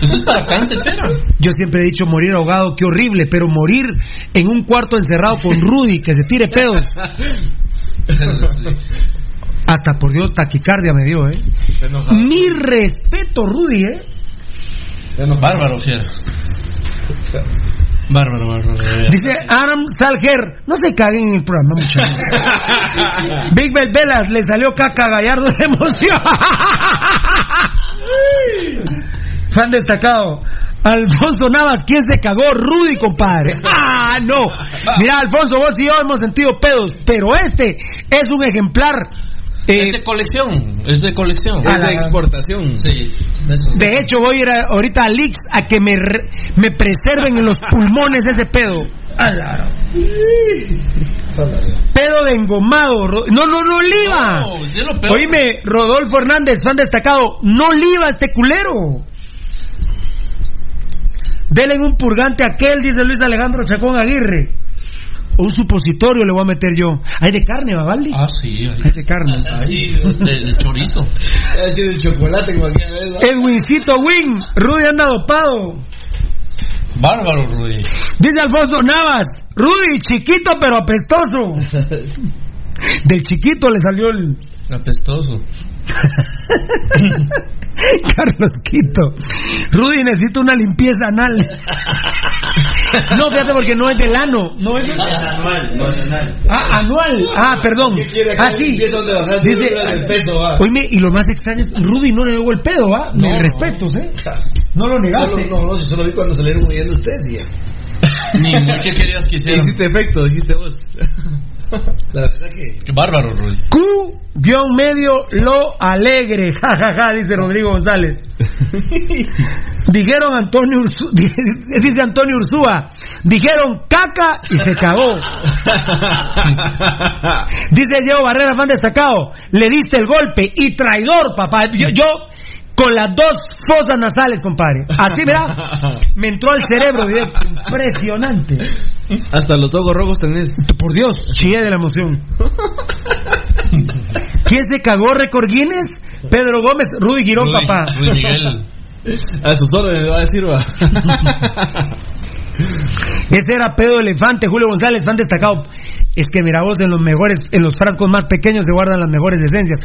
Eso es para cáncer, pero. Yo siempre he dicho morir ahogado, qué horrible, pero morir en un cuarto encerrado con Rudy, que se tire pedos. Hasta por Dios, taquicardia me dio, ¿eh? Mi respeto, Rudy, ¿eh? Bárbaro, fiel. Bárbaro, bárbaro. Dice Adam Salger, no se caguen en el programa, muchachos. Big Bell Velas, le salió caca Gallardo de emoción. Fan destacado. Alfonso Navas, ¿quién se cagó? Rudy, compadre. Ah, no. Mira, Alfonso, vos y yo hemos sentido pedos, pero este es un ejemplar es de colección, es de colección. Es de exportación. Sí. De hecho, voy a ir ahorita a Lix a que me, me preserven en los pulmones ese pedo. Pedo de engomado. No, no, no liba. No, Oíme, Rodolfo Hernández, fan destacado. No liba este culero. Denle un purgante a aquel, dice Luis Alejandro Chacón Aguirre un supositorio le voy a meter yo. Hay de carne, Babaldi. Ah, sí. Hay, de carne. Ah, sí, del chorizo. Es el chocolate aquí. Edwincito Win. Rudy anda dopado. Bárbaro, Rudy. Dice Alfonso Navas. Rudy, chiquito pero apestoso. Del chiquito le salió el. Apestoso. Carlos Quito. Rudy necesita una limpieza anal. No, fíjate porque no es del ano, no es anual, no es anual. Ah, anual. Ah, perdón. Ah, sí. Dice, oye, y lo más extraño es Rudy no le negó el pedo, ¿va? No, Me respetos, ¿eh? No lo negaste. No, no, no, yo solo vi cuando salieron huyendo ustedes y ya. Ni qué querías que hiciera. Hiciste efecto, dijiste vos. La verdad que. Qué bárbaro, Rudy. Q guion medio lo alegre, jajaja, ja, ja, dice Rodrigo González. dijeron Antonio Ursúa, dice Antonio Ursúa, dijeron caca y se cagó. dice Diego Barrera, fan destacado, le diste el golpe y traidor, papá. Yo, yo con las dos fosas nasales, compadre. Así, ¿verdad? Me entró al cerebro directo. Impresionante. Hasta los ojos rojos tenés. Por Dios, chillé de la emoción. ¿Quién se cagó, récord Guinness? Pedro Gómez, Rudy Girón, Rudy, papá. Rudy Miguel. A sus órdenes va a decir, va. Ese era Pedro Elefante, Julio González, fan destacado. Es que mira vos, en los mejores, en los frascos más pequeños se guardan las mejores esencias.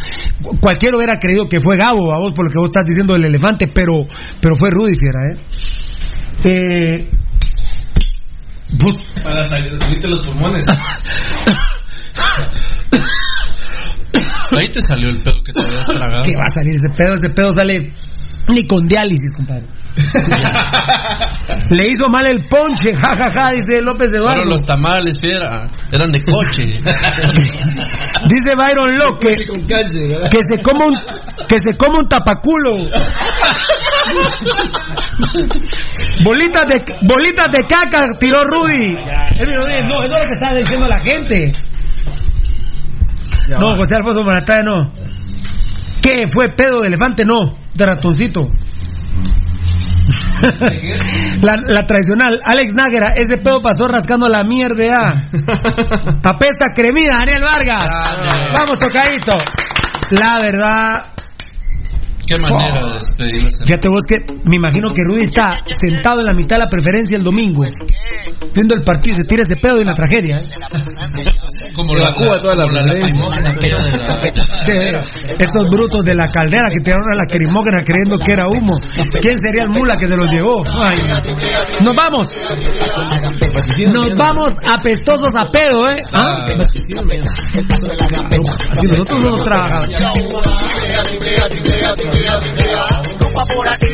Cualquiera hubiera creído que fue Gabo, a vos, por lo que vos estás diciendo del elefante, pero, pero fue Rudy Fiera, ¿eh? eh pues, Para salirte los pulmones. Ahí te salió el pedo que te habías tragado. ¿Qué va a salir ese pedo? Ese pedo sale ni con diálisis, compadre. Le hizo mal el ponche, jajaja, ja, ja, dice López Eduardo. Pero los tamales, fiera, eran de coche. dice Byron López que, se coma un que se coma un tapaculo. bolitas de bolitas de caca tiró Rudy. No, eso es lo que está diciendo la gente. No. José Alfonso Maratá no. ¿Qué fue pedo de elefante? No, de ratoncito. la, la, tradicional, Alex Náguera, ese pedo pasó rascando la mierda. Apesta cremida, Daniel Vargas. Vamos, tocadito. La verdad. Qué manera oh. de despedirlo. Fíjate vos que me imagino que Rudy está sentado en la mitad de la preferencia el domingo, viendo el partido, se tira ese pedo y una tragedia. ¿eh? Como la, Cuba, toda la, la, Esos brutos de la caldera que tiraron a la querimógena creyendo que era humo. ¿Quién sería el mula que se los llevó? Ay, nos vamos. Nos vamos apestosos a pedo, ¿eh? ¿Ah? Nosotros no nos trabajamos. Rumba por aquí,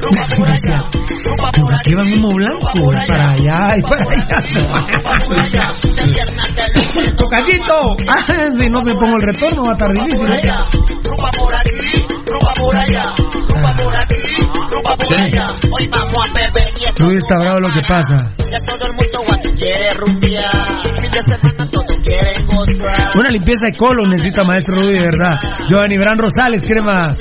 rumba por allá. Rumba por aquí van humo blanco. Para allá y para allá. Tocadito. Ah, si no me pongo el retorno va a estar difícil. Rumba por aquí, rumba por allá. Rumba por aquí, rumba por allá. Hoy vamos a beber. Luis está bravo lo que pasa. Ya todo el mundo quiere rumbear. Fin de semana todos quieren gozar. Una limpieza de colon necesita maestro Rudy, de verdad. Giovanni Bran Rosales, crema.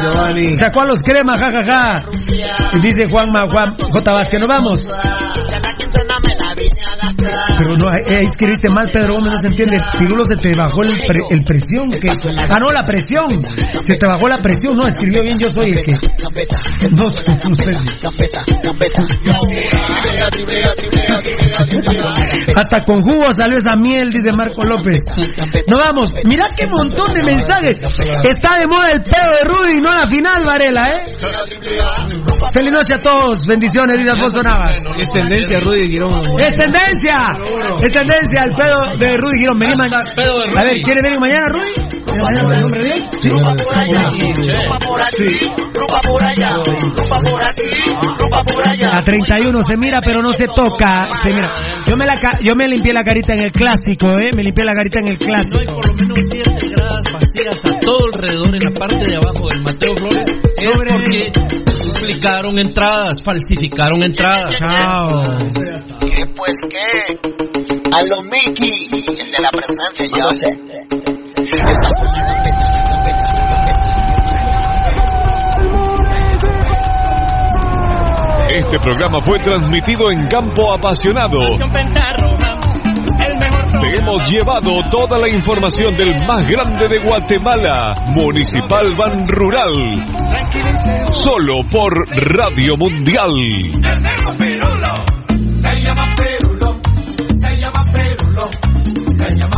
Giovanni. Sacó a los cremas, jajaja. Ja, ja. Dice Juanma, Juan J. Vázquez, nos vamos. Pero no, eh, escribiste mal, Pedro Gómez, no se entiende. Pirulo se te bajó el, pre, el presión. Que, ah, no, la presión. Se te bajó la presión. No, escribió bien, yo soy el que. No, no sé. Hasta con jugo salió esa miel, dice Marco López. Nos vamos. Mira qué montón de mensajes. Está de moda el pedo de Rudy, no la final, Varela, ¿eh? Feliz noche a todos. Bendiciones, dice Alfonso Navas. Es tendencia, Rudy Girón. Es tendencia. Es tendencia el pedo de Rudy Girón. Vení mañana. A ver, ¿quiere venir mañana, Rudy? Rumba por allá, rumba por aquí, rumba por allá, rumba por aquí, rumba por allá. A 31 se mira, pero no se toca. Se mira. Yo me, la, yo me limpié la carita en el clásico, ¿eh? Me limpié la carita en el clásico. No hay por lo menos 7 gradas vacías a todo alrededor en la parte de abajo del Mateo Flores. Es porque duplicaron entradas, falsificaron entradas. Chao. ¿Qué pues qué? A lo Mickey, el de la presencia, yo sé. Este programa fue transmitido en Campo Apasionado. Te hemos llevado toda la información del más grande de Guatemala, Municipal Ban Rural. Solo por Radio Mundial. Calla más perulo, calla más perulo, calla más